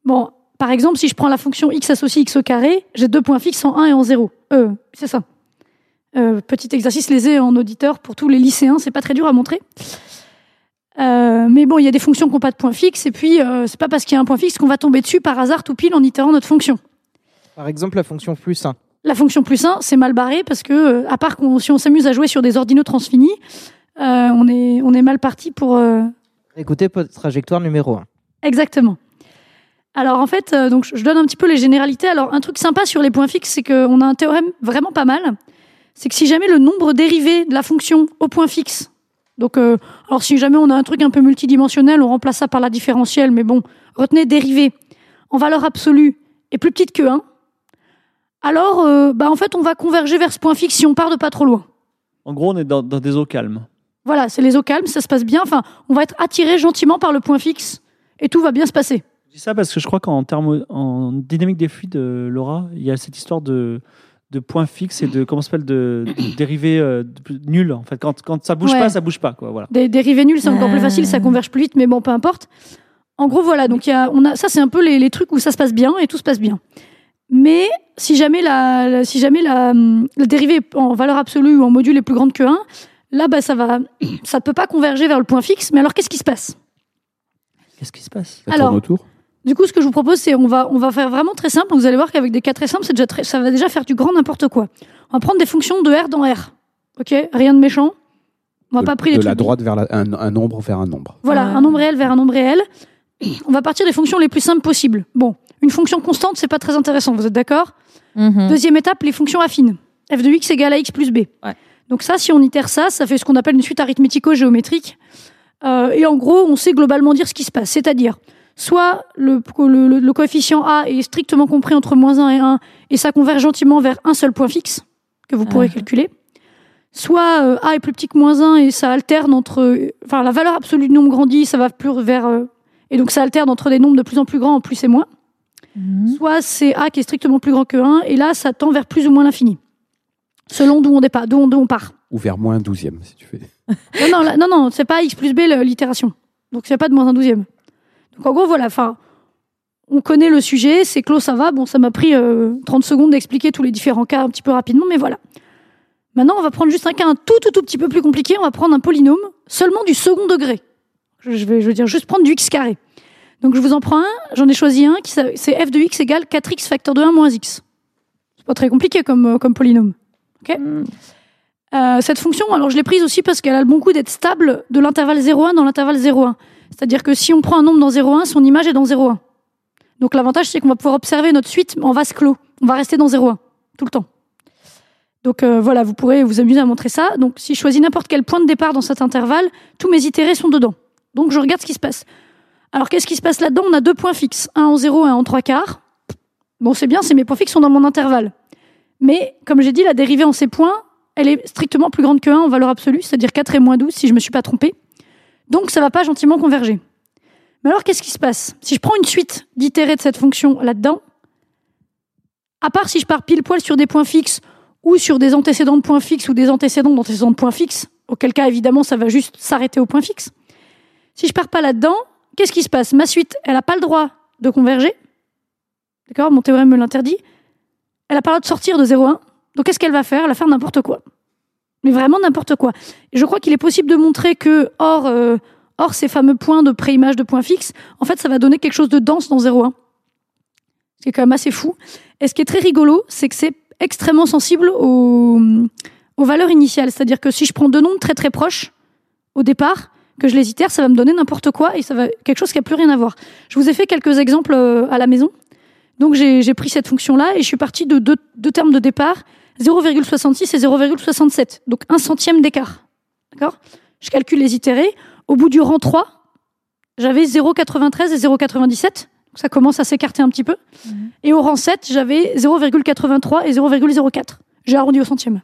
Bon, par exemple, si je prends la fonction x associée x au carré, j'ai deux points fixes en 1 et en 0. Euh, c'est ça. Euh, petit exercice lésé en auditeur pour tous les lycéens, c'est pas très dur à montrer. Euh, mais bon, il y a des fonctions qui n'ont pas de point fixe, et puis euh, c'est pas parce qu'il y a un point fixe qu'on va tomber dessus par hasard tout pile en itérant notre fonction. Par exemple, la fonction plus 1. La fonction plus 1, c'est mal barré parce que, euh, à part qu'on, si on s'amuse à jouer sur des ordinaux transfinis, euh, on, est, on est mal parti pour. euh, Écoutez, po- trajectoire numéro 1. Exactement. Alors en fait, euh, donc je donne un petit peu les généralités. Alors un truc sympa sur les points fixes, c'est qu'on a un théorème vraiment pas mal. C'est que si jamais le nombre dérivé de la fonction au point fixe, donc alors si jamais on a un truc un peu multidimensionnel, on remplace ça par la différentielle, mais bon, retenez dérivé en valeur absolue est plus petite que 1, alors euh, bah en fait on va converger vers ce point fixe si on part de pas trop loin. En gros, on est dans, dans des eaux calmes. Voilà, c'est les eaux calmes, ça se passe bien. Enfin, on va être attiré gentiment par le point fixe et tout va bien se passer. Je dis ça parce que je crois qu'en thermo- en dynamique des fluides, euh, Laura, il y a cette histoire de, de points fixes et de comment s'appelle de, de dérivés euh, nuls. En fait, quand, quand ça bouge Ouais. pas, ça bouge pas. Quoi, voilà. Des dérivés nuls, c'est encore plus Euh. facile, ça converge plus vite, mais bon, peu importe. En gros, voilà, donc il y a, on a, ça, c'est un peu les, les trucs où ça se passe bien et tout se passe bien. Mais si jamais la, la- si jamais la, hum, la dérivée en valeur absolue ou en module est plus grande que 1, là, bah, ça va, ça ne peut pas converger vers le point fixe. Mais alors, qu'est-ce qui se passe? Qu'est-ce qui se passe? Ça Alors, autour. Du coup, ce que je vous propose, c'est on va, on va faire vraiment très simple. Vous allez voir qu'avec des cas très simples, c'est déjà très- ça va déjà faire du grand n'importe quoi. On va prendre des fonctions de R dans R. Ok? Rien de méchant. On va de, pas pris les de la trucs- droite vers la- un, un nombre vers un nombre. Voilà, Ouais. un nombre réel vers un nombre réel. On va partir des fonctions les plus simples possibles. Bon, une fonction constante, c'est pas très intéressant, vous êtes d'accord Mhm. Deuxième étape, les fonctions affines. f de x égale à x plus b. Ouais. Donc ça, si on itère ça, ça fait ce qu'on appelle une suite arithmético-géométrique. Euh, et en gros, on sait globalement dire ce qui se passe. C'est-à-dire, soit le, le- le- le coefficient a est strictement compris entre moins 1 et 1, et ça converge gentiment vers un seul point fixe, que vous pourrez Ah. calculer. Soit euh, a est plus petit que moins 1, et ça alterne entre... Enfin, la valeur absolue du nombre grandit, ça va plus vers... euh, et donc ça alterne entre des nombres de plus en plus grands, en plus et moins. Mhm. Soit c'est A qui est strictement plus grand que 1, et là, ça tend vers plus ou moins l'infini. Selon d'où on départ, d'où on, d'où on part. Ou vers moins un douzième, si tu fais. Non, non, là- non, non, c'est pas x plus b l'itération. Donc c'est pas de moins un douzième. Donc en gros, voilà, enfin, on connaît le sujet, c'est clos, ça va. Bon, ça m'a pris euh, 30 secondes d'expliquer tous les différents cas un petit peu rapidement, mais voilà. Maintenant, on va prendre juste un cas un tout, tout, tout petit peu plus compliqué. On va prendre un polynôme seulement du second degré. Je je vais, je veux dire, juste prendre du x carré. Donc je vous en prends un, j'en ai choisi un, qui c'est f de x égale 4x facteur de 1 moins x. C'est pas très compliqué comme, euh, comme polynôme. Ok Euh, cette fonction, alors je l'ai prise aussi parce qu'elle a le bon coup d'être stable de l'intervalle 0,1 dans l'intervalle 0,1. C'est-à-dire que si on prend un nombre dans 0,1, son image est dans 0,1. Donc l'avantage, c'est qu'on va pouvoir observer notre suite en vase clos. On va rester dans 0,1 tout le temps. Donc euh, voilà, vous pourrez vous amuser à montrer ça. Donc si je choisis n'importe quel point de départ dans cet intervalle, tous mes itérés sont dedans. Donc je regarde ce qui se passe. Alors qu'est-ce qui se passe là-dedans? On a deux points fixes, un en 0 et un en 3 quarts. Bon, c'est bien, c'est mes points fixes sont dans mon intervalle. Mais comme j'ai dit, la dérivée en ces points, elle est strictement plus grande que 1 en valeur absolue, c'est-à-dire 4 et moins 12 si je ne me suis pas trompé. Donc ça ne va pas gentiment converger. Mais alors qu'est-ce qui se passe? Si je prends une suite d'itérés de cette fonction là-dedans, à part si je pars pile poil sur des points fixes ou sur des antécédents de points fixes ou des antécédents d'antécédents de points fixes, auquel cas évidemment ça va juste s'arrêter au point fixe. Si je pars pas là-dedans, qu'est-ce qui se passe? Ma suite, elle n'a pas le droit de converger. D'accord? Mon théorème me l'interdit. Elle n'a pas le droit de sortir de 0,1. Donc qu'est-ce qu'elle va faire? Elle va faire n'importe quoi. Mais vraiment n'importe quoi. Et je crois qu'il est possible de montrer que, hors, euh, hors ces fameux points de préimage de points fixes, en fait, ça va donner quelque chose de dense dans 0,1. Ce qui est quand même assez fou. Et ce qui est très rigolo, c'est que c'est extrêmement sensible aux, aux valeurs initiales. C'est-à-dire que si je prends deux nombres très très proches au départ, que je les itère, ça va me donner n'importe quoi et ça va quelque chose qui n'a plus rien à voir. Je vous ai fait quelques exemples euh, à la maison. Donc j'ai pris cette fonction-là et je suis partie de deux, deux termes de départ, 0,66 et 0,67. Donc un centième d'écart. D'accord? Je calcule les itérés. Au bout du rang 3, j'avais 0,93 et 0,97. Donc ça commence à s'écarter un petit peu. Et au rang 7, j'avais 0,83 et 0,04. J'ai arrondi au centième.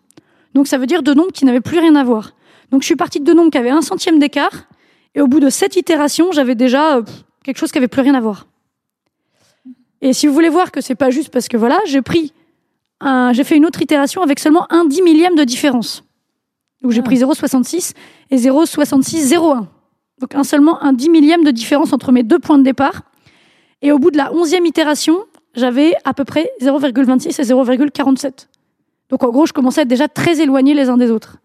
Donc ça veut dire deux nombres qui n'avaient plus rien à voir. Donc je suis partie de deux nombres qui avaient un centième d'écart. Et au bout de sept itérations, j'avais déjà euh, quelque chose qui avait plus rien à voir. Et si vous voulez voir que c'est pas juste parce que voilà, j'ai pris un- j'ai fait une autre itération avec seulement un dix millième de différence. Donc j'ai Ah. pris 0,66 et 0,6601. Donc un seulement un dix millième de différence entre mes deux points de départ. Et au bout de la onzième itération, j'avais à peu près 0,26 et 0,47. Donc en gros, je commençais à être déjà très éloignés les uns des autres.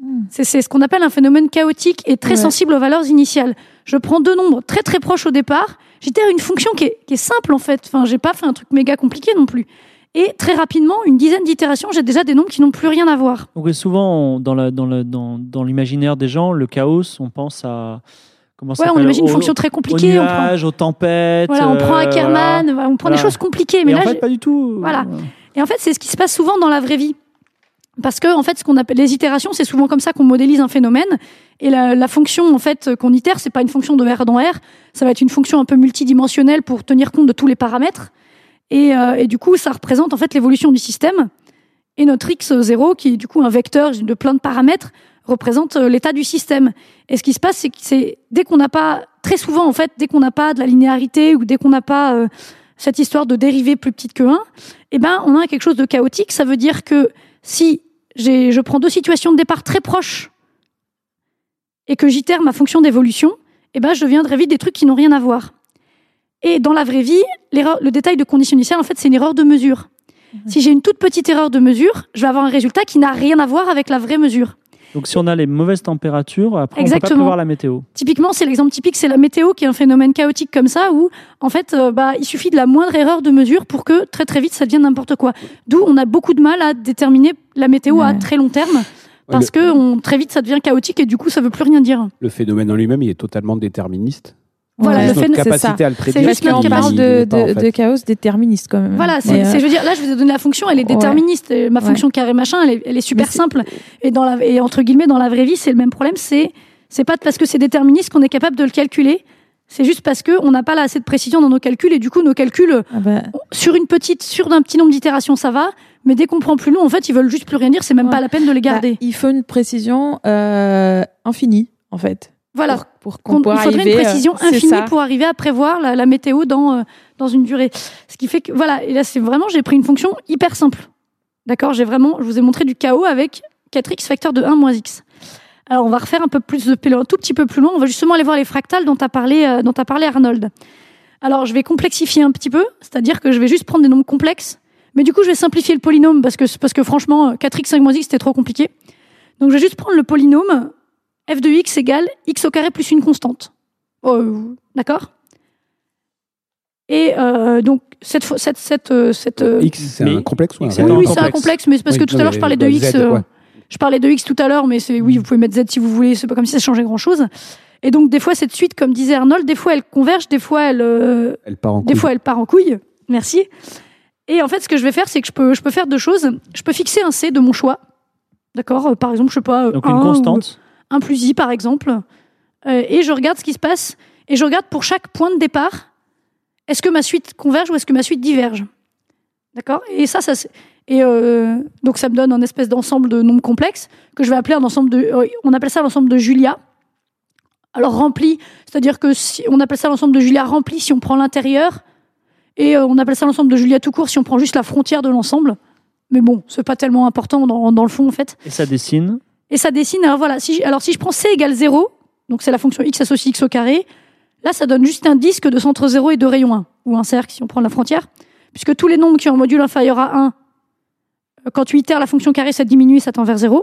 Hmm. C'est ce qu'on appelle un phénomène chaotique et très Ouais. sensible aux valeurs initiales. Je prends deux nombres très très proches au départ. J'itère une fonction qui est, qui est simple en fait. Enfin, j'ai pas fait un truc méga compliqué non plus. Et très rapidement, une dizaine d'itérations, j'ai déjà des nombres qui n'ont plus rien à voir. Donc et souvent, on- dans l'imaginaire des gens, le chaos, on pense à comment Ouais, on imagine une au- fonction très compliquée. On prend, aux tempêtes. voilà, on prend euh, Ackermann, voilà. on prend Voilà. des choses compliquées. Mais Et là, en fait, pas du tout. Voilà. Et en fait, c'est ce qui se passe souvent dans la vraie vie. Parce que, en fait, ce qu'on appelle les itérations, c'est souvent comme ça qu'on modélise un phénomène. Et la, fonction, en fait, qu'on itère, c'est pas une fonction de R dans R. Ça va être une fonction un peu multidimensionnelle pour tenir compte de tous les paramètres. Et, euh, du coup, ça représente, en fait, l'évolution du système. Et notre X0, qui est du coup un vecteur de plein de paramètres, représente euh, l'état du système. Et ce qui se passe, c'est que c'est, dès qu'on n'a pas, très souvent, en fait, dès qu'on n'a pas de la linéarité ou dès qu'on n'a pas euh, cette histoire de dérivée plus petite que 1, eh ben, on a quelque chose de chaotique. Ça veut dire que si je prends deux situations de départ très proches et que j'itère ma fonction d'évolution, eh ben, je deviendrai vite des trucs qui n'ont rien à voir. Et dans la vraie vie, le détail de condition initiale, en fait, c'est une erreur de mesure. Si j'ai une toute petite erreur de mesure, je vais avoir un résultat qui n'a rien à voir avec la vraie mesure. Donc si on a les mauvaises températures, après on peut pas Exactement. prévoir la météo. Typiquement, c'est l'exemple typique, c'est la météo qui est un phénomène chaotique comme ça, où en fait, euh, bah, il suffit de la moindre erreur de mesure pour que très très vite ça devienne n'importe quoi. D'où on a beaucoup de mal à déterminer la météo à très long terme, parce que on, très vite ça devient chaotique et du coup ça veut plus rien dire. Le phénomène en lui-même, il est totalement déterministe. Voilà, le phénomène- c'est ça. C'est juste qu'on parle capacité. de, en de, fait. de chaos déterministe quand même. Voilà, c'est, euh, je veux dire, là je vous ai donné la fonction, elle est déterministe. et ma Ouais. fonction carré machin, elle est, elle est super simple. Et dans la, et entre guillemets, dans la vraie vie, c'est le même problème. C'est, c'est pas parce que c'est déterministe qu'on est capable de le calculer. C'est juste parce que on n'a pas là assez de précision dans nos calculs et du coup nos calculs ah bah, sur une petite, sur un petit nombre d'itérations, ça va. Mais dès qu'on prend plus long, en fait, ils veulent juste plus rien dire. C'est même Ouais. pas la peine de les garder. bah, il faut une précision euh, infinie, en fait. Voilà. Pour, pour Qu'on- il faudrait arriver, une précision euh, c'est infinie pour arriver à prévoir la, la météo dans, euh, dans une durée. Ce qui fait que, voilà, et là, c'est vraiment, j'ai pris une fonction hyper simple. D'accord? J'ai vraiment, je vous ai montré du chaos avec 4x facteur de 1 moins x. Alors, on va refaire un peu plus de un tout petit peu plus loin. On va justement aller voir les fractales dont a parlé, euh, dont a parlé Arnold. Alors, je vais complexifier un petit peu, c'est-à-dire que je vais juste prendre des nombres complexes. Mais du coup, je vais simplifier le polynôme parce que, parce que franchement, 4x 5 moins x, c'était trop compliqué. Donc, je vais juste prendre le polynôme f de x égale x au carré plus une constante. Euh, D'accord Et euh, donc, cette, fois- cette, cette, euh, cette, euh, X, c'est un complexe ou un oui, oui, c'est un complexe. mais c'est parce Oui, que tout à l'heure, je parlais de x. Z, euh, ouais. Je parlais de x tout à l'heure, mais c'est oui, vous pouvez mettre z si vous voulez. C'est pas comme si ça changeait grand chose. Et donc, des fois, cette suite, comme disait Arnold, des fois, elle converge, des fois, elle, euh, Elle part en des couille. fois, elle part en couille. Merci. Et en fait, ce que je vais faire, c'est que je peux, je peux faire deux choses. Je peux fixer un c de mon choix. D'accord Par exemple, je sais pas. Donc un une ou- constante. 1 plus i, par exemple. Euh, et je regarde ce qui se passe. Et je regarde pour chaque point de départ, est-ce que ma suite converge ou est-ce que ma suite diverge? D'accord? Et ça, ça et euh, donc ça me donne un espèce d'ensemble de nombres complexes que je vais appeler un ensemble de. euh, on appelle ça l'ensemble de Julia. Alors rempli, c'est-à-dire que si, on appelle ça l'ensemble de Julia rempli si on prend l'intérieur, et on appelle ça l'ensemble de Julia tout court si on prend juste la frontière de l'ensemble. Mais bon, c'est pas tellement important dans le fond en fait. Et ça dessine? Et ça dessine, alors voilà, si, j- alors si je prends c égale 0, donc c'est la fonction x associée x au carré, là ça donne juste un disque de centre 0 et de rayon 1, ou un cercle si on prend la frontière, puisque tous les nombres qui ont un module inférieur à 1, euh, quand tu itères la fonction carré, ça diminue et ça tend vers 0.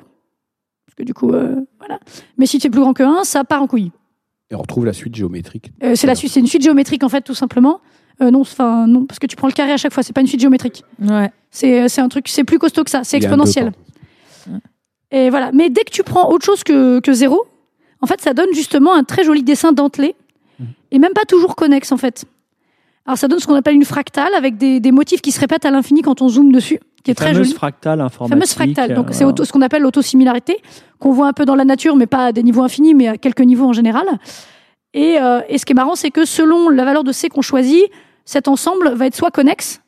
Parce que du coup, euh, voilà. Mais si c'est plus grand que 1, ça part en couille. Et on retrouve la suite géométrique. Euh, c'est la suite, c'est une suite géométrique en fait, tout simplement. Euh, non, enfin non, parce que tu prends le carré à chaque fois, c'est pas une suite géométrique. Ouais. C'est c'est un truc, c'est plus costaud que ça, c'est exponentiel. Et voilà. Mais dès que tu prends autre chose que, que zéro, en fait, ça donne justement un très joli dessin dentelé Mhm. et même pas toujours connexe en fait. Alors ça donne ce qu'on appelle une fractale avec des, des motifs qui se répètent à l'infini quand on zoome dessus, qui est très fameuse joli. fractale informatique. Fameuse fractale. Donc euh, c'est auto- ce qu'on appelle l'autosimilarité, qu'on voit un peu dans la nature, mais pas à des niveaux infinis, mais à quelques niveaux en général. Et, euh, et ce qui est marrant, c'est que selon la valeur de C qu'on choisit, cet ensemble va être soit connexe,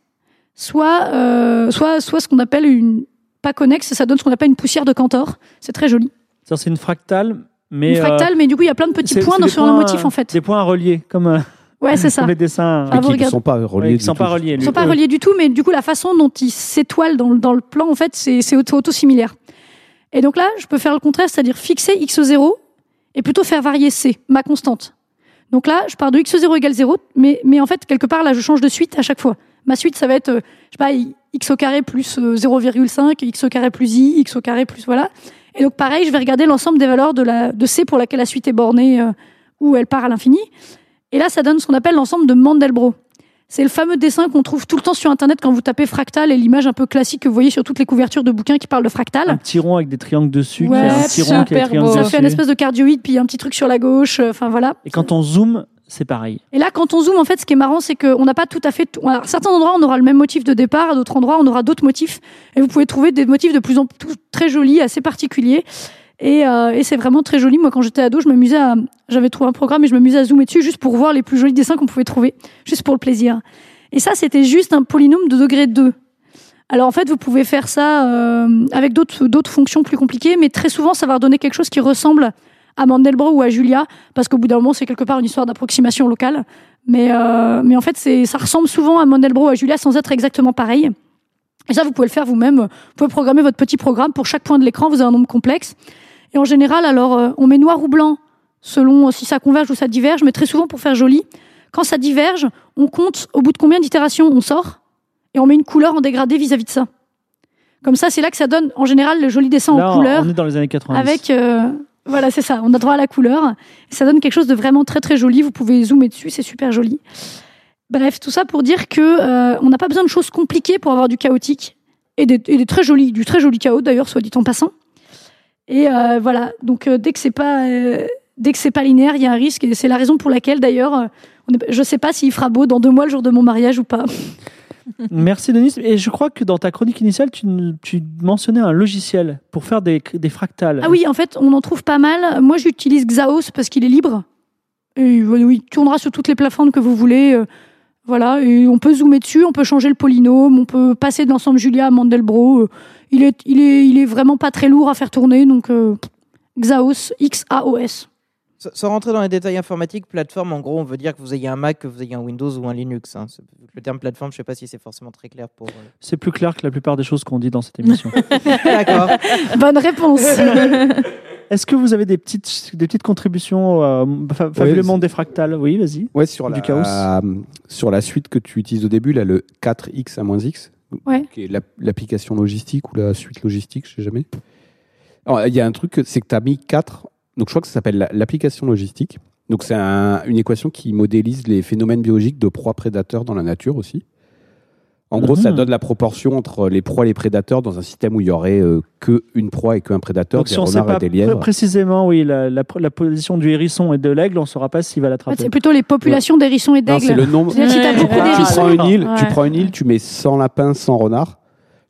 soit, euh, soit, soit ce qu'on appelle une pas connexe, et ça donne ce qu'on appelle une poussière de Cantor. C'est très joli. Ça, c'est une fractale, mais. une euh, fractale, mais du coup, il y a plein de petits points dans, sur le motif, euh, en fait. Des points à relier, comme, euh, Ouais, c'est ça. Comme les dessins. Ah, qui ne sont pas reliés. Ouais, du sont tout. pas reliés. Ils lui. sont pas Euh, reliés du tout, mais du coup, la façon dont ils s'étoilent dans, le- dans le plan, en fait, c'est c'est auto- auto-similaire. Et donc là, je peux faire le contraire, c'est-à-dire fixer x0 et plutôt faire varier c, ma constante. Donc là, je pars de x0 égale 0, mais, mais en fait, quelque part, là, je change de suite à chaque fois. Ma suite, ça va être, euh, je sais pas, x au carré plus euh, 0,5, x au carré plus i, x au carré plus voilà. Et donc pareil, je vais regarder l'ensemble des valeurs de, la, de c pour laquelle la suite est bornée, euh, où elle part à l'infini. Et là, ça donne ce qu'on appelle l'ensemble de Mandelbrot. C'est le fameux dessin qu'on trouve tout le temps sur Internet quand vous tapez fractal et l'image un peu classique que vous voyez sur toutes les couvertures de bouquins qui parlent de fractal. Un petit rond avec des triangles dessus. Ouais, qui a un petit rond qui a des super triangles. Ça dessus. fait un espèce de cardioïde, puis un petit truc sur la gauche. euh, Enfin voilà. Et quand on zoome, c'est pareil. Et là, quand on zoome, en fait, ce qui est marrant, c'est qu'on n'a pas tout à fait. tout- certains endroits, on aura le même motif de départ, à d'autres endroits, on aura d'autres motifs. Et vous pouvez trouver des motifs de plus en plus très jolis, assez particuliers. Et, euh, et c'est vraiment très joli. Moi, quand j'étais ado, je m'amusais. J'avais trouvé un programme et je m'amusais à zoomer dessus juste pour voir les plus jolis dessins qu'on pouvait trouver, juste pour le plaisir. Et ça, c'était juste un polynôme de degré 2. Alors en fait, vous pouvez faire ça euh, avec d'autres d'autres fonctions plus compliquées, mais très souvent, ça va redonner quelque chose qui ressemble à Mandelbrot ou à Julia, parce qu'au bout d'un moment, c'est quelque part une histoire d'approximation locale. Mais, euh, mais en fait, c'est, ça ressemble souvent à Mandelbrot ou à Julia sans être exactement pareil. Et ça, vous pouvez le faire vous-même. Vous pouvez programmer votre petit programme. Pour chaque point de l'écran, vous avez un nombre complexe. Et en général, alors, euh, on met noir ou blanc selon euh, si ça converge ou ça diverge, mais très souvent, pour faire joli, quand ça diverge, on compte au bout de combien d'itérations on sort et on met une couleur en dégradé vis-à-vis de ça. Comme ça, c'est là que ça donne, en général, le joli dessin Là, en couleur on est dans les années 90. avec euh, voilà c'est ça. On a droit à la couleur. Ça donne quelque chose de vraiment très très joli. Vous pouvez zoomer dessus c'est super joli. Bref tout ça pour dire que euh, on n'a pas besoin de choses compliquées pour avoir du chaotique et des, très jolis du très joli chaos d'ailleurs soit dit en passant. Et euh, voilà. Donc euh, dès que c'est pas dès que c'est pas linéaire il y a un risque. Et c'est la raison pour laquelle d'ailleurs je sais pas s'il fera beau dans deux mois le jour de mon mariage ou pas Merci Denis. Et je crois que dans ta chronique initiale, tu, mentionnais un logiciel pour faire des, fractales. Ah oui, en fait, on en trouve pas mal. Moi, j'utilise Xaos parce qu'il est libre. Et il tournera sur toutes les plateformes que vous voulez. euh, Voilà, et on peut zoomer dessus, on peut changer le polynôme, on peut passer de l'ensemble Julia à Mandelbrot. euh, Il est, il, est, il est vraiment pas très lourd à faire tourner, donc euh, Xaos, X-A-O-S. Sans rentrer dans les détails informatiques, plateforme, en gros, on veut dire que vous ayez un Mac, que vous ayez un Windows ou un Linux. hein. Le terme plateforme, je sais pas si c'est forcément très clair pour. euh, C'est plus clair que la plupart des choses qu'on dit dans cette émission. D'accord. Bonne réponse. Est-ce que vous avez des petites, des petites contributions euh, fa- fabulement des fractales Oui, vas-y. Ouais, sur Du la, chaos. sur la suite que tu utilises au début, là, le 4x à moins x, Ouais. qui est l'app- l'application logistique ou la suite logistique, je sais jamais. Il y a un truc, c'est que tu as mis 4, donc je crois que ça s'appelle la- l'application logistique. Donc c'est un- une équation qui modélise les phénomènes biologiques de proies prédateurs dans la nature aussi. En gros, ça Mhm. donne la proportion entre les proies et les prédateurs dans un système où il y aurait euh, que une proie et qu'un prédateur, Donc des si on ne sait renards pas et des lièvres. pr- précisément oui, la, la- la position du hérisson et de l'aigle, on ne saura pas s'il va l'attraper. c'est plutôt les populations d'hérissons et Non, c'est d'aigles. le nombre. Si Ouais. beaucoup Ah, tu prends une île, tu Ouais. prends une île, tu mets 100 lapins, 100 renards.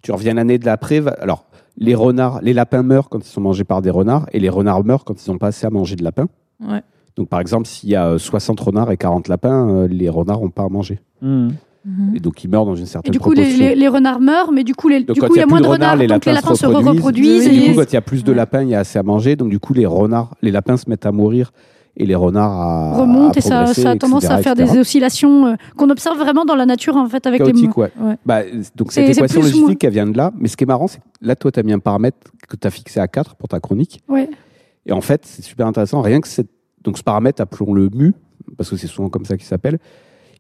Tu reviens l'année de l'après. Alors, les renards, les lapins meurent quand ils sont mangés par des renards et les renards meurent quand ils n'ont pas assez à manger de lapins. Ouais. Donc, par exemple, s'il y a euh, 60 renards et 40 lapins, euh, les renards n'ont pas à manger. Hmm. Mhm. Et donc, ils meurent dans une Et certaine du coup, les, proportion. les- les renards meurent, mais du coup, les, Donc, du quand coup, il y a moins de renards, renards, les donc les lapins lapins se se reproduisent. Et du et- coup, quand il y a plus de lapins, il y a assez à manger. Donc, du coup, les renards, les lapins se mettent à mourir et les renards à remonte à et ça, ça a tendance à faire etc. des oscillations euh, qu'on observe vraiment dans la nature en fait avec les ouais. Ouais. Bah, donc cette équation ou moins. logistique, elle vient de là. Mais ce qui est marrant, c'est que là, toi, tu as mis un paramètre que tu as fixé à 4 pour ta chronique. Ouais. Et en fait, c'est super intéressant. Rien que cette... donc ce paramètre, appelons-le mu, parce que c'est souvent comme ça qu'il s'appelle,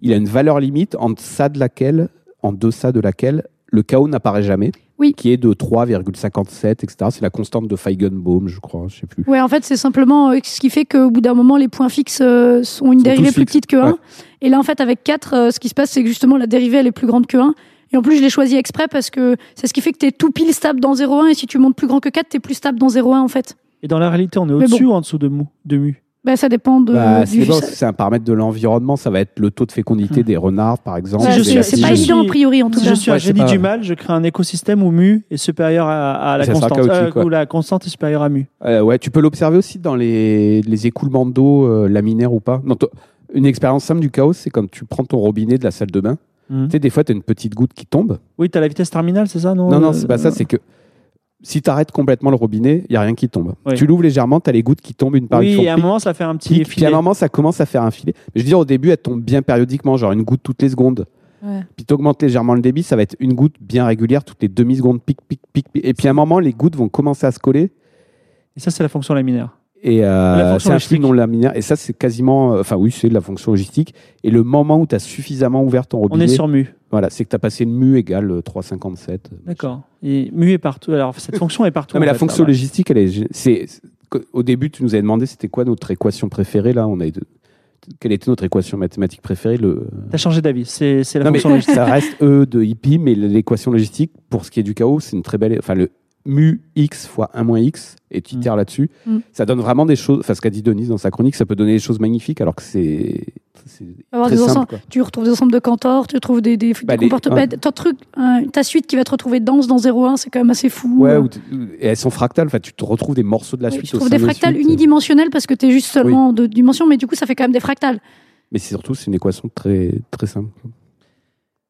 il a une valeur limite en deçà de laquelle, en deçà de laquelle le chaos n'apparaît jamais. Oui. Qui est de 3,57, etc. C'est la constante de Feigenbaum, je crois, je sais plus. Ouais, en fait, c'est simplement euh, ce qui fait qu'au bout d'un moment, les points fixes euh, sont une Sont dérivée plus petite que 1. Ouais. Et là, en fait, avec 4, ce qui se passe, c'est que justement, la dérivée, elle est plus grande que 1. Et en plus, je l'ai choisi exprès parce que c'est ce qui fait que tu es tout pile stable dans 0,1. Et si tu montes plus grand que 4, tu es plus stable dans 0,1 en fait. Et dans la réalité, on est au-dessus ou en dessous de, mou, de mu? Ben, ça dépend de, Bah, du. c'est un paramètre de l'environnement, ça va être le taux de fécondité Hmm. des renards, par exemple. Ouais, Si je des suis- c'est si pas je évident suis- a priori en tout Si cas. je suis un Ouais, génie pas- du mal, je crée un écosystème où mu est supérieur à, à la constante. Euh, ouais. Où la constante est supérieure à mu. Euh, ouais, tu peux l'observer aussi dans les, les écoulements d'eau euh, laminaires ou pas. Non, une expérience simple du chaos, c'est quand tu prends ton robinet de la salle de bain. Hmm. Tu sais, des fois, tu as une petite goutte qui tombe. Oui, tu as la vitesse terminale, c'est ça non Non, non, Euh, c'est pas ça, c'est que si tu arrêtes complètement le robinet, il y a rien qui tombe. Oui. Tu l'ouvres légèrement, tu as les gouttes qui tombent une par une. Oui, et à un moment, ça fait un petit pic, puis filet. à un moment, ça commence à faire un filet. Mais je veux dire, au début, elle tombe bien périodiquement, genre une goutte toutes les secondes. Ouais. Puis tu augmentes légèrement le débit, ça va être une goutte bien régulière toutes les demi-secondes, pic, pic, pic, pic. Et puis à un moment, les gouttes vont commencer à se coller. Et ça, c'est la fonction laminaire. Et euh, c'est un flux non laminaire. Et ça, c'est quasiment. euh, Enfin, oui, c'est de la fonction logistique. Et le moment où tu as suffisamment ouvert ton On robinet, est sur mu. voilà, c'est que tu as passé le mu égal euh, 3,57. D'accord. Et mu est partout. Alors, cette fonction est partout. Non, mais la fait, fonction logistique, elle est. C'est, au début, tu nous avais demandé c'était quoi notre équation préférée. Là, on a quelle était notre équation mathématique préférée le... T'as changé d'avis. C'est c'est la Non, mais fonction logistique. ça reste E de hippie, mais l'équation logistique, pour ce qui est du chaos, c'est une très belle. Enfin, le mu x fois 1 moins x, et tu Mm. itères là-dessus, Mm. ça donne vraiment des choses. Enfin, ce qu'a dit Denise dans sa chronique, ça peut donner des choses magnifiques, alors que c'est. des. Tu retrouves des ensembles de Cantor, tu retrouves des, des, des Bah, comportements. ouais. Ton truc, hein, ta suite qui va te retrouver dense dans 0,1, c'est quand même assez fou. Ouais, Euh, ou et elles sont fractales. Enfin, tu te retrouves des morceaux de la oui, suite. tu trouves des de fractales suite. unidimensionnels parce que tu es juste seulement de dimension, mais du coup, ça fait quand même des fractales. Mais c'est surtout, c'est une équation très, très simple.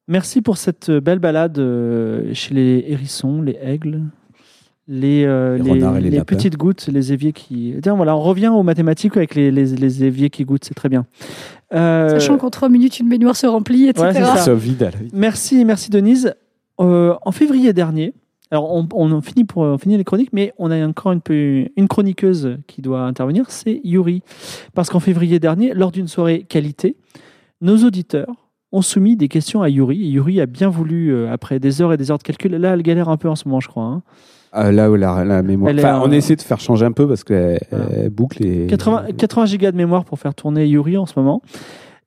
Merci pour cette belle balade euh, chez les hérissons, les aigles, les, euh, Les les, petites gouttes, les éviers qui. Tiens, voilà, on revient aux mathématiques avec les, les, les éviers qui goûtent, c'est très bien. Euh, Sachant qu'en 3 minutes, une baignoire se remplit, etc. Ça. Ça vide à la vie. Merci, merci Denise. Euh, en février dernier, alors on, on finit pour on finit les chroniques, mais on a encore une, peu- une chroniqueuse qui doit intervenir, c'est Yuri. Parce qu'en février dernier, lors d'une soirée qualité, nos auditeurs ont soumis des questions à Yuri. Et Yuri a bien voulu, après des heures et des heures de calcul, là elle galère un peu en ce moment, je crois. hein. Ah, là où la, la mémoire. Elle est Enfin, en- on essaie de faire changer un peu parce Voilà. elle boucle et. 80, 80 gigas de mémoire pour faire tourner Yuri en ce moment.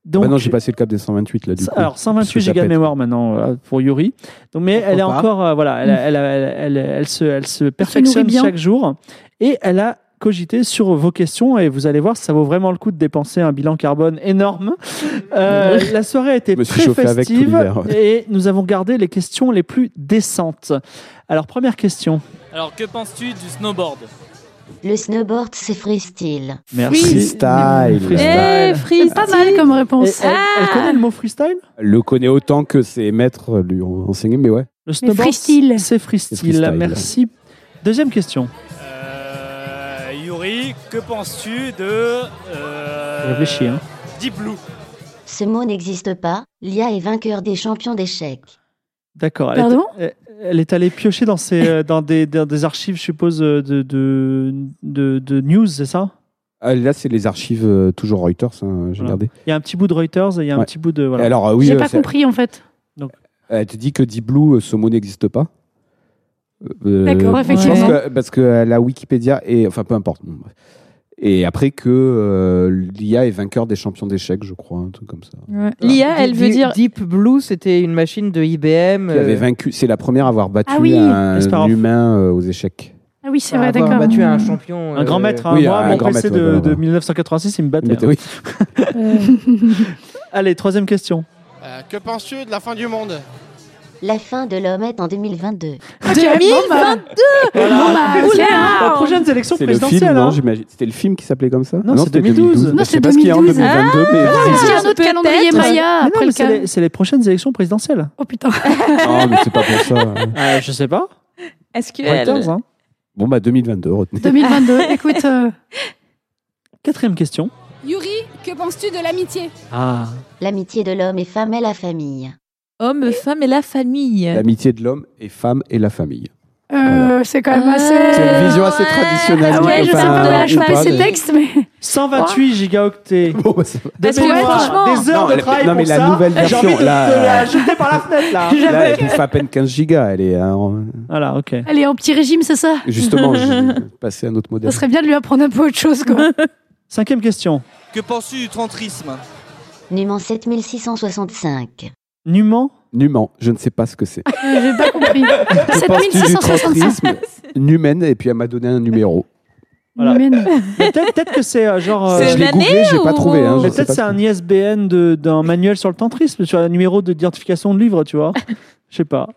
Donc, Bah non, j'ai passé le cap des 128 là du coup. Alors Parce 128 que ça gigas de pète. mémoire maintenant euh, pour Yuri. Donc, mais Pourquoi elle est pas encore euh, voilà, elle, elle, elle, elle, elle se, elle se perfectionne bien. chaque jour et elle a cogité sur vos questions et vous allez voir ça vaut vraiment le coup de dépenser un bilan carbone énorme. Euh, la soirée a été très avec festive et nous avons gardé les questions les plus décentes. Alors première question. Alors, que penses-tu du snowboard? Le snowboard, c'est freestyle. Merci. Freestyle. Freestyle. Eh, freestyle. Pas mal comme réponse. elle, elle connaît le mot freestyle? Le connaît autant que ses maîtres lui ont enseigné, mais ouais. Le snowboard, freestyle. c'est freestyle. C'est freestyle. Merci. Deuxième question. Que penses-tu de. Euh, Réfléchis, hein. Deep Blue? Ce mot n'existe pas. L'IA est vainqueur des champions d'échecs. D'accord. Elle, Pardon? est- elle- elle est allée piocher dans, ses, euh, dans, des, dans des archives, je suppose, euh, de, de, de, de news, c'est ça? Ah, là, c'est les archives euh, toujours Reuters, hein, j'ai Voilà. regardé. Il y a un petit bout de Reuters et il y a un petit bout de. Voilà. Alors, euh, oui, J'ai euh, pas compris en fait. elle te dit que Deep Blue, ce mot n'existe pas. Euh, D'accord, je effectivement. pense que- parce que la Wikipédia est. Enfin, peu importe. Et après que euh, l'IA est vainqueur des champions d'échecs, je crois, un truc comme ça. Ouais. L'IA, elle veut Deep- dire. Deep Blue, c'était une machine de IBM. Qui avait euh, vaincu. C'est la première à avoir battu Ah oui, un humain euh, aux échecs. Ah oui, c'est vrai, d'accord. battu un champion. un grand maître. hein. oui, Moi, un mon grand PC maître, ouais, de, voilà, de voilà. 1986, il me battait. Hein. oui. Allez, troisième question. Euh, que penses-tu de la fin du monde? La fin de l'homme est en 2022. Ok, bon, bah, Voilà. Bon, bah, ok, hein. Aux prochaines élections C'est le film, présidentielles. non hein. j'imagine. C'était le film qui s'appelait comme ça Non, c'est c'était 2012. Non, Je sais c'est pas ce qu'il y a en 2012. 2022, mais Est-ce qu'il y a un autre Peut-être. calendrier Mais Maya Mais non, après mais le c'est les, c'est les prochaines élections présidentielles. Oh putain. non, mais c'est pas pour ça. Euh, je sais pas. Est-ce que. Reuters, elle- hein. Bon, bah 2022, retenez. 2022. Écoute, euh, Quatrième question. Yuri, que penses-tu de l'amitié? Ah. L'amitié de l'homme est femme et la famille. Homme, femme et la famille. L'amitié de l'homme et femme et la famille. euh, c'est quand même Ah. assez. C'est une vision assez traditionnelle. Ah ouais, je sais pas de la ou cheval pas, ces mais- textes, mais 128 gigaoctets. Bon, bah, franchement- des heures Non, de travail non, mais pour la ça, nouvelle j'ai version, envie de, la jeter par la fenêtre là. Là, elle bouffe à peine 15 gigas. Elle est hein, Voilà, ok. elle est en petit régime, c'est ça? Justement j'ai passé à un autre modèle. Ça serait bien de lui apprendre un peu autre chose, quoi. Cinquième question. Que penses-tu du tantrisme Numéro 7665. Nument Nument, je ne sais pas ce que c'est. J'ai pas compris. Que penses-tu du 7665. trotterisme Numen et puis elle m'a donné un numéro. Voilà. Mais Peut-être peut-être que c'est euh, genre. euh, C'est je l'ai l'année googlé, j'ai pas ou- trouvé. Hein, je mais sais peut-être pas c'est ce un que- ISBN de- d'un manuel sur le tantrisme, sur un numéro d'identification de livre, tu vois. Je sais pas.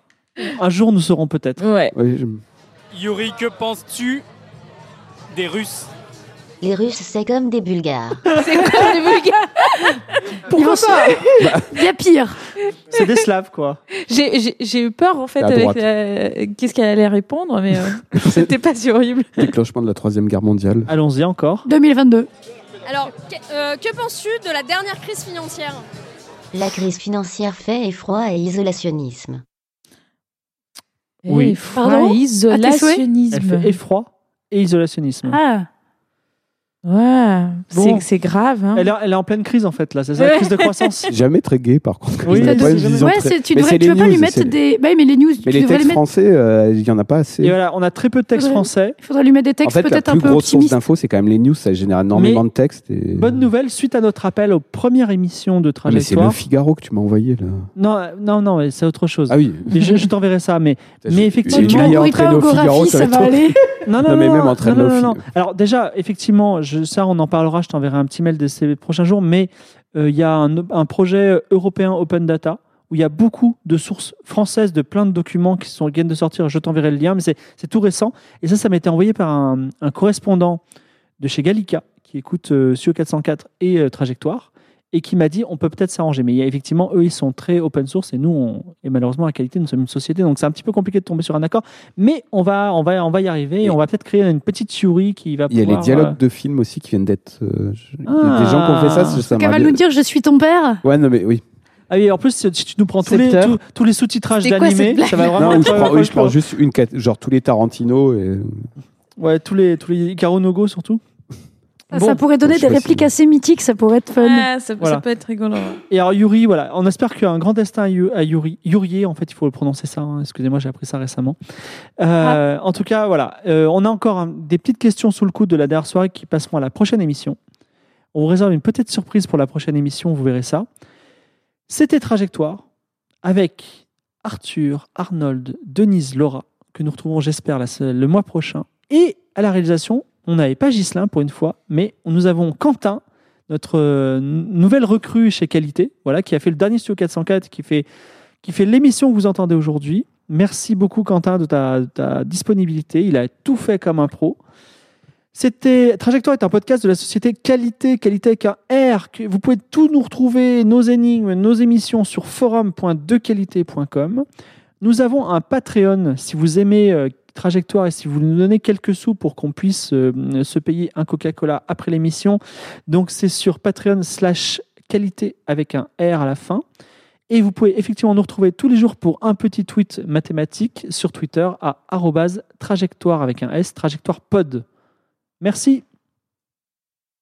Un jour, nous saurons peut-être. Ouais. Oui, je- Yuri, que penses-tu des Russes? Les Russes, c'est comme des Bulgares. C'est comme des Bulgares. Pourquoi pas Il y a pire. C'est des Slaves, quoi. J'ai- eu peur en fait avec la- qu'est-ce qu'elle allait répondre, mais euh, c'était pas si horrible. Déclenchement de la Troisième Guerre mondiale. Allons-y encore. 2022. Alors, que, euh, que penses-tu de la dernière crise financière? La crise financière fait effroi et isolationnisme. Oui. Et tes souhaits Elle isolationnisme. fait effroi et isolationnisme. Ah, Ouais, Bon. c'est- grave. Hein. Elle, est, elle est en pleine crise, en fait, là. C'est ça, la crise de croissance. Jamais très gay, par contre. Oui, ouais, très- tu devrais, tu veux pas lui news, mettre des. Bah mais les news, Mais tu les devrais les textes mettre. français, euh, il y en a pas assez. Et voilà, on a très peu de textes Ouais. français. Il faudrait lui mettre des En textes fait, la peut-être un plus peu grosse source d'infos, c'est quand même les news. Ça génère énormément Mais- de textes. Et... Bonne nouvelle, suite à notre appel aux premières émissions de Ah, mais c'est le Trajectoire. Figaro que tu m'as envoyé là. Non, euh, non, non, c'est autre chose. Ah oui. Mais je, je t'enverrai ça. Mais, mais effectivement. tu pas entraîné au Figaro, ça ça va aller. Non, non, Non. Alors déjà, effectivement, ça, on en parlera. Je t'enverrai un petit mail de ces prochains jours. Mais euh, il y a un, projet européen Open Data où il y a beaucoup de sources françaises de plein de documents qui sont, viennent de sortir. Je t'enverrai le lien, mais c'est tout récent. Et ça, ça m'a été envoyé par un, correspondant de chez Gallica qui écoute euh, SUO 404 et euh, Trajectoire et qui m'a dit on peut peut-être s'arranger. Mais il y a, effectivement, eux, ils sont très open source et nous, on, et malheureusement, à qualité, nous sommes une société, donc c'est un petit peu compliqué de tomber sur un accord. Mais on va, on va, on va y arriver et Et- on va peut-être créer une petite Fury qui va Il y a les dialogues euh, de films aussi qui viennent d'être. euh, il y a Ah. des gens qui ont fait ça. ça Donc elle m'a va nous dire je suis ton père? Ouais, non, mais oui. Ah oui, en plus, si tu nous prends tous les, Secteur. tous, tous les sous-titrages d'animés, cette ça va vraiment Non, je prends, oui, je prends juste une genre tous les Tarantino et Ouais, tous les, tous les Icaro no Go surtout. Ça, Bon. ça pourrait donner des répliques si- assez mythiques, ça pourrait être fun. Ça, Voilà. ça peut être rigolo. Et alors Yuri, voilà, on espère qu'il y a un grand destin à, Yu- à Yuri. Yurier, en fait, il faut le prononcer ça. hein. Excusez-moi, j'ai appris ça récemment. Euh, En tout cas, voilà, euh, on a encore des petites questions sous le coude de la dernière soirée qui passeront à la prochaine émission. On vous réserve une petite surprise pour la prochaine émission, vous verrez ça. C'était Trajectoire avec Arthur, Arnold, Denise, Laura, que nous retrouvons, j'espère, le mois prochain. Et à la réalisation, on n'avait pas Ghislain pour une fois, mais nous avons Quentin, notre euh, nouvelle recrue chez Qualité, voilà, qui a fait le dernier Studio 404, qui fait, qui fait l'émission que vous entendez aujourd'hui. Merci beaucoup, Quentin, de ta, disponibilité. Il a tout fait comme un pro. C'était Trajectoire est un podcast de la société Qualité, Qualité avec un R. Vous pouvez tout nous retrouver, nos énigmes, nos émissions sur forum.dequalité.com. Nous avons un Patreon. Si vous aimez euh, Trajectoire et si vous nous donnez quelques sous pour qu'on puisse euh, se payer un Coca-Cola après l'émission, donc c'est sur Patreon slash qualité avec un R à la fin. Et vous pouvez effectivement nous retrouver tous les jours pour un petit tweet mathématique sur Twitter à trajectoire avec un S, trajectoire pod. Merci.